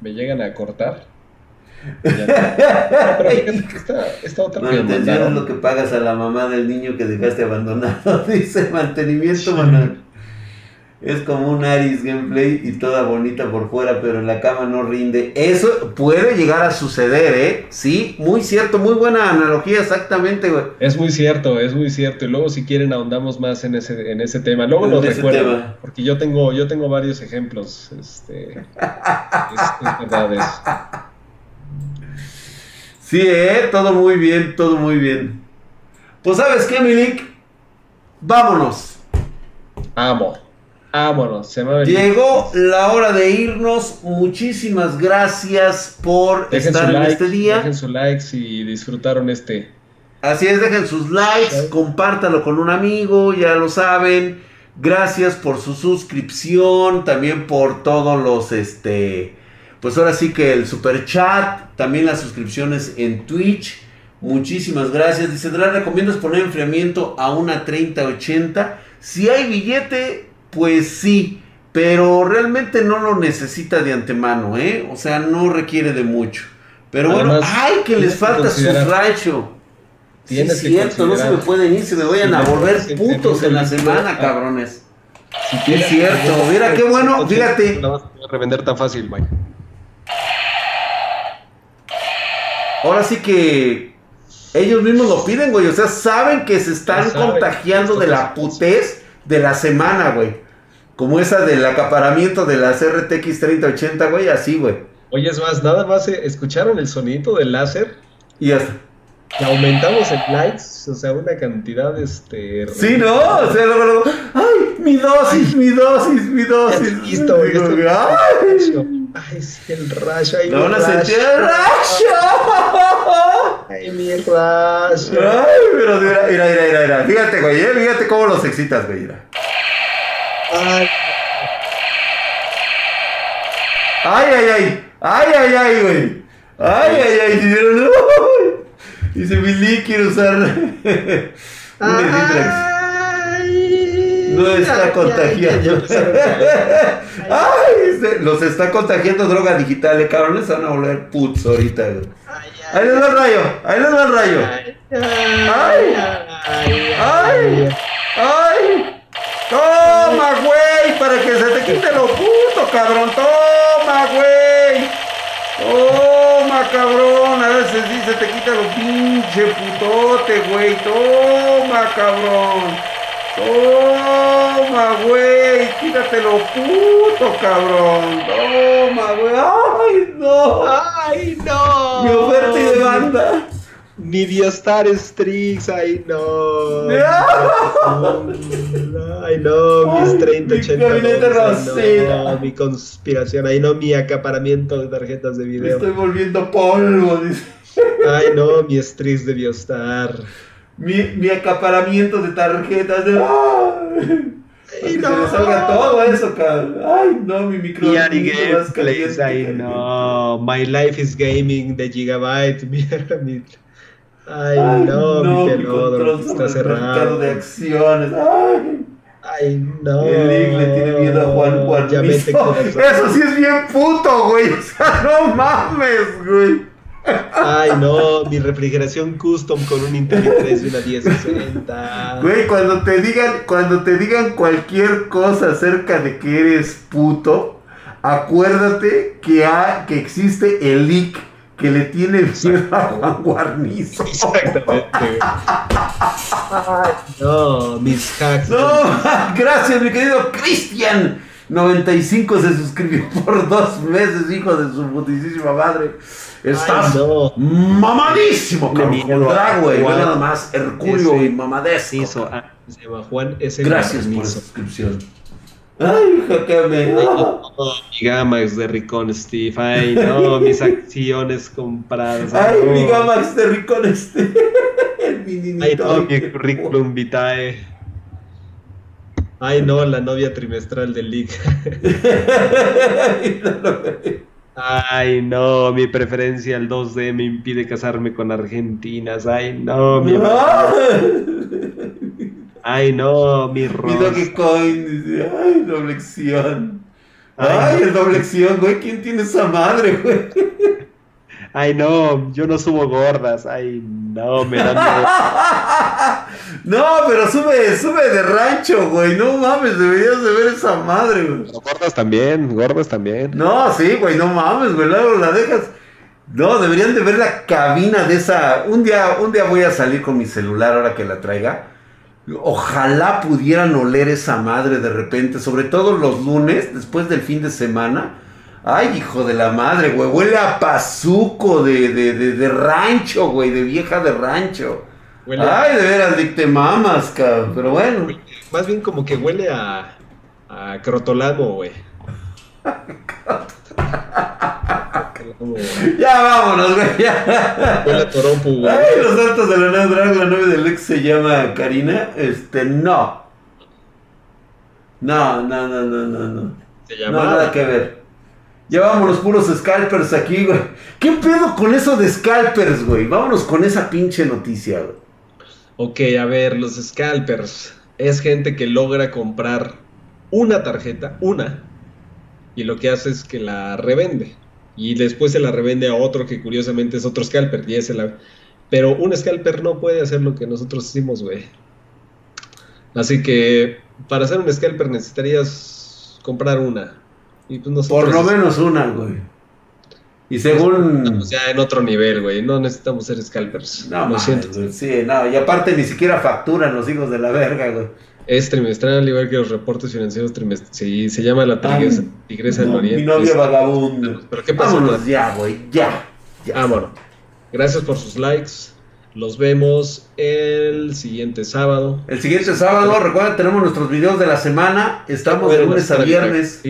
me llegan a cortar. Pero fíjate que esta, esta otra Manutención lo que pagas a la mamá del niño que dejaste abandonado. Dice mantenimiento, Manuel. Es como un Aris gameplay y toda bonita por fuera, pero en la cama no rinde. Eso puede llegar a suceder, ¿eh? Sí, muy cierto, muy buena analogía, exactamente, güey. Es muy cierto, es muy cierto. Y luego si quieren ahondamos más en ese, en ese tema. Luego lo recuerdo, porque yo tengo, yo tengo varios ejemplos. Este, es, verdad eso. Sí, ¿eh? Todo muy bien, todo muy bien. Pues sabes qué, Milik, vámonos. Amo, vámonos. Se me Llegó la hora de irnos. Muchísimas gracias por estar en este día. Dejen sus likes y disfrutaron este. Así es, dejen sus likes, compártalo con un amigo, ya lo saben. Gracias por su suscripción, también por todos los este pues ahora sí que el super chat, también las suscripciones en Twitch. Muchísimas gracias. Dice, ¿te recomiendas poner enfriamiento a una 3080? Si hay billete, pues sí, pero realmente no lo necesita de antemano, ¿eh? O sea, no requiere de mucho. Pero bueno, ¡ay, que les falta su racho! Sí, es cierto, no se me pueden ir, se me vayan a volver putos en la semana, cabrones. Si es cierto, mira qué bueno, fíjate. No vas a revender tan fácil, vaya. ahora sí que ellos mismos lo piden, güey. O sea, saben que se están contagiando de la putez de la semana, güey. Como esa del acaparamiento de las RTX 3080, güey, así, güey. Oye, es más, nada más eh, escucharon el sonito del láser. Y ya Y aumentamos el likes, o sea, una cantidad, este... Sí, ¿no? O sea, luego, luego, ¡ay, mi dosis, mi dosis, mi dosis! Listo, ¡ay! Ay, sí, el rayo. Ay, no a sentir el rayo. Ay, mi rayo. Ay, pero mira, mira, mira, mira. Fíjate, güey, eh, fíjate cómo los excitas, güey. Mira. Ay. Ay, ay, ay. Ay, ay, ay, güey. Ay, ay, ay. Dice Billy, quiero usar un. Lo está contagiando. Ay, los está contagiando droga digital, eh, cabrones. Se van a volver putos ahorita, Ahí les va el rayo, ahí les va el rayo. Ay, ay, ay. Toma, güey, para que se te quite lo puto, cabrón. Toma, güey. Toma, cabrón. A veces se te quita lo pinche putote, güey. Toma, cabrón. Toma, güey. Quítate lo puto, cabrón. Toma, güey. Ay, no. Ay, no. Mi oferta y demanda. Mi Biostar Strix, ay no. Ay no, mis 30, 80. no, mi conspiración, ay no, mi acaparamiento de tarjetas de video. Me estoy volviendo polvo, dice. Ay no, mi Strix de Biostar. Mi, mi acaparamiento de tarjetas de. Ay, no. Se salga todo eso, cabrón. Ay, no, mi micro. Mi ay, no. My life is gaming de Gigabyte. Mira, mi. Ay, no, no, mi pelotro está cerrado. de acciones. Ay. Ay, no. El le tiene miedo a Juan Juan. Ya Eso sí es bien puto, güey. O sea, no mames, güey. Ay, no, mi refrigeración custom con un Intel i3 y una 1060. Güey, cuando te digan, cuando te digan cualquier cosa acerca de que eres puto, acuérdate que, ha, que existe el leak que le tiene miedo a Juan Guarnizo. Exactamente. no, mis hacks. No, gracias, mi querido Cristian. 95 se suscribió por dos meses, hijo de su putísima madre. Estás mamadísimo, cabrón. güey. nada más, Herculio y mamadesco. Ah. Gracias por la suscripción. Ay, jaqueme. mi Gamax de Ricón Steve. Ay, no, mis acciones compradas. Ay, mi Gamax de Ricón Steve. Ay, no, mi currículum vitae. Ay, no, la novia trimestral del League. Ay, no, mi preferencia al 2D me impide casarme con argentinas. Ay, no, mi. Ay, no, mi Ross. Mi Coin dice, ay, doblección. Ay, ay el doblección, güey, ¿quién tiene esa madre, güey? Ay, no, yo no subo gordas. Ay, no, me dan No, pero sube, sube de rancho, güey. No mames, deberías de ver esa madre, güey. gordas también, gordas también. No, sí, güey, no mames, güey. Luego la dejas. No, deberían de ver la cabina de esa. Un día, un día voy a salir con mi celular ahora que la traiga. Ojalá pudieran oler esa madre de repente, sobre todo los lunes, después del fin de semana. Ay, hijo de la madre, güey, huele a pazuco de, de, de, rancho, güey, de vieja de rancho. Ay, de veras, dicte mamas, cabrón, pero bueno. Más bien como que huele a, a crotolamo, güey. ya vámonos, güey. Ya. Ay, los santos de la nueva drag, la novia del ex se llama Karina. Este, no. No, no, no, no, no, no. Se llama. No, nada que ver. Ya vámonos puros scalpers aquí, güey. ¿Qué pedo con eso de scalpers, güey? Vámonos con esa pinche noticia, güey. Ok, a ver, los scalpers. Es gente que logra comprar una tarjeta, una, y lo que hace es que la revende y después se la revende a otro que curiosamente es otro scalper y ese la... Pero un scalper no puede hacer lo que nosotros hicimos, güey. Así que para hacer un scalper necesitarías comprar una. Y pues Por lo menos una, güey. Y según. Estamos ya en otro nivel, güey. No necesitamos ser scalpers. No, lo siento. Sí, no. Y aparte ni siquiera facturan los hijos de la verga, güey. Es trimestral, igual que los reportes financieros trimestrales. Sí, se llama la tigresa, tigresa del Oriente. Mi novia vagabundo. ¿Pero qué pasa? Vámonos ya, güey, ya, Ah, bueno. Gracias por sus likes. Los vemos el siguiente sábado. El siguiente sábado, recuerden, tenemos nuestros videos de la semana. Estamos de lunes a viernes.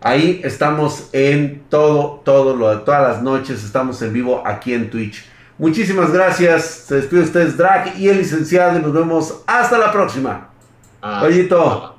Ahí estamos en todo, todo lo, todas las noches. Estamos en vivo aquí en Twitch. Muchísimas gracias. Se despide ustedes, Drag y el licenciado, y nos vemos hasta la próxima. Ollito.